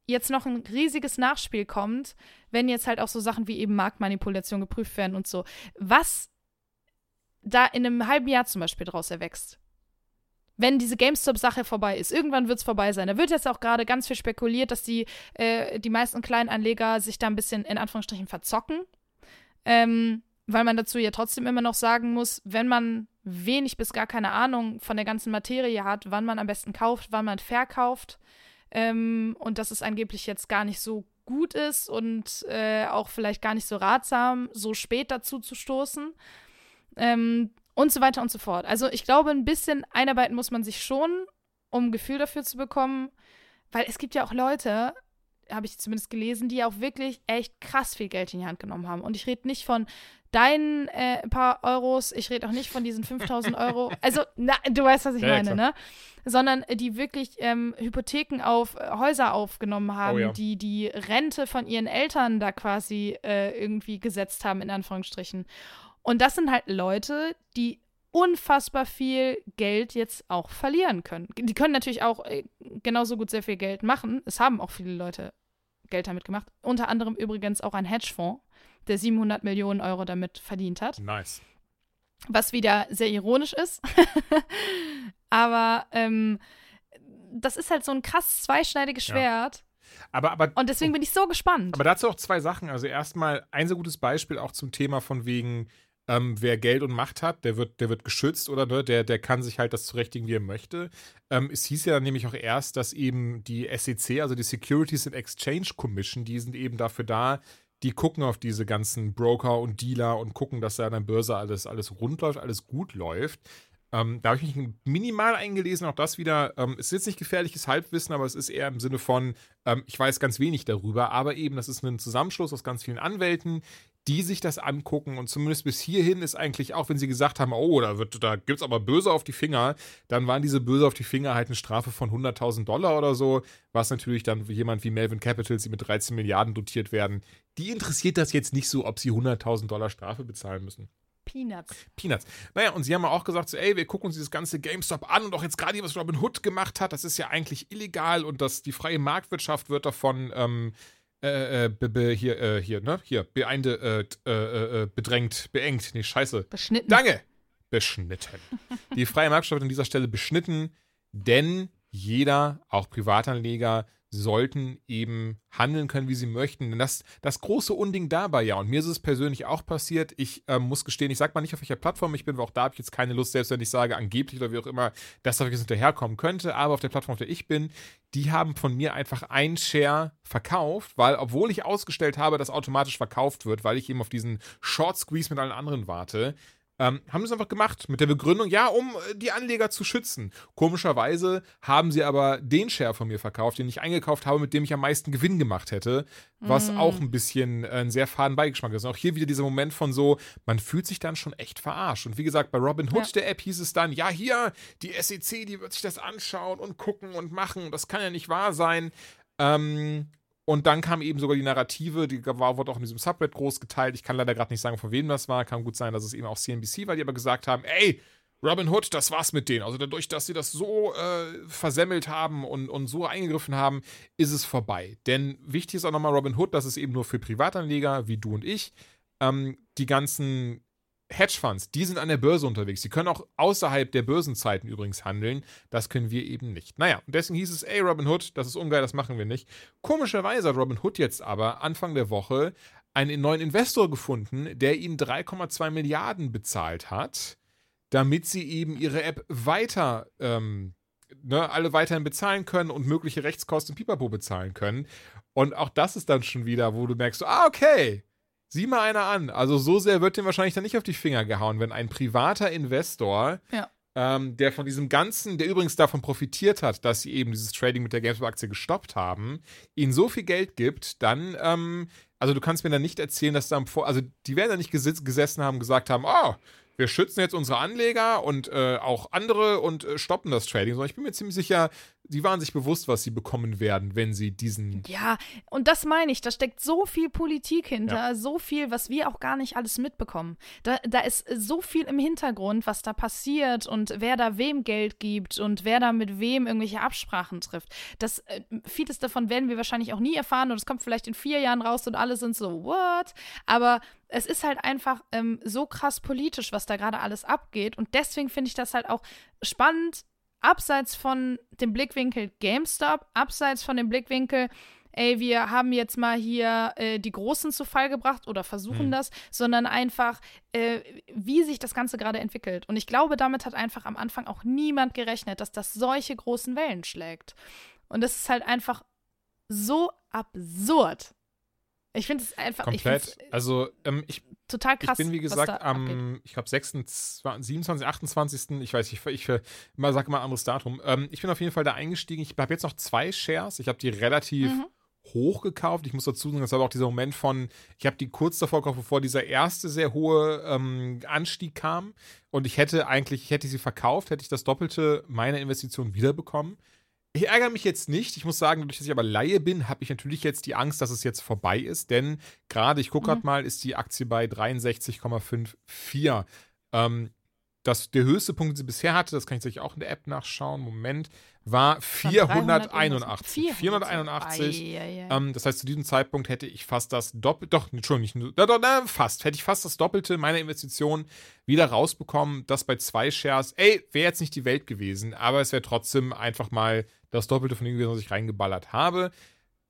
jetzt noch ein riesiges Nachspiel kommt, wenn jetzt halt auch so Sachen wie eben Marktmanipulation geprüft werden und so. Was da in einem halben Jahr zum Beispiel draus erwächst wenn diese GameStop-Sache vorbei ist. Irgendwann wird es vorbei sein. Da wird jetzt auch gerade ganz viel spekuliert, dass die, äh, die meisten Kleinanleger sich da ein bisschen in Anführungsstrichen verzocken. Ähm, weil man dazu ja trotzdem immer noch sagen muss, wenn man wenig bis gar keine Ahnung von der ganzen Materie hat, wann man am besten kauft, wann man verkauft ähm, und dass es angeblich jetzt gar nicht so gut ist und äh, auch vielleicht gar nicht so ratsam, so spät dazu zu stoßen. Ähm, und so weiter und so fort. Also ich glaube, ein bisschen einarbeiten muss man sich schon, um ein Gefühl dafür zu bekommen, weil es gibt ja auch Leute, habe ich zumindest gelesen, die auch wirklich echt krass viel Geld in die Hand genommen haben. Und ich rede nicht von deinen äh, paar Euros, ich rede auch nicht von diesen 5000 Euro. Also, na, du weißt, was ich ja, meine, ne? Sondern äh, die wirklich ähm, Hypotheken auf äh, Häuser aufgenommen haben, oh, ja. die die Rente von ihren Eltern da quasi äh, irgendwie gesetzt haben, in Anführungsstrichen. Und das sind halt Leute, die unfassbar viel Geld jetzt auch verlieren können. Die können natürlich auch äh, genauso gut sehr viel Geld machen. Es haben auch viele Leute Geld damit gemacht. Unter anderem übrigens auch ein Hedgefonds, der 700 Millionen Euro damit verdient hat. Nice. Was wieder sehr ironisch ist. aber ähm, das ist halt so ein krass zweischneidiges Schwert. Ja. Aber, aber, und deswegen bin ich so gespannt. Aber dazu auch zwei Sachen. Also erstmal ein sehr gutes Beispiel auch zum Thema von wegen, ähm, wer Geld und Macht hat, der wird, der wird geschützt oder ne, der, der kann sich halt das zurechtigen, wie er möchte. Ähm, es hieß ja dann nämlich auch erst, dass eben die SEC, also die Securities and Exchange Commission, die sind eben dafür da, die gucken auf diese ganzen Broker und Dealer und gucken, dass da an der Börse alles, alles rund läuft, alles gut läuft. Ähm, da habe ich mich minimal eingelesen, auch das wieder. Ähm, es ist jetzt nicht gefährliches Halbwissen, aber es ist eher im Sinne von, ähm, ich weiß ganz wenig darüber, aber eben, das ist ein Zusammenschluss aus ganz vielen Anwälten, die sich das angucken und zumindest bis hierhin ist eigentlich, auch wenn sie gesagt haben, oh, da, da gibt es aber Böse auf die Finger, dann waren diese Böse auf die Finger halt eine Strafe von 100.000 Dollar oder so, was natürlich dann jemand wie Melvin Capitals, die mit 13 Milliarden dotiert werden, die interessiert das jetzt nicht so, ob sie 100.000 Dollar Strafe bezahlen müssen. Peanuts. Peanuts. Naja, und sie haben auch gesagt, so, ey, wir gucken uns dieses ganze GameStop an und auch jetzt gerade, was Robin Hood gemacht hat, das ist ja eigentlich illegal und dass die freie Marktwirtschaft wird davon ähm, äh, äh, be, be, hier, äh, hier, ne? Hier, beeinde, äh, äh, äh, bedrängt, beengt, nee, scheiße. Beschnitten. Danke! Beschnitten. die freie Marktwirtschaft wird an dieser Stelle beschnitten, denn jeder, auch Privatanleger, sollten eben handeln können, wie sie möchten. Denn das, das große Unding dabei, ja, und mir ist es persönlich auch passiert. Ich äh, muss gestehen, ich sage mal nicht, auf welcher Plattform ich bin, weil auch da habe ich jetzt keine Lust, selbst wenn ich sage, angeblich oder wie auch immer, dass da jetzt hinterherkommen könnte. Aber auf der Plattform, auf der ich bin, die haben von mir einfach ein Share verkauft, weil, obwohl ich ausgestellt habe, dass automatisch verkauft wird, weil ich eben auf diesen Short Squeeze mit allen anderen warte, ähm, haben es einfach gemacht mit der Begründung, ja, um äh, die Anleger zu schützen. Komischerweise haben sie aber den Share von mir verkauft, den ich eingekauft habe, mit dem ich am meisten Gewinn gemacht hätte, was mm. auch ein bisschen äh, ein sehr faden Beigeschmack ist. Und auch hier wieder dieser Moment von so, man fühlt sich dann schon echt verarscht. Und wie gesagt, bei Robin Hood, ja. der App, hieß es dann, ja, hier, die SEC, die wird sich das anschauen und gucken und machen. Das kann ja nicht wahr sein. Ähm, und dann kam eben sogar die Narrative, die war, wurde auch in diesem Subreddit groß geteilt. Ich kann leider gerade nicht sagen, von wem das war. Kann gut sein, dass es eben auch CNBC war, die aber gesagt haben, ey, Robin Hood, das war's mit denen. Also dadurch, dass sie das so äh, versemmelt haben und, und so eingegriffen haben, ist es vorbei. Denn wichtig ist auch nochmal Robin Hood, das ist eben nur für Privatanleger wie du und ich. Ähm, die ganzen Hedgefonds, die sind an der Börse unterwegs. Die können auch außerhalb der Börsenzeiten übrigens handeln. Das können wir eben nicht. Naja, und deswegen hieß es, ey, Robin Hood, das ist ungeil, das machen wir nicht. Komischerweise hat Robin Hood jetzt aber Anfang der Woche einen neuen Investor gefunden, der ihnen 3,2 Milliarden bezahlt hat, damit sie eben ihre App weiter, ähm, ne, alle weiterhin bezahlen können und mögliche Rechtskosten Pipapo bezahlen können. Und auch das ist dann schon wieder, wo du merkst, ah, okay, Sieh mal einer an. Also so sehr wird dem wahrscheinlich dann nicht auf die Finger gehauen, wenn ein privater Investor, ja. ähm, der von diesem ganzen, der übrigens davon profitiert hat, dass sie eben dieses Trading mit der GameStop-Aktie gestoppt haben, ihnen so viel Geld gibt, dann, ähm, also du kannst mir dann nicht erzählen, dass da, also die werden da nicht gesessen haben und gesagt haben, oh, wir schützen jetzt unsere Anleger und äh, auch andere und äh, stoppen das Trading, sondern ich bin mir ziemlich sicher, sie waren sich bewusst, was sie bekommen werden, wenn sie diesen. Ja, und das meine ich, da steckt so viel Politik hinter, ja. so viel, was wir auch gar nicht alles mitbekommen. Da, da ist so viel im Hintergrund, was da passiert und wer da wem Geld gibt und wer da mit wem irgendwelche Absprachen trifft. Das, äh, vieles davon werden wir wahrscheinlich auch nie erfahren und es kommt vielleicht in vier Jahren raus und alle sind so, what? Aber es ist halt einfach ähm, so krass politisch, was da gerade alles abgeht. Und deswegen finde ich das halt auch spannend, abseits von dem Blickwinkel GameStop, abseits von dem Blickwinkel, ey, wir haben jetzt mal hier äh, die Großen zu Fall gebracht oder versuchen mhm. das, sondern einfach, äh, wie sich das Ganze gerade entwickelt. Und ich glaube, damit hat einfach am Anfang auch niemand gerechnet, dass das solche großen Wellen schlägt. Und das ist halt einfach so absurd. Ich finde es einfach. Komplett. also, ähm, ich. Total krass. Ich bin, wie gesagt, am, ich glaube, 27, 28. Ich weiß, ich, ich, ich sage immer ein anderes Datum. Ähm, ich bin auf jeden Fall da eingestiegen. Ich habe jetzt noch zwei Shares. Ich habe die relativ. Mhm hoch gekauft. Ich muss dazu sagen, das war auch dieser Moment von, ich habe die kurz davor gekauft, bevor dieser erste sehr hohe ähm, Anstieg kam. Und ich hätte eigentlich, ich hätte sie verkauft, hätte ich das Doppelte meiner Investition wiederbekommen. Ich ärgere mich jetzt nicht. Ich muss sagen, dadurch, dass ich aber Laie bin, habe ich natürlich jetzt die Angst, dass es jetzt vorbei ist. Denn gerade, ich gucke gerade mhm. mal, ist die Aktie bei 63,54. Ähm, das, der höchste Punkt, den sie bisher hatte, das kann ich sich auch in der App nachschauen, Moment, war 481. 481. Ähm, das heißt, zu diesem Zeitpunkt hätte ich fast das Doppelte, doch, Entschuldigung, nicht, doch, doch, fast, hätte ich fast das Doppelte meiner Investition wieder rausbekommen. Das bei zwei Shares, ey, wäre jetzt nicht die Welt gewesen, aber es wäre trotzdem einfach mal das Doppelte von dem gewesen, was ich reingeballert habe.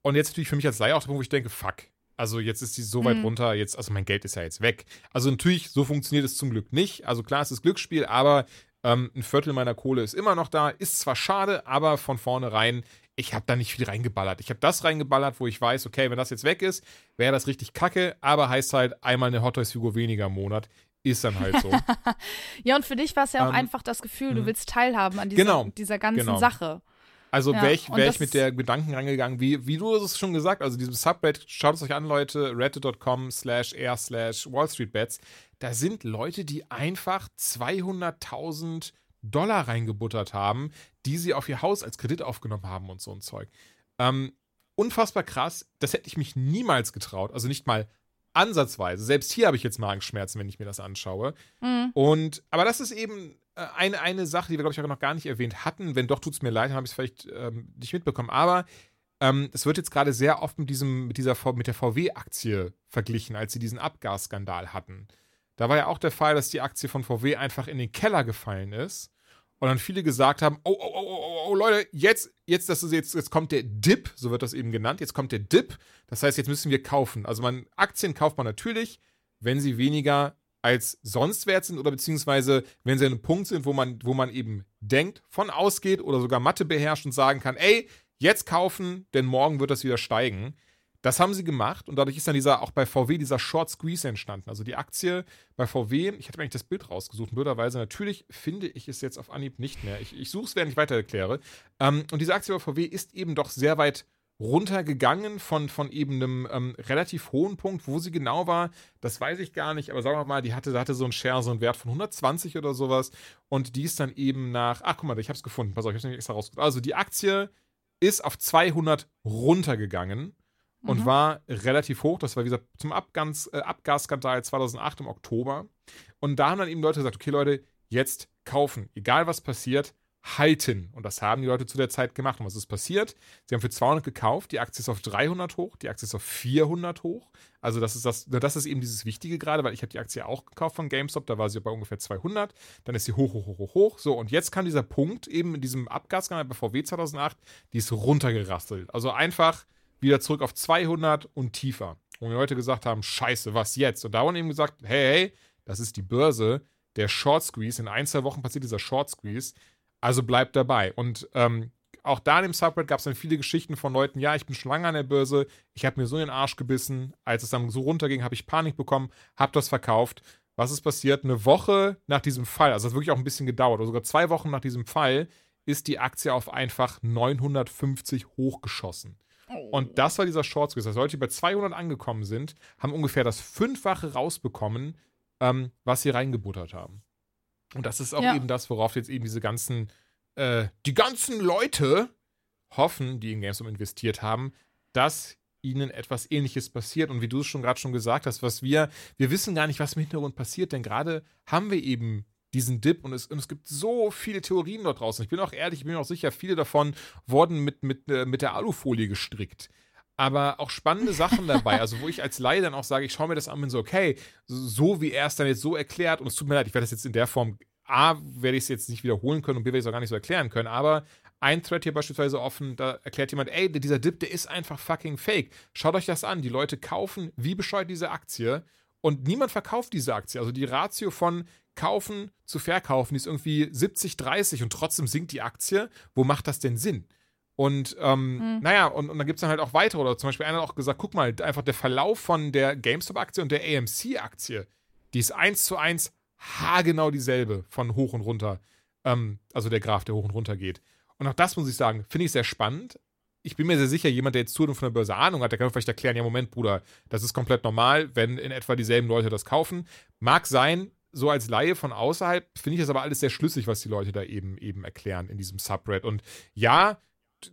Und jetzt natürlich für mich als Laie auch der Punkt, wo ich denke, fuck, also jetzt ist sie so weit mhm. runter, jetzt, also mein Geld ist ja jetzt weg. Also natürlich, so funktioniert es zum Glück nicht. Also klar, es ist Glücksspiel, aber ähm, ein Viertel meiner Kohle ist immer noch da. Ist zwar schade, aber von vornherein, ich habe da nicht viel reingeballert. Ich habe das reingeballert, wo ich weiß, okay, wenn das jetzt weg ist, wäre das richtig kacke, aber heißt halt einmal eine Hot Toys Figur weniger im Monat. ist dann halt so. ja, und für dich war es ja auch Ähm, einfach das Gefühl, du mhm. willst teilhaben an dieser, Genau, dieser ganzen genau. Sache. Also Ja, wäre ich, wär ich mit der Gedanken rangegangen, wie, wie du es schon gesagt also diesem Subreddit, schaut es euch an, Leute, reddit.com slash r slash Wall Street Bets, da sind Leute, die einfach 200.000 Dollar reingebuttert haben, die sie auf ihr Haus als Kredit aufgenommen haben und so ein Zeug. Ähm, unfassbar krass, das hätte ich mich niemals getraut, also nicht mal ansatzweise. Selbst hier habe ich jetzt Magenschmerzen, wenn ich mir das anschaue. Mhm. Und, aber das ist eben eine, eine Sache, die wir, glaube ich, auch noch gar nicht erwähnt hatten. Wenn doch, tut es mir leid, habe ich es vielleicht ähm, nicht mitbekommen. Aber ähm, es wird jetzt gerade sehr oft mit, diesem, mit, dieser, mit der VW-Aktie verglichen, als sie diesen Abgasskandal hatten. Da war ja auch der Fall, dass die Aktie von VW einfach in den Keller gefallen ist. Und dann viele gesagt haben: Oh, oh, oh, oh, oh, oh Leute, jetzt, jetzt, das ist jetzt, jetzt kommt der Dip, so wird das eben genannt. Jetzt kommt der Dip. Das heißt, jetzt müssen wir kaufen. Also man, Aktien kauft man natürlich, wenn sie weniger als sonst wert sind oder beziehungsweise wenn sie an einem Punkt sind, wo man, wo man eben denkt, von ausgeht oder sogar Mathe beherrscht und sagen kann, ey, jetzt kaufen, denn morgen wird das wieder steigen. Das haben sie gemacht und dadurch ist dann dieser, auch bei VW, dieser Short Squeeze entstanden. Also die Aktie bei VW, ich hatte mir eigentlich das Bild rausgesucht, blöderweise, natürlich finde ich es jetzt auf Anhieb nicht mehr. Ich, ich suche es, während ich weiter erkläre. Ähm, und diese Aktie bei VW ist eben doch sehr weit runtergegangen von, von eben einem ähm, relativ hohen Punkt. Wo sie genau war, das weiß ich gar nicht, aber sagen wir mal, die hatte, hatte so einen Share, so einen Wert von 120 oder sowas. Und die ist dann eben nach, ach guck mal, ich habe es gefunden, pass auf, ich habe es nämlich extra rausgesucht. Also die Aktie ist auf 200 runtergegangen und Mhm. war relativ hoch. Das war, wie gesagt, zum Abgas, äh, Abgasskandal 2008 im Oktober. Und da haben dann eben Leute gesagt, okay Leute, jetzt kaufen. Egal was passiert, halten. Und das haben die Leute zu der Zeit gemacht. Und was ist passiert? Sie haben für 200 gekauft, die Aktie ist auf 300 hoch, die Aktie ist auf 400 hoch. Also das ist das, das ist eben dieses Wichtige gerade, weil ich habe die Aktie auch gekauft von GameStop, da war sie bei ungefähr 200, dann ist sie hoch, hoch, hoch, hoch, hoch. So, und jetzt kam dieser Punkt eben in diesem Abgasskandal bei VW 2008, die ist runtergerastelt. Also einfach wieder zurück auf 200 und tiefer. Und die Leute gesagt haben, scheiße, was jetzt? Und da wurden eben gesagt, hey, hey, das ist die Börse, der Short Squeeze, in ein, zwei Wochen passiert dieser Short Squeeze, also bleibt dabei. Und ähm, auch da in dem Subreddit gab es dann viele Geschichten von Leuten, ja, ich bin schon lange an der Börse, ich habe mir so in den Arsch gebissen, als es dann so runterging, habe ich Panik bekommen, habe das verkauft. Was ist passiert? Eine Woche nach diesem Fall, also es hat wirklich auch ein bisschen gedauert, oder sogar zwei Wochen nach diesem Fall, ist die Aktie auf einfach 950 hochgeschossen. Und das war dieser Short Squeeze. Also Leute, die bei 200 angekommen sind, haben ungefähr das Fünffache rausbekommen, ähm, was sie reingebuttert haben. Und das ist auch Ja. eben das, worauf jetzt eben diese ganzen, äh, die ganzen Leute hoffen, die in GameStop investiert haben, dass ihnen etwas ähnliches passiert. Und wie du es schon gerade schon gesagt hast, was wir, wir wissen gar nicht, was im Hintergrund passiert, denn gerade haben wir eben diesen Dip und es, und es gibt so viele Theorien dort draußen. Ich bin auch ehrlich, ich bin mir auch sicher, viele davon wurden mit, mit, äh, mit der Alufolie gestrickt. Aber auch spannende Sachen dabei, also wo ich als Laie dann auch sage, ich schaue mir das an und so, okay, so wie er es dann jetzt so erklärt, und es tut mir leid, ich werde das jetzt in der Form, A, werde ich es jetzt nicht wiederholen können und B, werde ich es auch gar nicht so erklären können, aber ein Thread hier beispielsweise offen, da erklärt jemand, ey, dieser Dip, der ist einfach fucking fake. Schaut euch das an, die Leute kaufen wie bescheuert diese Aktie und niemand verkauft diese Aktie. Also die Ratio von kaufen zu verkaufen, die ist irgendwie 70, 30 und trotzdem sinkt die Aktie. Wo macht das denn Sinn? Und ähm, Hm. naja, und, und dann gibt es dann halt auch weitere. Oder zum Beispiel einer hat auch gesagt, guck mal, einfach der Verlauf von der GameStop-Aktie und der AMC-Aktie, die ist eins zu eins haargenau dieselbe von hoch und runter. Ähm, also der Graph, der hoch und runter geht. Und auch das muss ich sagen, finde ich sehr spannend. Ich bin mir sehr sicher, jemand, der jetzt zuhört und von der Börse Ahnung hat, der kann vielleicht erklären, ja, Moment, Bruder, das ist komplett normal, wenn in etwa dieselben Leute das kaufen. Mag sein, so als Laie von außerhalb finde ich das aber alles sehr schlüssig, was die Leute da eben, eben erklären in diesem Subreddit. Und ja,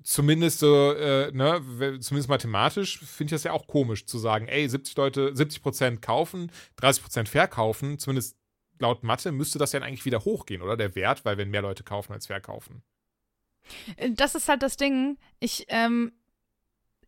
zumindest so, äh, ne, zumindest mathematisch finde ich das ja auch komisch zu sagen, ey, 70 Leute, 70 Prozent kaufen, 30 Prozent verkaufen, zumindest laut Mathe müsste das ja eigentlich wieder hochgehen, oder? Der Wert, weil wenn mehr Leute kaufen als verkaufen. Äh, Das ist halt das Ding. Ich, ähm,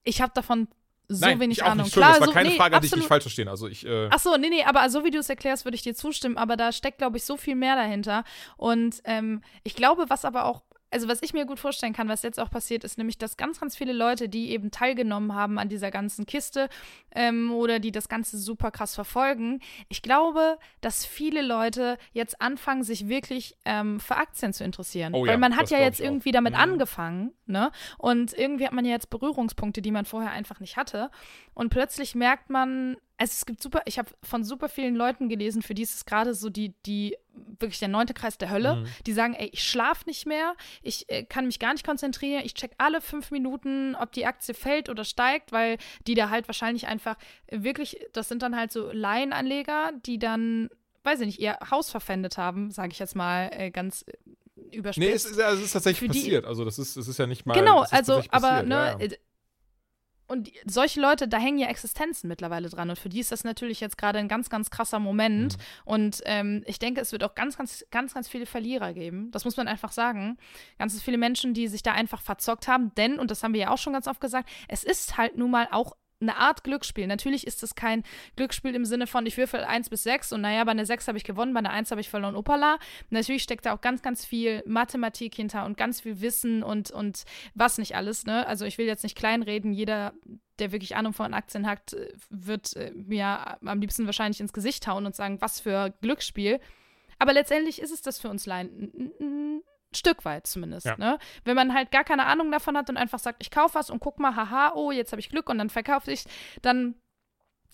ich habe davon so Nein, wenig ich auch Ahnung. nicht. Entschuldigung, das war so, keine nee, Frage, an dich absolut. nicht falsch verstehen. Also ich, äh, Ach so, nee, nee, aber so wie du es erklärst, würde ich dir zustimmen, aber da steckt, glaube ich, so viel mehr dahinter. Und ähm, ich glaube, was aber auch, also was ich mir gut vorstellen kann, was jetzt auch passiert, ist nämlich, dass ganz, ganz viele Leute, die eben teilgenommen haben an dieser ganzen Kiste ähm, oder die das Ganze super krass verfolgen, ich glaube, dass viele Leute jetzt anfangen, sich wirklich ähm, für Aktien zu interessieren. Oh Weil ja, man hat ja jetzt auch. irgendwie damit Mhm. angefangen, ne? Und irgendwie hat man ja jetzt Berührungspunkte, die man vorher einfach nicht hatte. Und plötzlich merkt man, also es gibt super, ich habe von super vielen Leuten gelesen, für die ist es gerade so die, die, wirklich der neunte Kreis der Hölle, mhm. die sagen, ey, ich schlafe nicht mehr, ich äh, kann mich gar nicht konzentrieren, ich check alle fünf Minuten, ob die Aktie fällt oder steigt, weil die da halt wahrscheinlich einfach wirklich, das sind dann halt so Laienanleger, die dann, weiß ich nicht, ihr Haus verpfändet haben, sage ich jetzt mal äh, ganz äh, überspitzt. Nee, es ist, also es ist tatsächlich passiert, also das ist, es ist ja nicht mal. Genau, also, aber, ne, ja, ja äh, und solche Leute, da hängen ja Existenzen mittlerweile dran. Und für die ist das natürlich jetzt gerade ein ganz, ganz krasser Moment. Mhm. Und ähm, ich denke, es wird auch ganz, ganz, ganz, ganz viele Verlierer geben. Das muss man einfach sagen. Ganz viele Menschen, die sich da einfach verzockt haben. Denn, und das haben wir ja auch schon ganz oft gesagt, es ist halt nun mal auch eine Art Glücksspiel. Natürlich ist es kein Glücksspiel im Sinne von, ich würfel 1 bis 6 und naja, bei einer 6 habe ich gewonnen, bei einer 1 habe ich verloren, opala. Natürlich steckt da auch ganz, ganz viel Mathematik hinter und ganz viel Wissen und, und was nicht alles. Ne? Also ich will jetzt nicht kleinreden, jeder, der wirklich Ahnung von Aktien hat, wird äh, mir am liebsten wahrscheinlich ins Gesicht hauen und sagen, was für Glücksspiel. Aber letztendlich ist es das für uns Laien Stück weit zumindest. Ja. Ne? Wenn man halt gar keine Ahnung davon hat und einfach sagt, ich kaufe was und guck mal, haha, oh, jetzt habe ich Glück und dann verkaufe ich, dann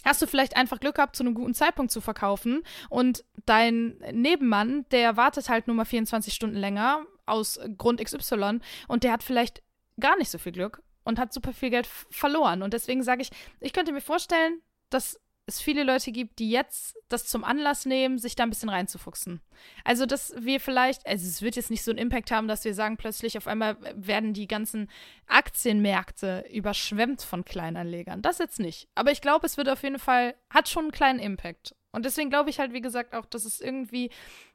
hast du vielleicht einfach Glück gehabt, zu einem guten Zeitpunkt zu verkaufen und dein Nebenmann, der wartet halt nur mal 24 Stunden länger aus Grund XY und der hat vielleicht gar nicht so viel Glück und hat super viel Geld verloren. Und deswegen sage ich, ich könnte mir vorstellen, dass es viele Leute gibt, die jetzt das zum Anlass nehmen, sich da ein bisschen reinzufuchsen. Also, dass wir vielleicht, also es wird jetzt nicht so einen Impact haben, dass wir sagen, plötzlich auf einmal werden die ganzen Aktienmärkte überschwemmt von Kleinanlegern. Das jetzt nicht. Aber ich glaube, es wird auf jeden Fall, hat schon einen kleinen Impact. Und deswegen glaube ich halt, wie gesagt, auch, dass es irgendwie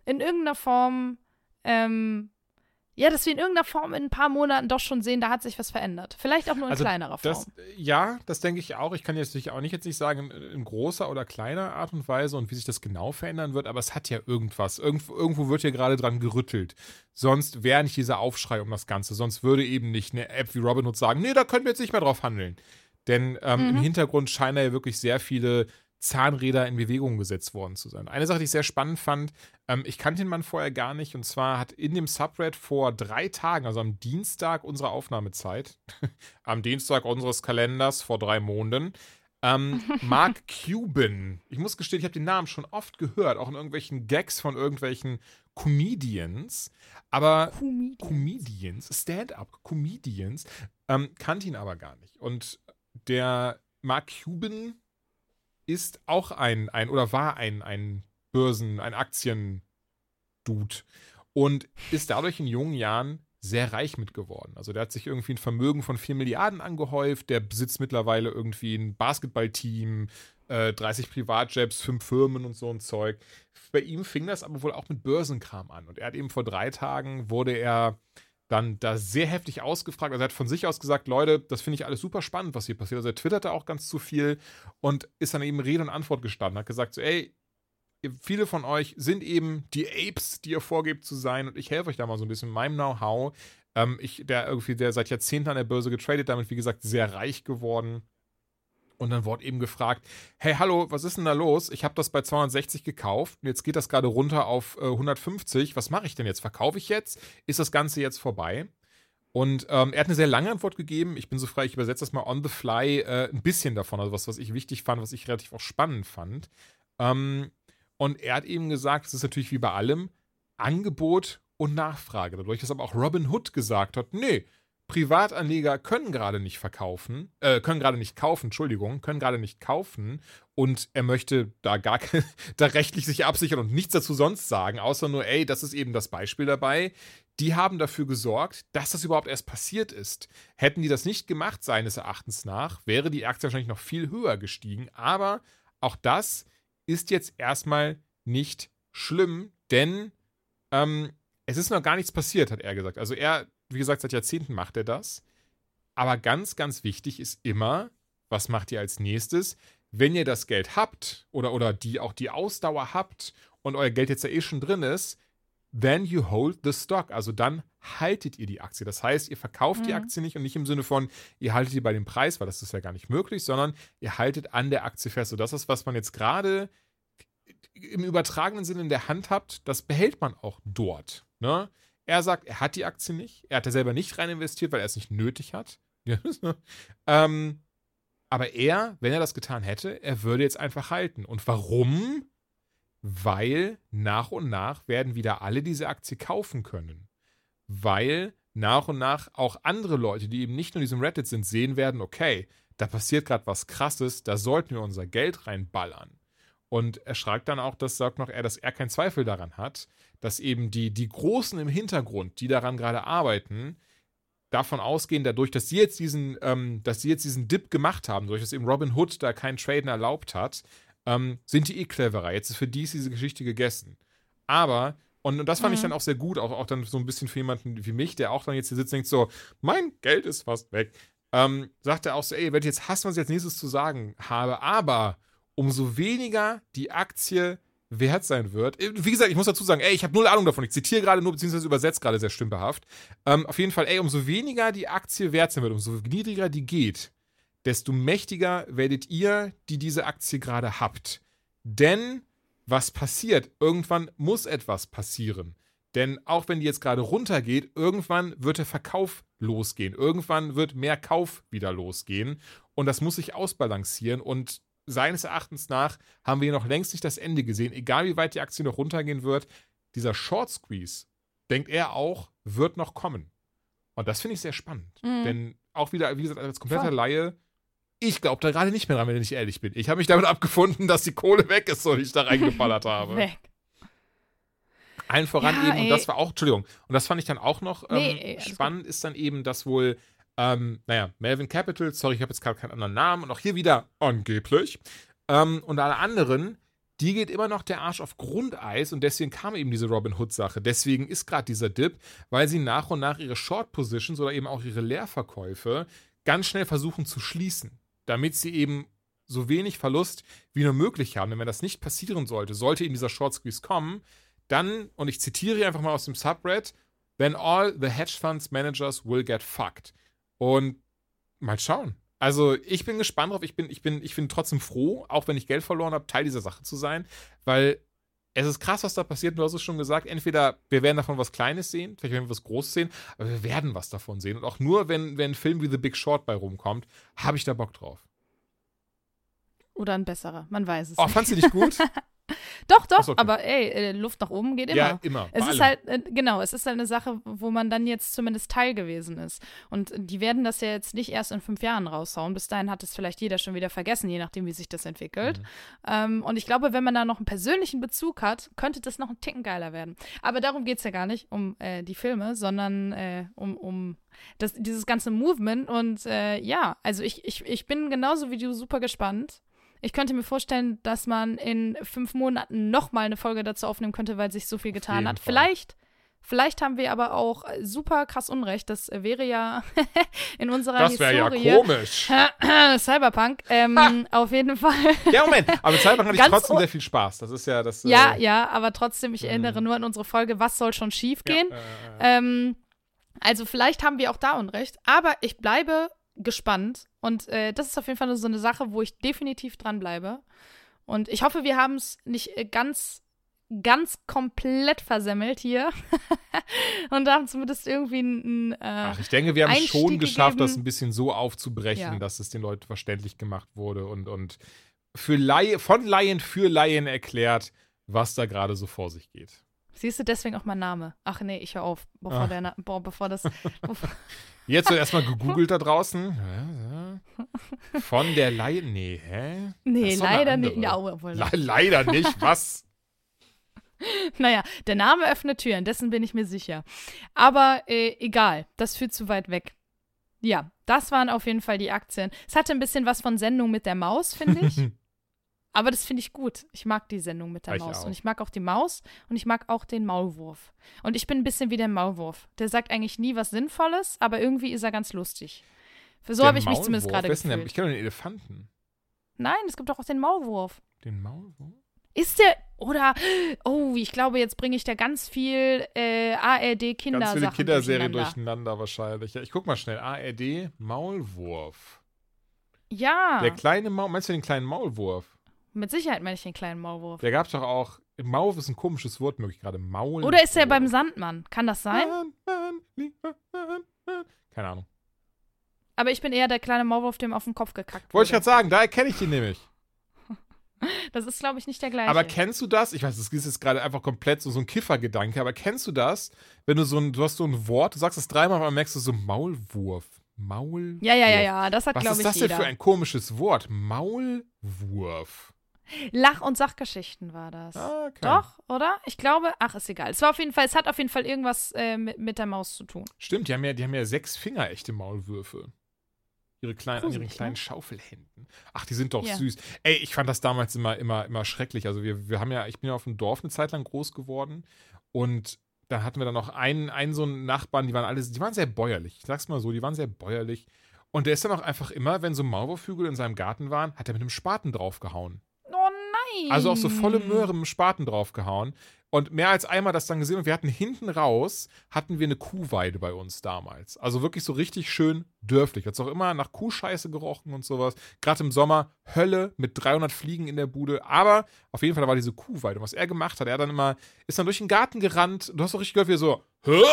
in irgendeiner Form ähm, ja, dass wir in irgendeiner Form in ein paar Monaten doch schon sehen, da hat sich was verändert. Vielleicht auch nur in also kleinerer Form. Das, ja, das denke ich auch. Ich kann jetzt natürlich auch nicht jetzt nicht sagen, in, in, großer oder kleiner Art und Weise und wie sich das genau verändern wird, aber es hat ja irgendwas. Irgendwo, irgendwo wird hier gerade dran gerüttelt. Sonst wäre nicht dieser Aufschrei um das Ganze. Sonst würde eben nicht eine App wie Robinhood sagen, nee, da können wir jetzt nicht mehr drauf handeln. Denn ähm, mhm. im Hintergrund scheinen ja wirklich sehr viele Zahnräder in Bewegung gesetzt worden zu sein. Eine Sache, die ich sehr spannend fand, ähm, ich kannte den Mann vorher gar nicht, und zwar hat in dem Subred vor drei Tagen, also am Dienstag unserer Aufnahmezeit, am Dienstag unseres Kalenders vor drei Monaten, ähm, Mark Cuban, ich muss gestehen, ich habe den Namen schon oft gehört, auch in irgendwelchen Gags von irgendwelchen Comedians, aber Comedians, Comedians Stand-up Comedians, ähm, kannte ihn aber gar nicht. Und der Mark Cuban ist auch ein, ein oder war ein, ein Börsen-, ein Aktien-Dude und ist dadurch in jungen Jahren sehr reich mit geworden. Also der hat sich irgendwie ein Vermögen von 4 Milliarden angehäuft, der besitzt mittlerweile irgendwie ein Basketballteam, äh, 30 Privatjets, 5 Firmen und so ein Zeug. Bei ihm fing das aber wohl auch mit Börsenkram an. Und er hat eben vor drei Tagen wurde er dann da sehr heftig ausgefragt. Also er hat von sich aus gesagt, Leute, das finde ich alles super spannend, was hier passiert. Also er twitterte auch ganz zu viel und ist dann eben Rede und Antwort gestanden. Hat gesagt so, ey, viele von euch sind eben die Apes, die ihr vorgebt zu sein und ich helfe euch da mal so ein bisschen mit meinem Know-how. Ähm, ich, der irgendwie, der seit Jahrzehnten an der Börse getradet, damit wie gesagt sehr reich geworden und dann wurde eben gefragt, hey, hallo, was ist denn da los? Ich habe das bei 260 gekauft und jetzt geht das gerade runter auf äh, 150. Was mache ich denn jetzt? Verkaufe ich jetzt? Ist das Ganze jetzt vorbei? Und ähm, er hat eine sehr lange Antwort gegeben. Ich bin so frei, ich übersetze das mal on the fly äh, ein bisschen davon, also was, was ich wichtig fand, was ich relativ auch spannend fand. Ähm, und er hat eben gesagt, es ist natürlich wie bei allem Angebot und Nachfrage. Dadurch, dass aber auch Robin Hood gesagt hat, nee, Privatanleger können gerade nicht verkaufen, äh, können gerade nicht kaufen, Entschuldigung, können gerade nicht kaufen und er möchte da gar da rechtlich sich absichern und nichts dazu sonst sagen, außer nur, ey, das ist eben das Beispiel dabei. Die haben dafür gesorgt, dass das überhaupt erst passiert ist. Hätten die das nicht gemacht, seines Erachtens nach, wäre die Aktie wahrscheinlich noch viel höher gestiegen. Aber auch das ist jetzt erstmal nicht schlimm, denn ähm, es ist noch gar nichts passiert, hat er gesagt. Also er wie gesagt, seit Jahrzehnten macht er das. Aber ganz, ganz wichtig ist immer, was macht ihr als nächstes? Wenn ihr das Geld habt oder, oder die, auch die Ausdauer habt und euer Geld jetzt ja eh schon drin ist, then you hold the stock. Also dann haltet ihr die Aktie. Das heißt, ihr verkauft mhm. die Aktie nicht und nicht im Sinne von, ihr haltet die bei dem Preis, weil das ist ja gar nicht möglich, sondern ihr haltet an der Aktie fest. Und das ist, was man jetzt gerade im übertragenen Sinne in der Hand habt, das behält man auch dort. Ne? Er sagt, er hat die Aktie nicht. Er hat da selber nicht rein investiert, weil er es nicht nötig hat. ähm, Aber er, wenn er das getan hätte, er würde jetzt einfach halten. Und warum? Weil nach und nach werden wieder alle diese Aktie kaufen können. Weil nach und nach auch andere Leute, die eben nicht nur in diesem Reddit sind, sehen werden, okay, da passiert gerade was Krasses, da sollten wir unser Geld reinballern. Und er schreibt dann auch, das sagt noch er, dass er keinen Zweifel daran hat, dass eben die, die Großen im Hintergrund, die daran gerade arbeiten, davon ausgehen, dadurch, dass sie jetzt diesen, ähm, dass sie jetzt diesen Dip gemacht haben, dadurch, dass eben Robin Hood da keinen Traden erlaubt hat, ähm, sind die eh cleverer. Jetzt ist für die ist diese Geschichte gegessen. Aber, und, und das fand mhm. ich dann auch sehr gut, auch, auch dann so ein bisschen für jemanden wie mich, der auch dann jetzt hier sitzt und denkt so, mein Geld ist fast weg. Ähm, sagt er auch so, ey, werde jetzt hassen, was ich als nächstes zu sagen habe, aber umso weniger die Aktie wert sein wird. Äh, wie gesagt, ich muss dazu sagen, ey, ich habe null Ahnung davon. Ich zitiere gerade nur, beziehungsweise übersetze gerade sehr stümperhaft. Ähm, auf jeden Fall, ey, umso weniger die Aktie wert sein wird, umso niedriger die geht, desto mächtiger werdet ihr, die diese Aktie gerade habt. Denn was passiert? Irgendwann muss etwas passieren. Denn auch wenn die jetzt gerade runtergeht, irgendwann wird der Verkauf losgehen. Irgendwann wird mehr Kauf wieder losgehen. Und das muss sich ausbalancieren. Und seines Erachtens nach haben wir hier noch längst nicht das Ende gesehen. Egal wie weit die Aktie noch runtergehen wird, dieser Short Squeeze, denkt er auch, wird noch kommen. Und das finde ich sehr spannend. Mhm. Denn auch wieder, wie gesagt, als kompletter Voll. Laie, ich glaube da gerade nicht mehr dran, wenn ich ehrlich bin. Ich habe mich damit abgefunden, dass die Kohle weg ist, so wie ich da reingeballert habe. weg. Allen voran ja, eben, ey. und das war auch, Entschuldigung, und das fand ich dann auch noch ähm, nee, ey, spannend, ist dann eben, dass wohl ähm, naja, Melvin Capital, sorry, ich habe jetzt gerade keinen anderen Namen. Und auch hier wieder angeblich. Ähm, und alle anderen, die geht immer noch der Arsch auf Grundeis und deswegen kam eben diese Robin Hood-Sache. Deswegen ist gerade dieser Dip, weil sie nach und nach ihre Short Positions oder eben auch ihre Leerverkäufe ganz schnell versuchen zu schließen, damit sie eben so wenig Verlust wie nur möglich haben. Denn wenn das nicht passieren sollte, sollte eben dieser Short Squeeze kommen, dann, und ich zitiere einfach mal aus dem Subreddit, then all the hedge funds managers will get fucked. Und mal schauen. Also ich bin gespannt drauf. Ich bin, ich bin, ich bin trotzdem froh, auch wenn ich Geld verloren habe, Teil dieser Sache zu sein, weil es ist krass, was da passiert. Du hast es schon gesagt. Entweder wir werden davon was Kleines sehen, vielleicht werden wir was Großes sehen, aber wir werden was davon sehen. Und auch nur, wenn, wenn ein Film wie The Big Short bei rumkommt, habe ich da Bock drauf. Oder ein besserer, man weiß es. Oh, fandst du nicht gut? Doch, doch, okay. aber ey, äh, Luft nach oben geht immer. Ja, immer. Es ist allem. halt, äh, genau, es ist halt eine Sache, wo man dann jetzt zumindest Teil gewesen ist. Und die werden das ja jetzt nicht erst in fünf Jahren raushauen. Bis dahin hat es vielleicht jeder schon wieder vergessen, je nachdem, wie sich das entwickelt. Mhm. Ähm, und ich glaube, wenn man da noch einen persönlichen Bezug hat, könnte das noch ein Ticken geiler werden. Aber darum geht es ja gar nicht, um äh, die Filme, sondern äh, um, um das, dieses ganze Movement. Und äh, ja, also ich, ich, ich bin genauso wie du super gespannt. Ich könnte mir vorstellen, dass man in fünf Monaten nochmal eine Folge dazu aufnehmen könnte, weil sich so viel getan hat. Fall. Vielleicht, vielleicht haben wir aber auch super krass Unrecht. Das wäre ja in unserer das Historie. Das wäre ja komisch. Cyberpunk, ähm, auf jeden Fall. ja, Moment, aber mit Cyberpunk hatte ich trotzdem sehr viel Spaß. Das ist ja das. Ja, äh, ja, aber trotzdem, ich erinnere mhm. nur an unsere Folge, was soll schon schief gehen. Ja, äh, ähm, also vielleicht haben wir auch da Unrecht, aber ich bleibe gespannt. Und äh, das ist auf jeden Fall so eine Sache, wo ich definitiv dranbleibe. Und ich hoffe, wir haben es nicht äh, ganz, ganz komplett versemmelt hier. und haben zumindest irgendwie ein. Äh, Ach, ich denke, wir haben es schon geschafft, gegeben. das ein bisschen so aufzubrechen, ja. dass es den Leuten verständlich gemacht wurde und, und für Laie, von Laien für Laien erklärt, was da gerade so vor sich geht. Siehst du deswegen auch mein Name? Ach nee, ich höre auf, bevor, ah. der, boah, bevor das. Bevor Jetzt wird erstmal gegoogelt da draußen. Von der Laie. Nee, hä? Nee, leider nicht. Ja, Le leider nicht. Was? naja, der Name öffnet Türen, dessen bin ich mir sicher. Aber äh, egal, das führt zu weit weg. Ja, das waren auf jeden Fall die Aktien. Es hatte ein bisschen was von Sendung mit der Maus, finde ich. Aber das finde ich gut. Ich mag die Sendung mit der ich Maus. Auch. Und ich mag auch die Maus und ich mag auch den Maulwurf. Und ich bin ein bisschen wie der Maulwurf. Der sagt eigentlich nie was Sinnvolles, aber irgendwie ist er ganz lustig. Für so habe ich mich zumindest gerade gefühlt. Der, ich kenne den Elefanten. Nein, es gibt doch auch den Maulwurf. Den Maulwurf? Ist der, oder, oh, ich glaube, jetzt bringe ich da ganz viel äh, ARD-Kindersachen Ganz viele Kinderserien durcheinander. durcheinander wahrscheinlich. Ja, ich guck mal schnell. ARD, Maulwurf. Ja. Der kleine Maul, meinst du den kleinen Maulwurf? Mit Sicherheit meine ich den kleinen Maulwurf. Der gab es doch auch. Maulwurf ist ein komisches Wort möglich gerade. Maul. Oder ist er beim Sandmann? Kann das sein? Keine Ahnung. aber ich bin eher der kleine Maulwurf, dem auf den Kopf gekackt Wollte ich wurde. gerade sagen, daher kenne ich den nämlich. Das ist, glaube ich, nicht der gleiche. Aber kennst du das? Ich weiß, das ist jetzt gerade einfach komplett so, so ein Kiffergedanke, aber kennst du das, wenn du so ein, du hast so ein Wort, du sagst es dreimal, aber merkst du so Maulwurf. Maulwurf. ja, ja, ja, ja, das hat, Was glaube ist ich, das denn jeder. für ein komisches Wort? Maulwurf. Lach- und Sachgeschichten war das. Okay. Doch, oder? Ich glaube, ach, ist egal. Es war auf jeden Fall, es hat auf jeden Fall irgendwas äh, mit, mit der Maus zu tun. Stimmt, die haben ja, die haben ja sechs Finger echte Maulwürfe. Ihre kleinen, an ihren Gruselig, kleinen ne? Schaufelhänden. Ach, die sind doch Ja. süß. Ey, ich fand das damals immer, immer, immer schrecklich. Also wir, wir haben ja, ich bin ja auf dem Dorf eine Zeit lang groß geworden und da hatten wir dann noch einen, einen so einen Nachbarn, die waren alle, die waren sehr bäuerlich. Ich sag's mal so, die waren sehr bäuerlich. Und der ist dann auch einfach immer, wenn so Maulwurfhügel in seinem Garten waren, hat er mit einem Spaten draufgehauen. Nein! Also auch so volle Möhre mit Spaten draufgehauen. Und mehr als einmal das dann gesehen und wir hatten hinten raus, hatten wir eine Kuhweide bei uns damals. Also wirklich so richtig schön dörflich. Hat auch immer nach Kuhscheiße gerochen und sowas. Gerade im Sommer Hölle mit 300 Fliegen in der Bude. Aber auf jeden Fall da war diese Kuhweide. Und was er gemacht hat, er dann immer, ist dann durch den Garten gerannt. Du hast doch richtig gehört, wie er so, "Hö,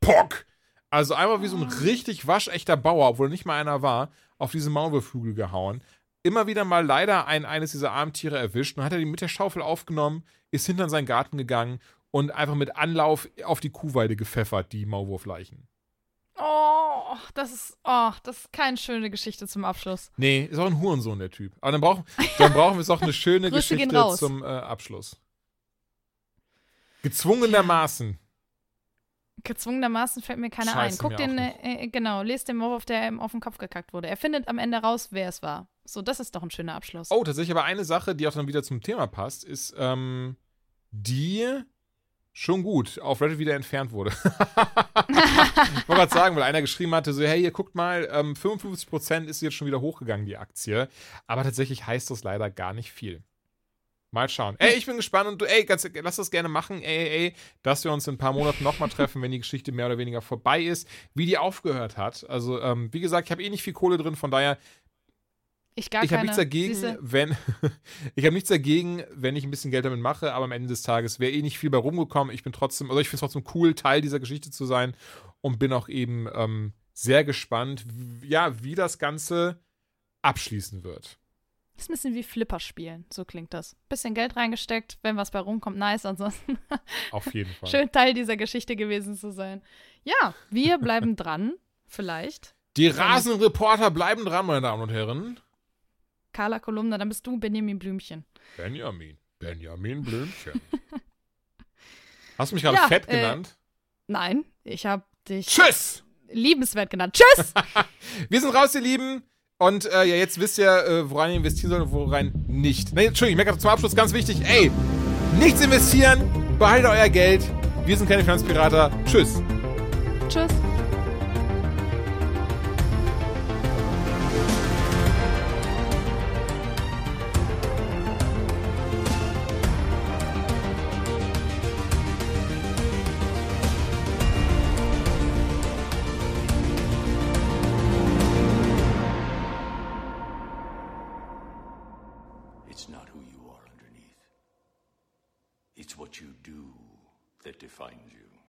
Pock. Also einmal wie so ein richtig waschechter Bauer, obwohl nicht mal einer war, auf diese Maulwurfhügel gehauen immer wieder mal leider ein, eines dieser armen Tiere erwischt und hat er die mit der Schaufel aufgenommen, ist hinter in seinen Garten gegangen und einfach mit Anlauf auf die Kuhweide gepfeffert, die Maulwurfleichen. Oh, das ist, oh, das ist keine schöne Geschichte zum Abschluss. Nee, ist auch ein Hurensohn, der Typ. Aber dann brauchen, dann brauchen wir jetzt auch eine schöne Geschichte zum äh, Abschluss. Gezwungenermaßen. Gezwungenermaßen fällt mir keiner Scheiße, ein. Guck den, äh, äh, genau, lest den Maulwurf, der ihm auf den Kopf gekackt wurde. Er findet am Ende raus, wer es war. So, das ist doch ein schöner Abschluss. Oh, tatsächlich aber eine Sache, die auch dann wieder zum Thema passt, ist, ähm, die schon gut auf Reddit wieder entfernt wurde. ich wollte gerade sagen, weil einer geschrieben hatte, so, hey, ihr guckt mal, ähm, 55% ist jetzt schon wieder hochgegangen, die Aktie. Aber tatsächlich heißt das leider gar nicht viel. Mal schauen. Ey, ich bin gespannt und du, ey, ganz, lass das gerne machen, ey, ey, ey, dass wir uns in ein paar Monaten nochmal treffen, wenn die Geschichte mehr oder weniger vorbei ist, wie die aufgehört hat. Also, ähm, wie gesagt, ich habe eh nicht viel Kohle drin, von daher ich gar ich habe nichts dagegen, Siehste? wenn ich habe nichts dagegen, wenn ich ein bisschen Geld damit mache, aber am Ende des Tages wäre eh nicht viel bei rumgekommen. Ich bin trotzdem, also ich finde es trotzdem cool, Teil dieser Geschichte zu sein und bin auch eben ähm, sehr gespannt, ja, wie das Ganze abschließen wird. Das ist ein bisschen wie Flipper spielen. So klingt das. Bisschen Geld reingesteckt, wenn was bei rumkommt, nice. Ansonsten Auf jeden Fall. schön Teil dieser Geschichte gewesen zu sein. Ja, wir bleiben dran. Vielleicht. Die Rasenreporter bleiben dran, meine Damen und Herren. Carla Kolumna, dann bist du Benjamin Blümchen. Benjamin. Benjamin Blümchen. Hast du mich gerade Ja, fett äh, genannt? Nein, ich habe dich Tschüss! liebenswert genannt. Tschüss! Wir sind raus, ihr Lieben. Und äh, ja, jetzt wisst ihr, äh, woran ihr investieren sollt und woran nicht. Nee, Entschuldigung, ich merke zum Abschluss ganz wichtig. Ey, nichts investieren, behaltet euer Geld. Wir sind keine Finanzpirater. Tschüss. Tschüss.